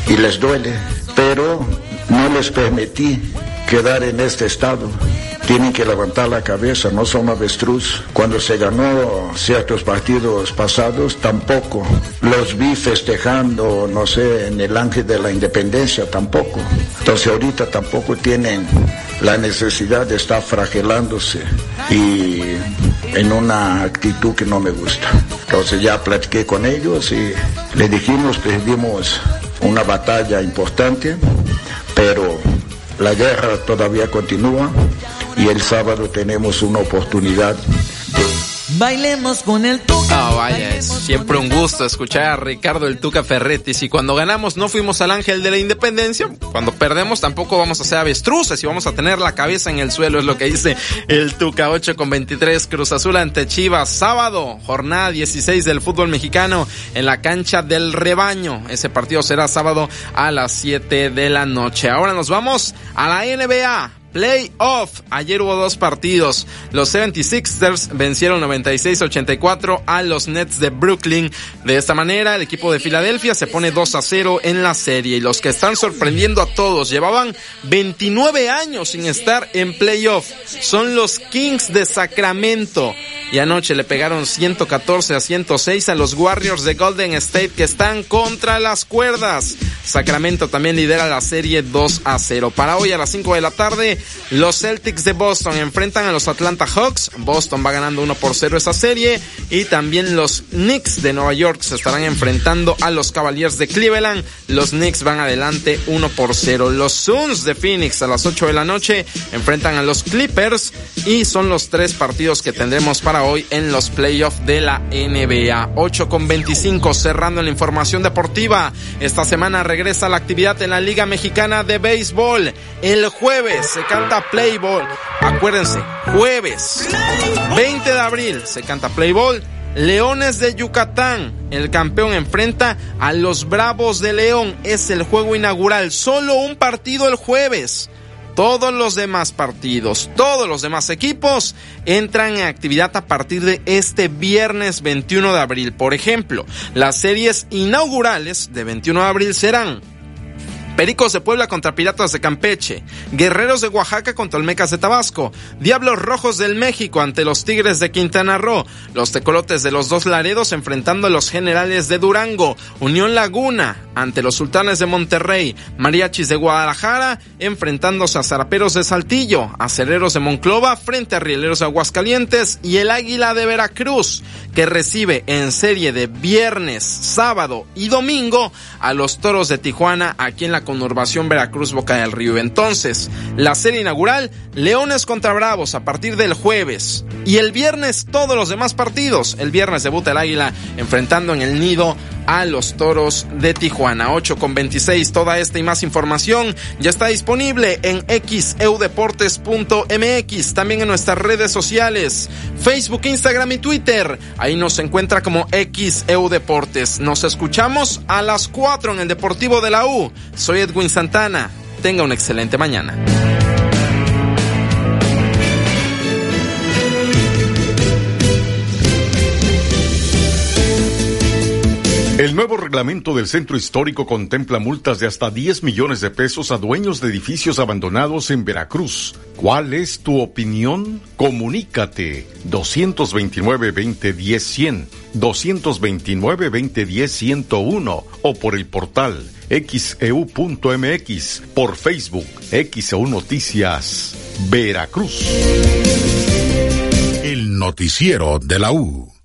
y les duele, pero no les permití quedar en este estado. Tienen que levantar la cabeza, no son avestruz. Cuando se ganó ciertos partidos pasados, tampoco. Los vi festejando, no sé, en el ángel de la independencia, tampoco. Entonces ahorita tampoco tienen la necesidad de estar fragelándose y en una actitud que no me gusta. Entonces ya platiqué con ellos y le dijimos que dimos una batalla importante, pero la guerra todavía continúa y el sábado tenemos una oportunidad Bailemos con el Tuca. Ah, vaya, es siempre un gusto escuchar a Ricardo el Tuca Ferretti. Si cuando ganamos no fuimos al ángel de la independencia, cuando perdemos tampoco vamos a ser avestruces y vamos a tener la cabeza en el suelo, es lo que dice el Tuca 8 con 23 Cruz Azul ante Chivas. Sábado, jornada 16 del fútbol mexicano en la cancha del rebaño. Ese partido será sábado a las 7 de la noche. Ahora nos vamos a la NBA. Playoff. Ayer hubo dos partidos. Los 76ers vencieron 96-84 a los Nets de Brooklyn. De esta manera, el equipo de Filadelfia se pone 2 a 0 en la serie. Y los que están sorprendiendo a todos, llevaban 29 años sin estar en playoff. Son los Kings de Sacramento. Y anoche le pegaron 114 a 106 a los Warriors de Golden State que están contra las cuerdas. Sacramento también lidera la serie 2 a 0. Para hoy a las 5 de la tarde, los Celtics de Boston enfrentan a los Atlanta Hawks. Boston va ganando 1 por 0 esa serie. Y también los Knicks de Nueva York se estarán enfrentando a los Cavaliers de Cleveland. Los Knicks van adelante 1 por 0. Los Suns de Phoenix a las 8 de la noche enfrentan a los Clippers. Y son los tres partidos que tendremos para hoy en los playoffs de la NBA. 8 con 25 cerrando la información deportiva. Esta semana regresa la actividad en la Liga Mexicana de Béisbol. El jueves se canta Playball. Acuérdense, jueves 20 de abril se canta Playball. Leones de Yucatán, el campeón enfrenta a los Bravos de León. Es el juego inaugural. Solo un partido el jueves. Todos los demás partidos, todos los demás equipos entran en actividad a partir de este viernes 21 de abril. Por ejemplo, las series inaugurales de 21 de abril serán Pericos de Puebla contra Piratas de Campeche, Guerreros de Oaxaca contra Olmecas de Tabasco, Diablos Rojos del México ante los Tigres de Quintana Roo, los Tecolotes de los Dos Laredos enfrentando a los Generales de Durango, Unión Laguna ante los Sultanes de Monterrey, Mariachis de Guadalajara enfrentándose a Zaraperos de Saltillo, Aceleros de Monclova frente a Rieleros de Aguascalientes. Y el Águila de Veracruz, que recibe en serie de viernes, sábado y domingo a los Toros de Tijuana aquí en la conurbación Veracruz Boca del Río. Entonces, la serie inaugural, Leones contra Bravos a partir del jueves. Y el viernes todos los demás partidos. El viernes debuta el Águila enfrentando en el nido a los Toros de Tijuana. 8 con 26. Toda esta y más información ya está disponible en xeudeportes.mx. También en nuestras redes sociales, Facebook, Instagram y Twitter. Ahí nos encuentra como xeudeportes. Nos escuchamos a las 4 en el Deportivo de la U. Soy Edwin Santana. Tenga una excelente mañana. El nuevo reglamento del centro histórico contempla multas de hasta 10 millones de pesos a dueños de edificios abandonados en Veracruz. ¿Cuál es tu opinión? Comunícate 229-2010-100, 229-2010-101 o por el portal xeu.mx, por Facebook, XEU Noticias, Veracruz. El noticiero de la U.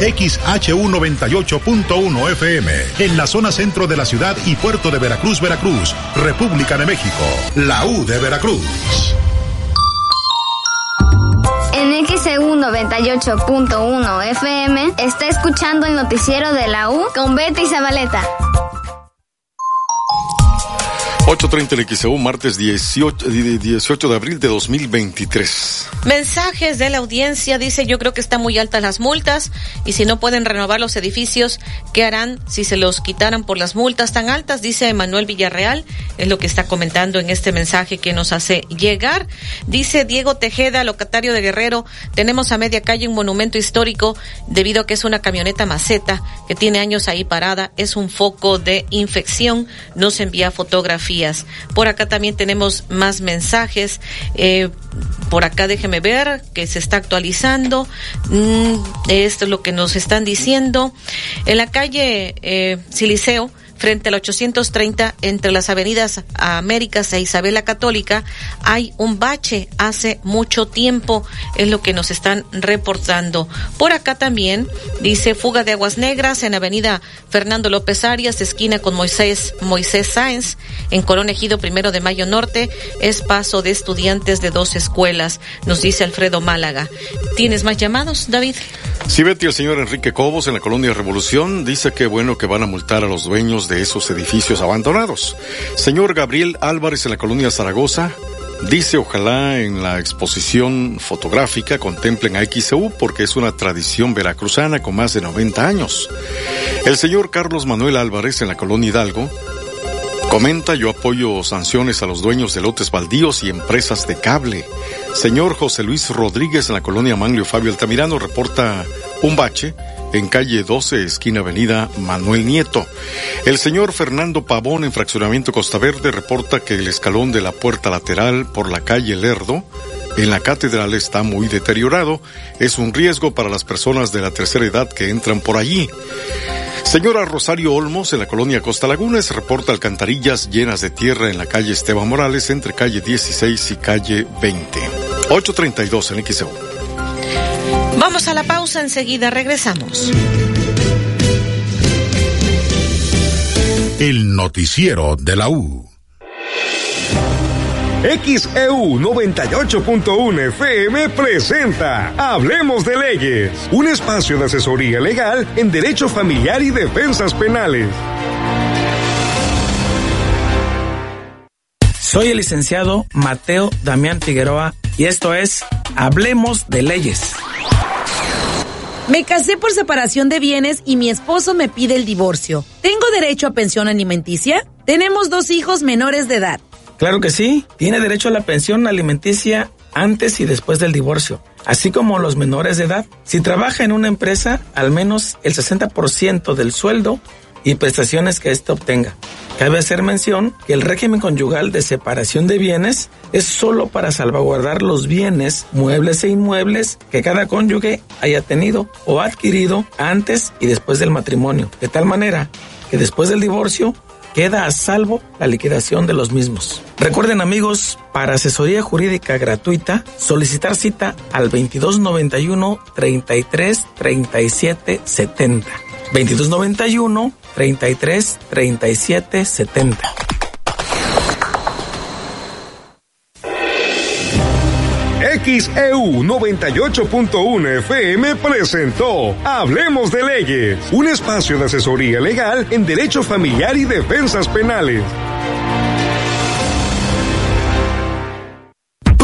XHU98.1 FM, en la zona centro de la ciudad y puerto de Veracruz, Veracruz, República de México, la U de Veracruz. En XEU 98.1 FM está escuchando el noticiero de la U con Betty Zabaleta. 8.30 en XEU, martes 18, 18 de abril de 2023. Mensajes de la audiencia, dice, yo creo que están muy altas las multas y si no pueden renovar los edificios, ¿qué harán si se los quitaran por las multas tan altas? Dice Manuel Villarreal, es lo que está comentando en este mensaje que nos hace llegar. Dice Diego Tejeda, locatario de Guerrero, tenemos a media calle un monumento histórico debido a que es una camioneta maceta que tiene años ahí parada, es un foco de infección, nos envía por acá también tenemos más mensajes. Eh, por acá déjeme ver que se está actualizando. Mm, esto es lo que nos están diciendo. En la calle eh, Siliceo frente al 830 entre las avenidas Américas e Isabela Católica hay un bache hace mucho tiempo, es lo que nos están reportando. Por acá también dice fuga de aguas negras en avenida Fernando López Arias, esquina con Moisés, Moisés Sáenz, en Colón Ejido Primero de Mayo Norte, es paso de estudiantes de dos escuelas, nos dice Alfredo Málaga. ¿Tienes más llamados, David? Sí, Betty, el señor Enrique Cobos en la colonia Revolución dice que bueno que van a multar a los dueños de esos edificios abandonados. Señor Gabriel Álvarez en la colonia Zaragoza dice ojalá en la exposición fotográfica contemplen a XEU porque es una tradición veracruzana con más de 90 años. El señor Carlos Manuel Álvarez en la colonia Hidalgo Comenta, yo apoyo sanciones a los dueños de lotes baldíos y empresas de cable. Señor José Luis Rodríguez en la colonia Manglio Fabio Altamirano reporta un bache en calle 12, esquina avenida Manuel Nieto. El señor Fernando Pavón en fraccionamiento Costa Verde reporta que el escalón de la puerta lateral por la calle Lerdo en la catedral está muy deteriorado. Es un riesgo para las personas de la tercera edad que entran por allí. Señora Rosario Olmos, en la colonia Costa Lagunes, reporta alcantarillas llenas de tierra en la calle Esteban Morales, entre calle 16 y calle 20. 832 en XEU. Vamos a la pausa, enseguida regresamos. El noticiero de la U. XEU 98.1 FM presenta Hablemos de Leyes, un espacio de asesoría legal en derecho familiar y defensas penales. Soy el licenciado Mateo Damián Figueroa y esto es Hablemos de Leyes. Me casé por separación de bienes y mi esposo me pide el divorcio. ¿Tengo derecho a pensión alimenticia? Tenemos dos hijos menores de edad. Claro que sí, tiene derecho a la pensión alimenticia antes y después del divorcio, así como los menores de edad. Si trabaja en una empresa, al menos el 60% del sueldo y prestaciones que éste obtenga. Cabe hacer mención que el régimen conyugal de separación de bienes es solo para salvaguardar los bienes, muebles e inmuebles que cada cónyuge haya tenido o adquirido antes y después del matrimonio, de tal manera que después del divorcio queda a salvo la liquidación de los mismos. Recuerden amigos, para asesoría jurídica gratuita, solicitar cita al 2291 33 37 70. 2291 33 37 70. XEU 98.1 FM presentó Hablemos de Leyes, un espacio de asesoría legal en derecho familiar y defensas penales.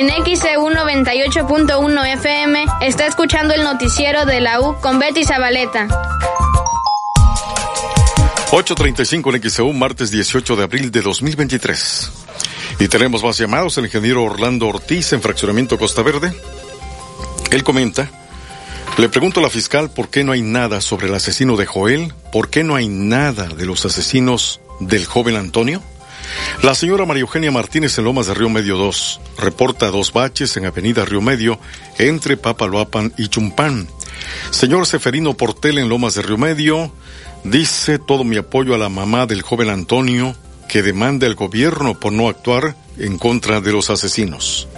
En XEU 98.1 FM está escuchando el noticiero de la U con Betty Zabaleta. 8.35 en XEU, martes 18 de abril de 2023. Y tenemos más llamados. El ingeniero Orlando Ortiz en Fraccionamiento Costa Verde. Él comenta. Le pregunto a la fiscal por qué no hay nada sobre el asesino de Joel, por qué no hay nada de los asesinos del joven Antonio. La señora María Eugenia Martínez en Lomas de Río Medio 2 reporta dos baches en Avenida Río Medio entre Papaloapan y Chumpán. Señor Seferino Portel en Lomas de Río Medio dice todo mi apoyo a la mamá del joven Antonio que demanda el gobierno por no actuar en contra de los asesinos.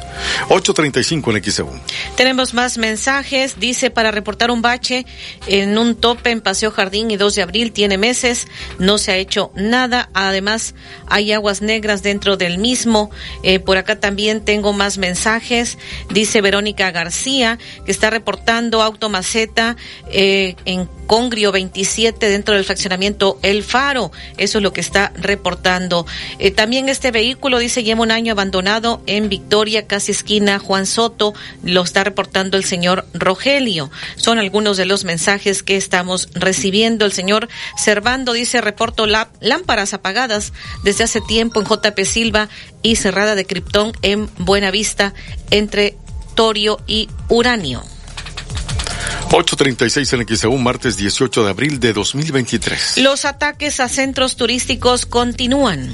8.35 en XEU. Tenemos más mensajes. Dice, para reportar un bache en un tope en Paseo Jardín y 2 de abril, tiene meses, no se ha hecho nada. Además, hay aguas negras dentro del mismo. Eh, por acá también tengo más mensajes. Dice Verónica García, que está reportando automaceta eh, en Congrio 27 dentro del fraccionamiento El Faro. Eso es lo que está reportando. Eh, también este vehículo, dice, lleva un año abandonado en Victoria, casi esquina Juan Soto. Lo está reportando el señor Rogelio. Son algunos de los mensajes que estamos recibiendo. El señor Servando dice, reporto lámparas apagadas desde hace tiempo en JP Silva y cerrada de Krypton en Buenavista entre torio y uranio. 8.36 en XEU, martes 18 de abril de 2023. Los ataques a centros turísticos continúan.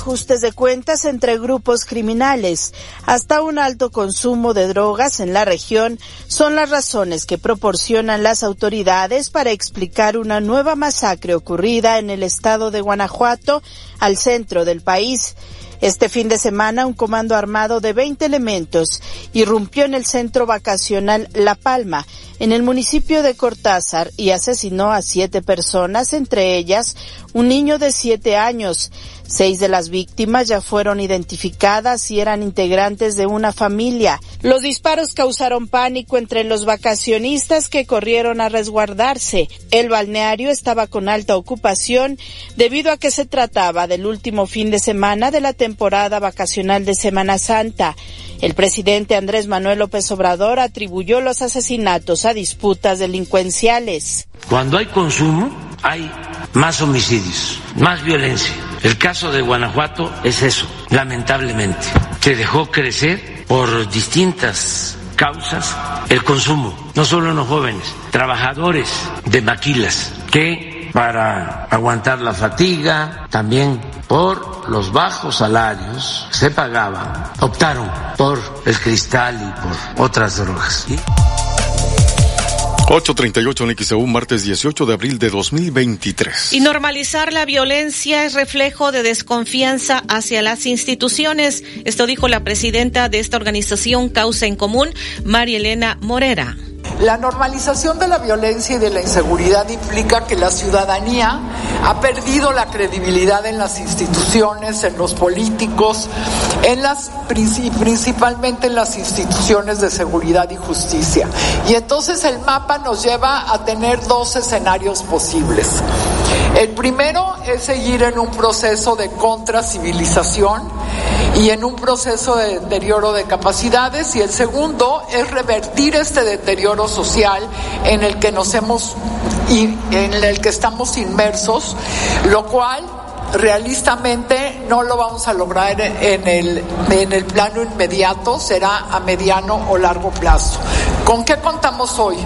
Ajustes de cuentas entre grupos criminales hasta un alto consumo de drogas en la región son las razones que proporcionan las autoridades para explicar una nueva masacre ocurrida en el estado de Guanajuato al centro del país. Este fin de semana, un comando armado de 20 elementos irrumpió en el centro vacacional La Palma, en el municipio de Cortázar, y asesinó a siete personas, entre ellas un niño de siete años. Seis de las víctimas ya fueron identificadas y eran integrantes de una familia. Los disparos causaron pánico entre los vacacionistas que corrieron a resguardarse. El balneario estaba con alta ocupación debido a que se trataba del último fin de semana de la temporada vacacional de Semana Santa. El presidente Andrés Manuel López Obrador atribuyó los asesinatos a disputas delincuenciales. Cuando hay consumo, hay más homicidios, más violencia. El caso de Guanajuato es eso, lamentablemente. Se dejó crecer por distintas causas el consumo, no solo en los jóvenes, trabajadores de maquilas que para aguantar la fatiga, también por los bajos salarios se pagaban, optaron por el cristal y por otras drogas. 838 en XEU, martes 18 de abril de 2023. Y normalizar la violencia es reflejo de desconfianza hacia las instituciones. Esto dijo la presidenta de esta organización Causa en Común, María Elena Morera. La normalización de la violencia y de la inseguridad implica que la ciudadanía ha perdido la credibilidad en las instituciones, en los políticos, en las principalmente en las instituciones de seguridad y justicia. Y entonces el mapa nos lleva a tener dos escenarios posibles. El primero es seguir en un proceso de contracivilización y en un proceso de deterioro de capacidades y el segundo es revertir este deterioro social en el que nos hemos en el que estamos inmersos, lo cual realistamente no lo vamos a lograr en el, en el plano inmediato, será a mediano o largo plazo. ¿Con qué contamos hoy?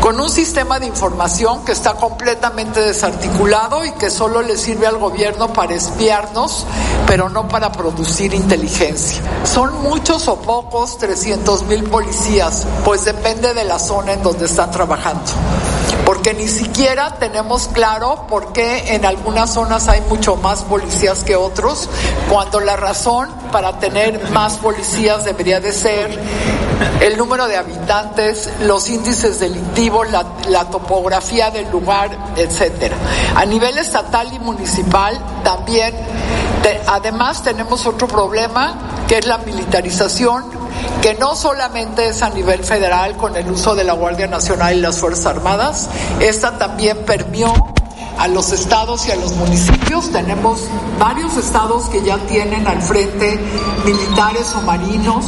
Con un sistema de información que está completamente desarticulado y que solo le sirve al gobierno para espiarnos, pero no para producir inteligencia. ¿Son muchos o pocos 300 mil policías? Pues depende de la zona en donde están trabajando porque ni siquiera tenemos claro por qué en algunas zonas hay mucho más policías que otros, cuando la razón para tener más policías debería de ser el número de habitantes, los índices delictivos, la, topografía del lugar, etcétera. A nivel estatal y municipal también, además tenemos otro problema que es la militarización que no solamente es a nivel federal con el uso de la Guardia Nacional y las Fuerzas Armadas, esta también permeó a los estados y a los municipios. Tenemos varios estados que ya tienen al frente militares o marinos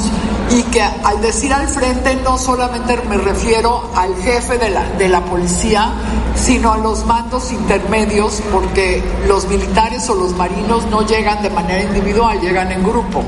y que al decir al frente no solamente me refiero al jefe de la, de la policía, sino a los mandos intermedios porque los militares o los marinos no llegan de manera individual, llegan en grupo.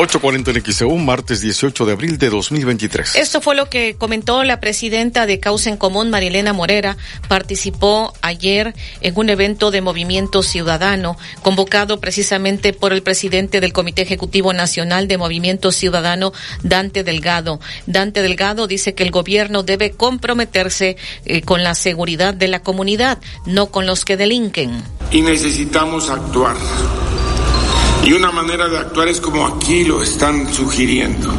840 en XEU, martes 18 de abril de 2023. Esto fue lo que comentó la presidenta de Causa en Común, Marilena Morera. Participó ayer en un evento de Movimiento Ciudadano, convocado precisamente por el presidente del Comité Ejecutivo Nacional de Movimiento Ciudadano, Dante Delgado. Dante Delgado dice que el gobierno debe comprometerse eh, con la seguridad de la comunidad, no con los que delinquen. Y necesitamos actuar y una manera de actuar es como aquí lo están sugiriendo,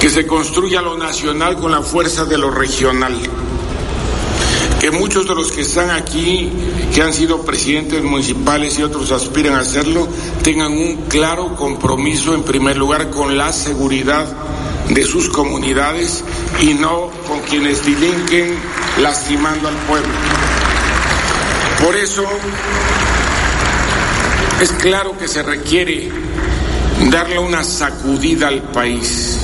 que se construya lo nacional con la fuerza de lo regional, que muchos de los que están aquí, que han sido presidentes municipales y otros aspiran a hacerlo, tengan un claro compromiso en primer lugar con la seguridad de sus comunidades y no con quienes delinquen lastimando al pueblo. Por eso es claro que se requiere darle una sacudida al país.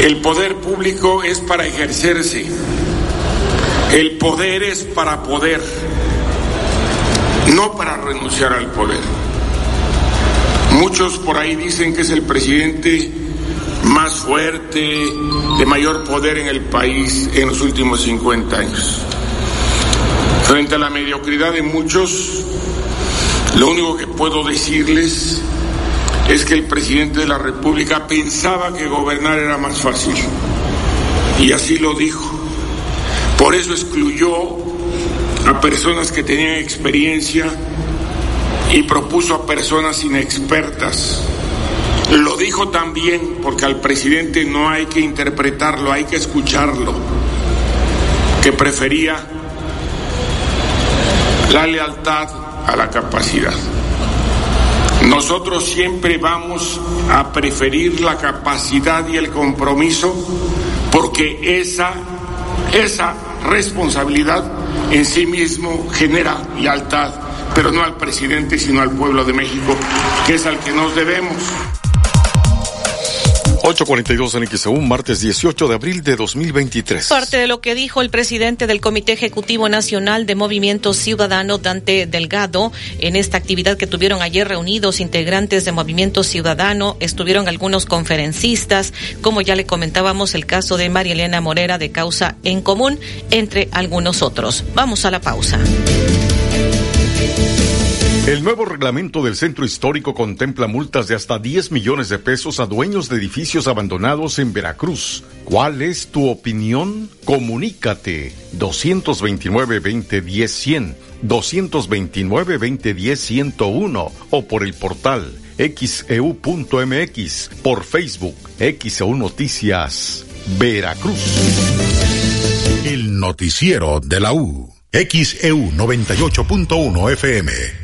El poder público es para ejercerse. El poder es para poder, no para renunciar al poder. Muchos por ahí dicen que es el presidente más fuerte, de mayor poder en el país en los últimos 50 años. Frente a la mediocridad de muchos, lo único que puedo decirles es que el presidente de la República pensaba que gobernar era más fácil. Y así lo dijo. Por eso excluyó a personas que tenían experiencia y propuso a personas inexpertas. Lo dijo también porque al presidente no hay que interpretarlo, hay que escucharlo, que prefería la lealtad a la capacidad. Nosotros siempre vamos a preferir la capacidad y el compromiso porque esa, esa responsabilidad en sí mismo genera lealtad, pero no al presidente, sino al pueblo de México, que es al que nos debemos. 842 en XEU, martes 18 de abril de 2023. Parte de lo que dijo el presidente del Comité Ejecutivo Nacional de Movimiento Ciudadano, Dante Delgado, en esta actividad que tuvieron ayer reunidos integrantes de Movimiento Ciudadano, estuvieron algunos conferencistas, como ya le comentábamos el caso de María Elena Morera de Causa en Común, entre algunos otros. Vamos a la pausa. El nuevo reglamento del centro histórico contempla multas de hasta 10 millones de pesos a dueños de edificios abandonados en Veracruz. ¿Cuál es tu opinión? Comunícate 229-2010-100, 229-2010-101 o por el portal xeu.mx, por Facebook, XEU Noticias, Veracruz. El noticiero de la U, XEU 98.1 FM.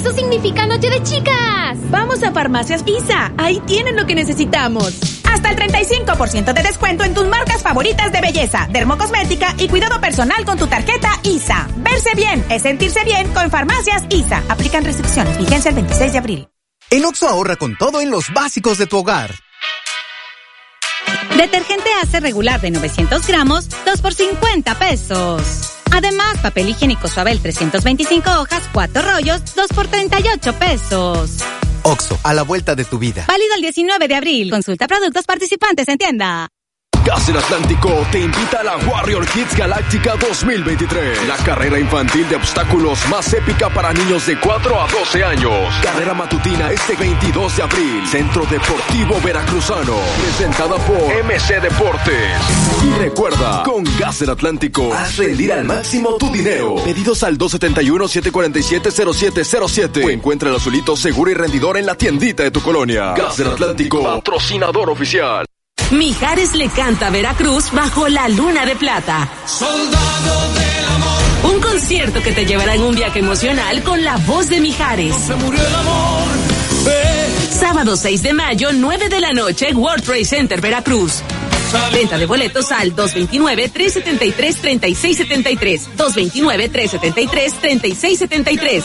Eso significa noche de chicas. Vamos a Farmacias Visa. Ahí tienen lo que necesitamos. Hasta el 35% de descuento en tus marcas favoritas de belleza, dermocosmética y cuidado personal con tu tarjeta ISA. Verse bien es sentirse bien con Farmacias ISA. Aplican restricciones. Vigencia el 26 de abril. En Oxo ahorra con todo en los básicos de tu hogar. Detergente hace regular de 900 gramos, 2 por 50 pesos. Además, papel higiénico Suabel 325 hojas, 4 rollos, 2 por 38 pesos. Oxo, a la vuelta de tu vida. Válido el 19 de abril. Consulta productos participantes en tienda. Gas del Atlántico te invita a la Warrior Kids Galáctica 2023. La carrera infantil de obstáculos más épica para niños de 4 a 12 años. Carrera matutina este 22 de abril. Centro Deportivo Veracruzano. Presentada por MC Deportes. Y recuerda, con Gas del Atlántico, haz rendir al máximo tu dinero. Pedidos al 271-747-0707. O encuentra el azulito seguro y rendidor en la tiendita de tu colonia. Gas del Atlántico, patrocinador oficial. Mijares le canta a Veracruz bajo la luna de plata. Soldado del amor. Un concierto que te llevará en un viaje emocional con la voz de Mijares. se murió el amor. Sábado 6 de mayo, 9 de la noche, World Trade Center, Veracruz. Venta de boletos al 229-373-3673. 229-373-3673.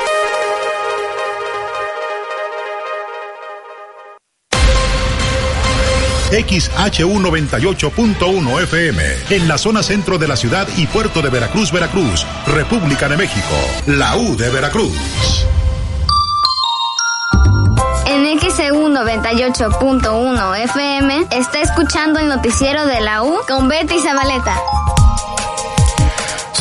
XHU 98.1 FM, en la zona centro de la ciudad y puerto de Veracruz, Veracruz, República de México, la U de Veracruz. En XEU 98.1 FM está escuchando el noticiero de la U con Betty Zabaleta.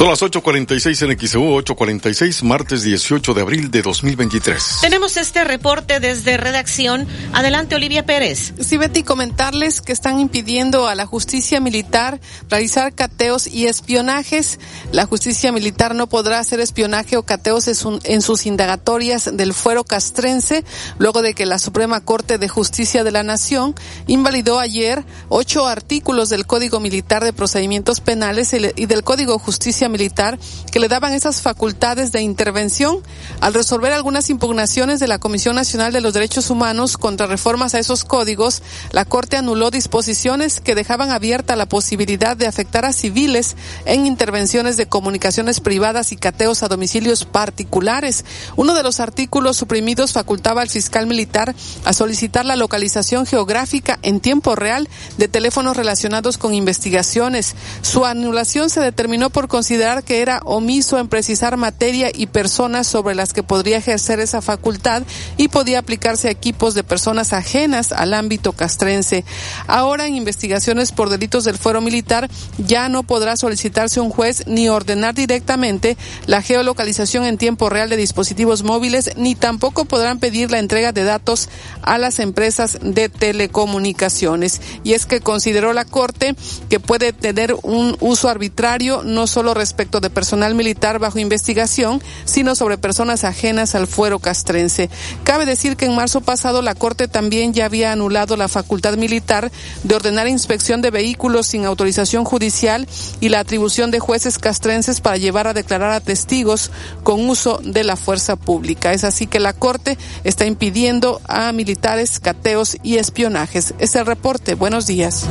Son las 8.46 en XEU, 8.46, martes 18 de abril de 2023. Tenemos este reporte desde redacción. Adelante, Olivia Pérez. Sí, Betty, comentarles que están impidiendo a la justicia militar realizar cateos y espionajes. La justicia militar no podrá hacer espionaje o cateos en sus indagatorias del fuero castrense, luego de que la Suprema Corte de Justicia de la Nación invalidó ayer ocho artículos del Código Militar de Procedimientos Penales y del Código Justicia militar que le daban esas facultades de intervención al resolver algunas impugnaciones de la Comisión Nacional de los Derechos Humanos contra reformas a esos códigos, la Corte anuló disposiciones que dejaban abierta la posibilidad de afectar a civiles en intervenciones de comunicaciones privadas y cateos a domicilios particulares. Uno de los artículos suprimidos facultaba al fiscal militar a solicitar la localización geográfica en tiempo real de teléfonos relacionados con investigaciones. Su anulación se determinó por considerar que era omiso en precisar materia y personas sobre las que podría ejercer esa facultad y podía aplicarse a equipos de personas ajenas al ámbito castrense. Ahora en investigaciones por delitos del fuero militar ya no podrá solicitarse un juez ni ordenar directamente la geolocalización en tiempo real de dispositivos móviles ni tampoco podrán pedir la entrega de datos a las empresas de telecomunicaciones. Y es que consideró la Corte que puede tener un uso arbitrario no solo respecto de personal militar bajo investigación, sino sobre personas ajenas al fuero castrense. Cabe decir que en marzo pasado la Corte también ya había anulado la facultad militar de ordenar inspección de vehículos sin autorización judicial y la atribución de jueces castrenses para llevar a declarar a testigos con uso de la fuerza pública. Es así que la Corte está impidiendo a militares cateos y espionajes. Es el reporte. Buenos días.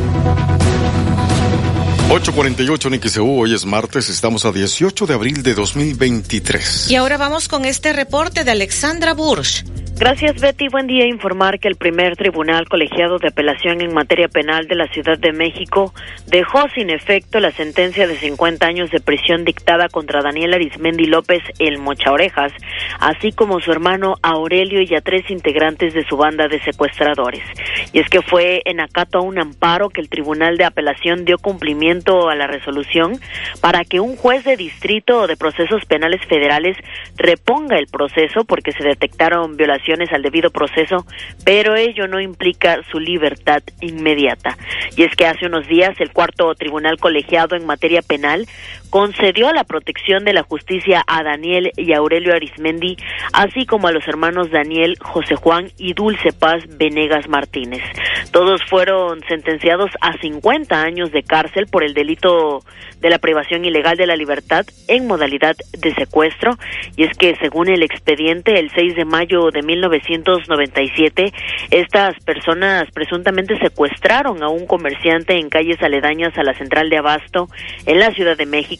848 en XEU, hoy es martes, estamos a 18 de abril de 2023. Y ahora vamos con este reporte de Alexandra Bursch. Gracias, Betty. Buen día. Informar que el primer tribunal colegiado de apelación en materia penal de la Ciudad de México dejó sin efecto la sentencia de 50 años de prisión dictada contra Daniel Arismendi López, el Mocha Orejas, así como su hermano Aurelio y a tres integrantes de su banda de secuestradores. Y es que fue en acato a un amparo que el tribunal de apelación dio cumplimiento a la resolución para que un juez de distrito o de procesos penales federales reponga el proceso porque se detectaron violaciones al debido proceso, pero ello no implica su libertad inmediata. Y es que hace unos días el cuarto tribunal colegiado en materia penal concedió la protección de la justicia a Daniel y Aurelio Arismendi, así como a los hermanos Daniel, José Juan y Dulce Paz Venegas Martínez. Todos fueron sentenciados a 50 años de cárcel por el delito de la privación ilegal de la libertad en modalidad de secuestro. Y es que según el expediente, el 6 de mayo de 1997, estas personas presuntamente secuestraron a un comerciante en calles aledañas a la central de Abasto en la Ciudad de México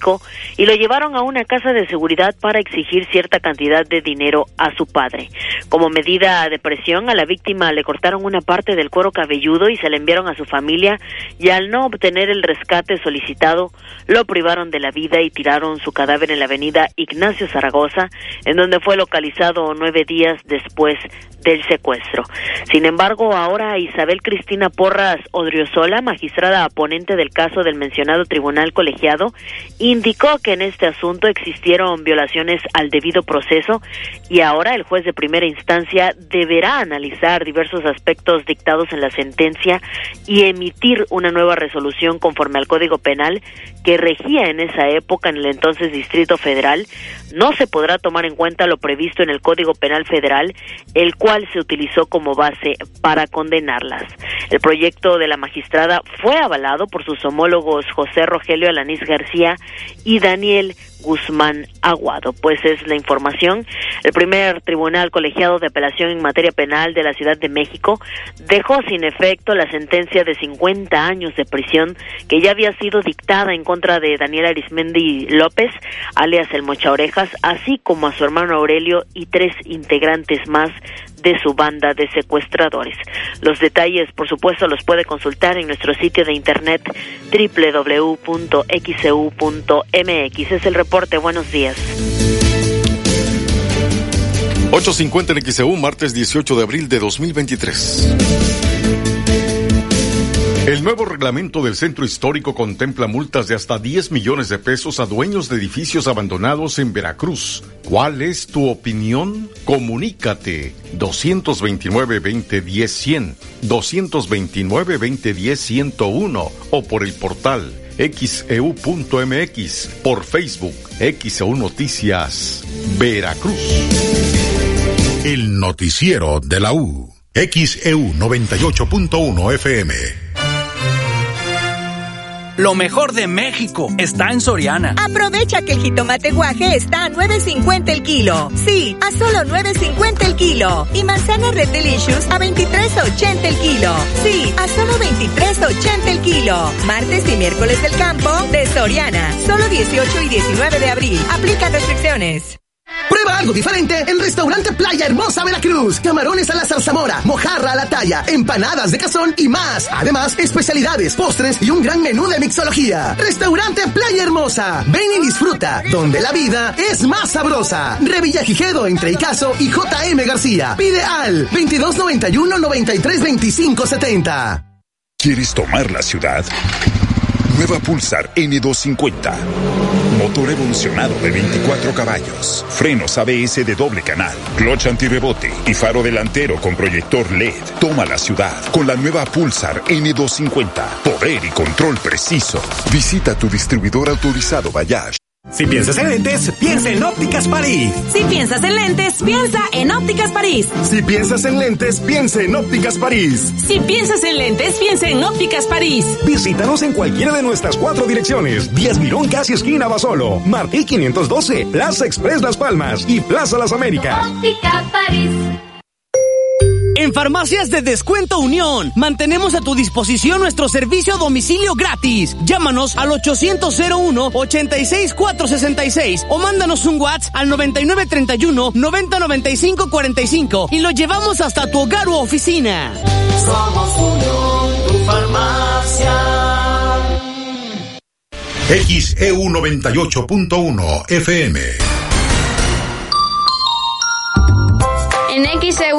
y lo llevaron a una casa de seguridad para exigir cierta cantidad de dinero a su padre. Como medida de presión, a la víctima le cortaron una parte del cuero cabelludo y se la enviaron a su familia y al no obtener el rescate solicitado, lo privaron de la vida y tiraron su cadáver en la avenida Ignacio Zaragoza, en donde fue localizado nueve días después del secuestro. Sin embargo, ahora Isabel Cristina Porras Odriozola, magistrada ponente del caso del mencionado tribunal colegiado, indicó que en este asunto existieron violaciones al debido proceso y ahora el juez de primera instancia deberá analizar diversos aspectos dictados en la sentencia y emitir una nueva resolución conforme al Código Penal que regía en esa época en el entonces Distrito Federal. No se podrá tomar en cuenta lo previsto en el Código Penal Federal, el cual se utilizó como base para condenarlas. El proyecto de la magistrada fue avalado por sus homólogos José Rogelio Alanís García y Daniel Guzmán Aguado. Pues es la información. El primer tribunal colegiado de apelación en materia penal de la Ciudad de México dejó sin efecto la sentencia de 50 años de prisión que ya había sido dictada en contra de Daniel Arismendi López, alias el Mocha Orejas, así como a su hermano Aurelio y tres integrantes más de su banda de secuestradores. Los detalles, por supuesto, los puede consultar en nuestro sitio de internet www.xcu.mx. Es el reporte. Buenos días. 8.50 en XEU, martes 18 de abril de 2023. El nuevo reglamento del centro histórico contempla multas de hasta 10 millones de pesos a dueños de edificios abandonados en Veracruz. ¿Cuál es tu opinión? Comunícate 229-2010-100, 229-2010-101 o por el portal xeu.mx, por Facebook, XEU Noticias, Veracruz. El noticiero de la U, XEU 98.1 FM. Lo mejor de México está en Soriana. Aprovecha que el jitomate guaje está a 9.50 el kilo. Sí, a solo 9.50 el kilo. Y manzana Red Delicious a 23.80 el kilo. Sí, a solo 23.80 el kilo. Martes y miércoles del campo de Soriana. Solo 18 y 19 de abril. Aplica restricciones. Prueba algo diferente en Restaurante Playa Hermosa Veracruz. Camarones a la zarzamora, mojarra a la talla, empanadas de cazón y más. Además, especialidades, postres y un gran menú de mixología. Restaurante Playa Hermosa. Ven y disfruta, donde la vida es más sabrosa. Revilla Gijedo entre Icaso y JM García. Pide al 2291 93 25 70. ¿Quieres tomar la ciudad? Nueva Pulsar N250. Motor evolucionado de 24 caballos. Frenos ABS de doble canal. Clutch antirrebote y faro delantero con proyector LED. Toma la ciudad con la nueva Pulsar N250. Poder y control preciso. Visita tu distribuidor autorizado Bayash. Si piensas en lentes, piensa en Ópticas París. Si piensas en lentes, piensa en Ópticas París. Si piensas en lentes, piensa en Ópticas París. Si piensas en lentes, piensa en Ópticas París. Visítanos en cualquiera de nuestras cuatro direcciones. Díaz Mirón, casi esquina Basolo. Martí 512, Plaza Express Las Palmas y Plaza Las Américas. Óptica París. En Farmacias de Descuento Unión, mantenemos a tu disposición nuestro servicio a domicilio gratis. Llámanos al 800-01-86466 o mándanos un WhatsApp al 9931-909545 y lo llevamos hasta tu hogar u oficina. Somos Unión, tu farmacia. XEU 98.1 FM. En XEU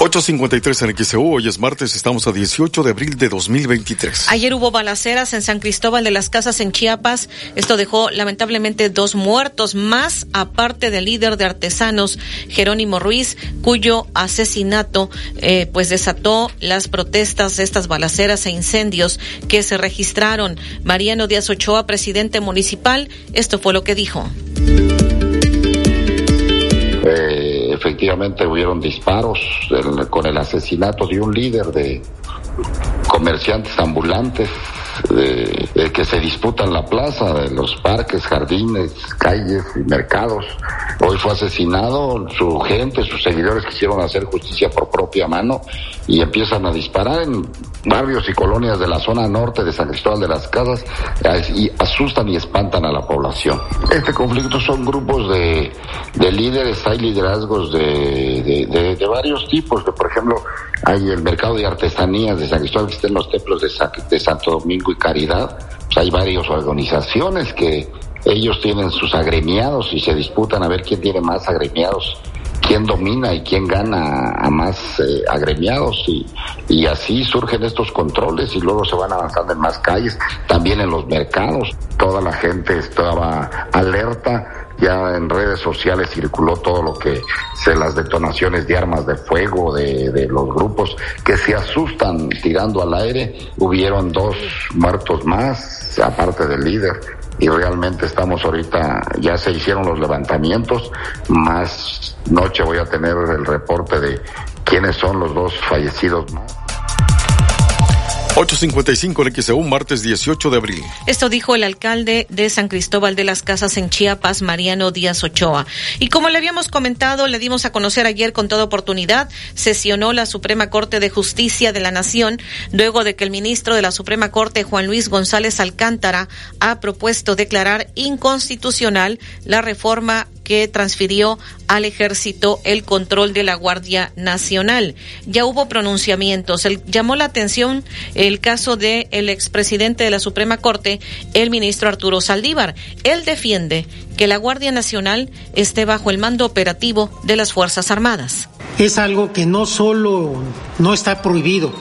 8.53 en XEU, hoy es martes, estamos a 18 de abril de 2023. Ayer hubo balaceras en San Cristóbal de las Casas en Chiapas. Esto dejó lamentablemente dos muertos más, aparte del líder de artesanos, Jerónimo Ruiz, cuyo asesinato eh, pues desató las protestas, estas balaceras e incendios que se registraron. Mariano Díaz Ochoa, presidente municipal, esto fue lo que dijo. Eh, efectivamente hubieron disparos el- con el asesinato de un líder de comerciantes ambulantes de, que se disputan la plaza de los parques, jardines, calles y mercados. Hoy fue asesinado, su gente, sus seguidores quisieron hacer justicia por propia mano y empiezan a disparar en barrios y colonias de la zona norte de San Cristóbal de las Casas eh, y asustan y espantan a la población. Este conflicto son grupos de, de líderes, hay liderazgos de, de, varios tipos, que por ejemplo hay el mercado de artesanías de San Cristóbal que está en los templos de Santo Domingo y Caridad, pues hay varias organizaciones que ellos tienen sus agremiados y se disputan a ver quién tiene más agremiados quién domina y quién gana a más eh, agremiados y, y así surgen estos controles y luego se van avanzando en más calles, también en los mercados. Toda la gente estaba alerta, ya en redes sociales circuló todo lo que se las detonaciones de armas de fuego de, de los grupos que se asustan tirando al aire. Hubieron dos muertos más, aparte del líder y realmente estamos ahorita, ya se hicieron los levantamientos, más noche voy a tener el reporte de quiénes son los dos fallecidos más. 8.55 en XEU, martes 18 de abril. Esto dijo el alcalde de San Cristóbal de las Casas en Chiapas, Mariano Díaz Ochoa. Y como le habíamos comentado, le dimos a conocer ayer con toda oportunidad, sesionó la Suprema Corte de Justicia de la Nación luego de que el ministro de la Suprema Corte, Juan Luis González Alcántara, ha propuesto declarar inconstitucional la reforma que transfirió al ejército el control de la Guardia Nacional. Ya hubo pronunciamientos. El- llamó la atención el caso del el expresidente de la Suprema Corte, el ministro Arturo Saldívar. Él defiende que la Guardia Nacional esté bajo el mando operativo de las Fuerzas Armadas. es algo que no solo no está prohibido,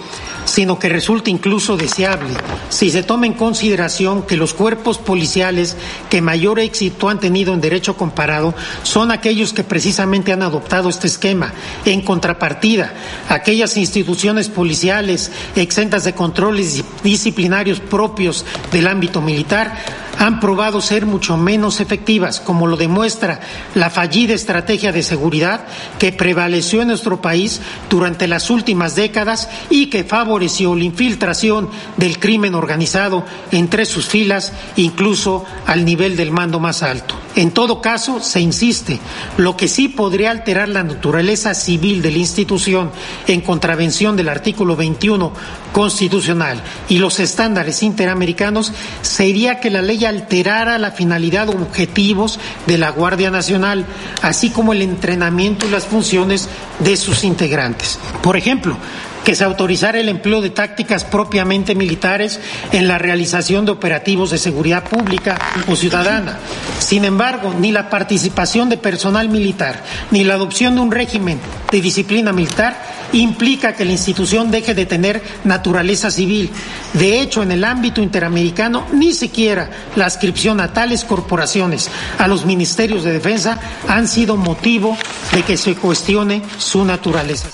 sino que resulta incluso deseable si se toma en consideración que los cuerpos policiales que mayor éxito han tenido en derecho comparado son aquellos que precisamente han adoptado este esquema. En contrapartida, aquellas instituciones policiales exentas de controles disciplinarios propios del ámbito militar han probado ser mucho menos efectivas, como lo demuestra la fallida estrategia de seguridad que prevaleció en nuestro país durante las últimas décadas y que favoreció la infiltración del crimen organizado entre sus filas, incluso al nivel del mando más alto. En todo caso, se insiste, lo que sí podría alterar la naturaleza civil de la institución en contravención del artículo 21 constitucional y los estándares interamericanos sería que la ley alterara la finalidad o objetivos de la Guardia Nacional, así como el entrenamiento y las funciones de sus integrantes. Por ejemplo, que se autorizara el empleo de tácticas propiamente militares en la realización de operativos de seguridad pública o ciudadana. Sin embargo, ni la participación de personal militar ni la adopción de un régimen de disciplina militar implica que la institución deje de tener naturaleza civil. De hecho, en el ámbito interamericano, ni siquiera la adscripción a tales corporaciones, a los ministerios de defensa, han sido motivo de que se cuestione su naturaleza.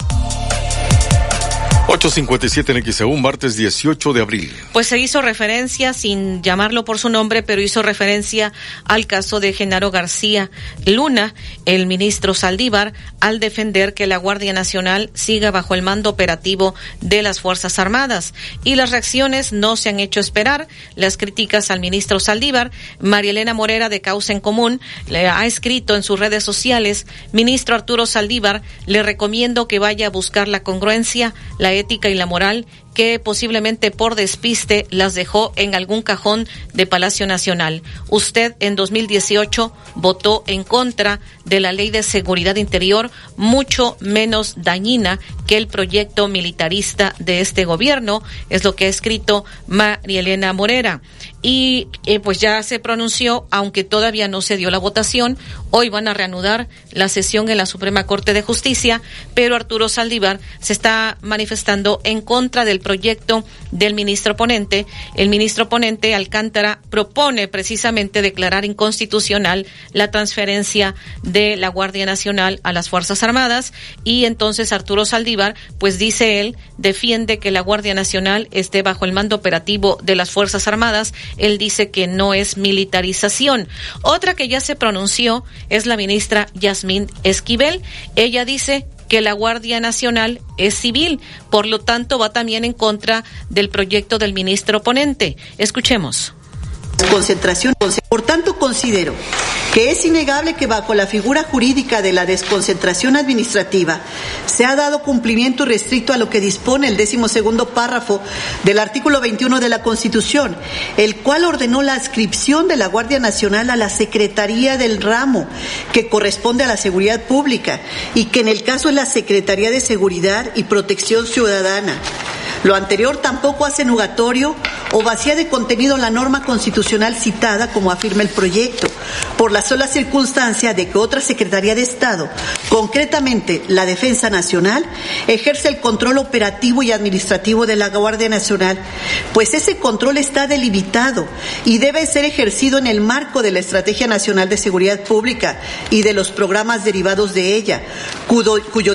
857 en XEU, martes 18 de abril. Pues se hizo referencia, sin llamarlo por su nombre, pero hizo referencia al caso de Genaro García Luna, el ministro Saldívar, al defender que la Guardia Nacional siga bajo el mando operativo de las Fuerzas Armadas. Y las reacciones no se han hecho esperar. Las críticas al ministro Saldívar, María Elena Morera de Causa en Común, le ha escrito en sus redes sociales, ministro Arturo Saldívar, le recomiendo que vaya a buscar la congruencia, la ética y la moral que posiblemente por despiste las dejó en algún cajón de Palacio Nacional. Usted en 2018 votó en contra de la ley de seguridad interior, mucho menos dañina que el proyecto militarista de este gobierno, es lo que ha escrito María Elena Morera. Y eh, pues ya se pronunció, aunque todavía no se dio la votación, hoy van a reanudar la sesión en la Suprema Corte de Justicia, pero Arturo Saldívar se está manifestando en contra del proyecto del ministro ponente. El ministro ponente Alcántara propone precisamente declarar inconstitucional la transferencia de la Guardia Nacional a las Fuerzas Armadas y entonces Arturo Saldívar, pues dice él, defiende que la Guardia Nacional esté bajo el mando operativo de las Fuerzas Armadas. Él dice que no es militarización. Otra que ya se pronunció es la ministra Yasmín Esquivel. Ella dice que la Guardia Nacional es civil, por lo tanto va también en contra del proyecto del ministro ponente. Escuchemos. Concentración. Por tanto, considero que es innegable que bajo la figura jurídica de la desconcentración administrativa se ha dado cumplimiento restricto a lo que dispone el décimo segundo párrafo del artículo 21 de la Constitución, el cual ordenó la adscripción de la Guardia Nacional a la Secretaría del ramo que corresponde a la seguridad pública y que en el caso es la Secretaría de Seguridad y Protección Ciudadana. Lo anterior tampoco hace nugatorio o vacía de contenido la norma constitucional citada, como afirma el proyecto, por la sola circunstancia de que otra Secretaría de Estado, concretamente la Defensa Nacional, ejerce el control operativo y administrativo de la Guardia Nacional, pues ese control está delimitado y debe ser ejercido en el marco de la Estrategia Nacional de Seguridad Pública y de los programas derivados de ella, cuyo,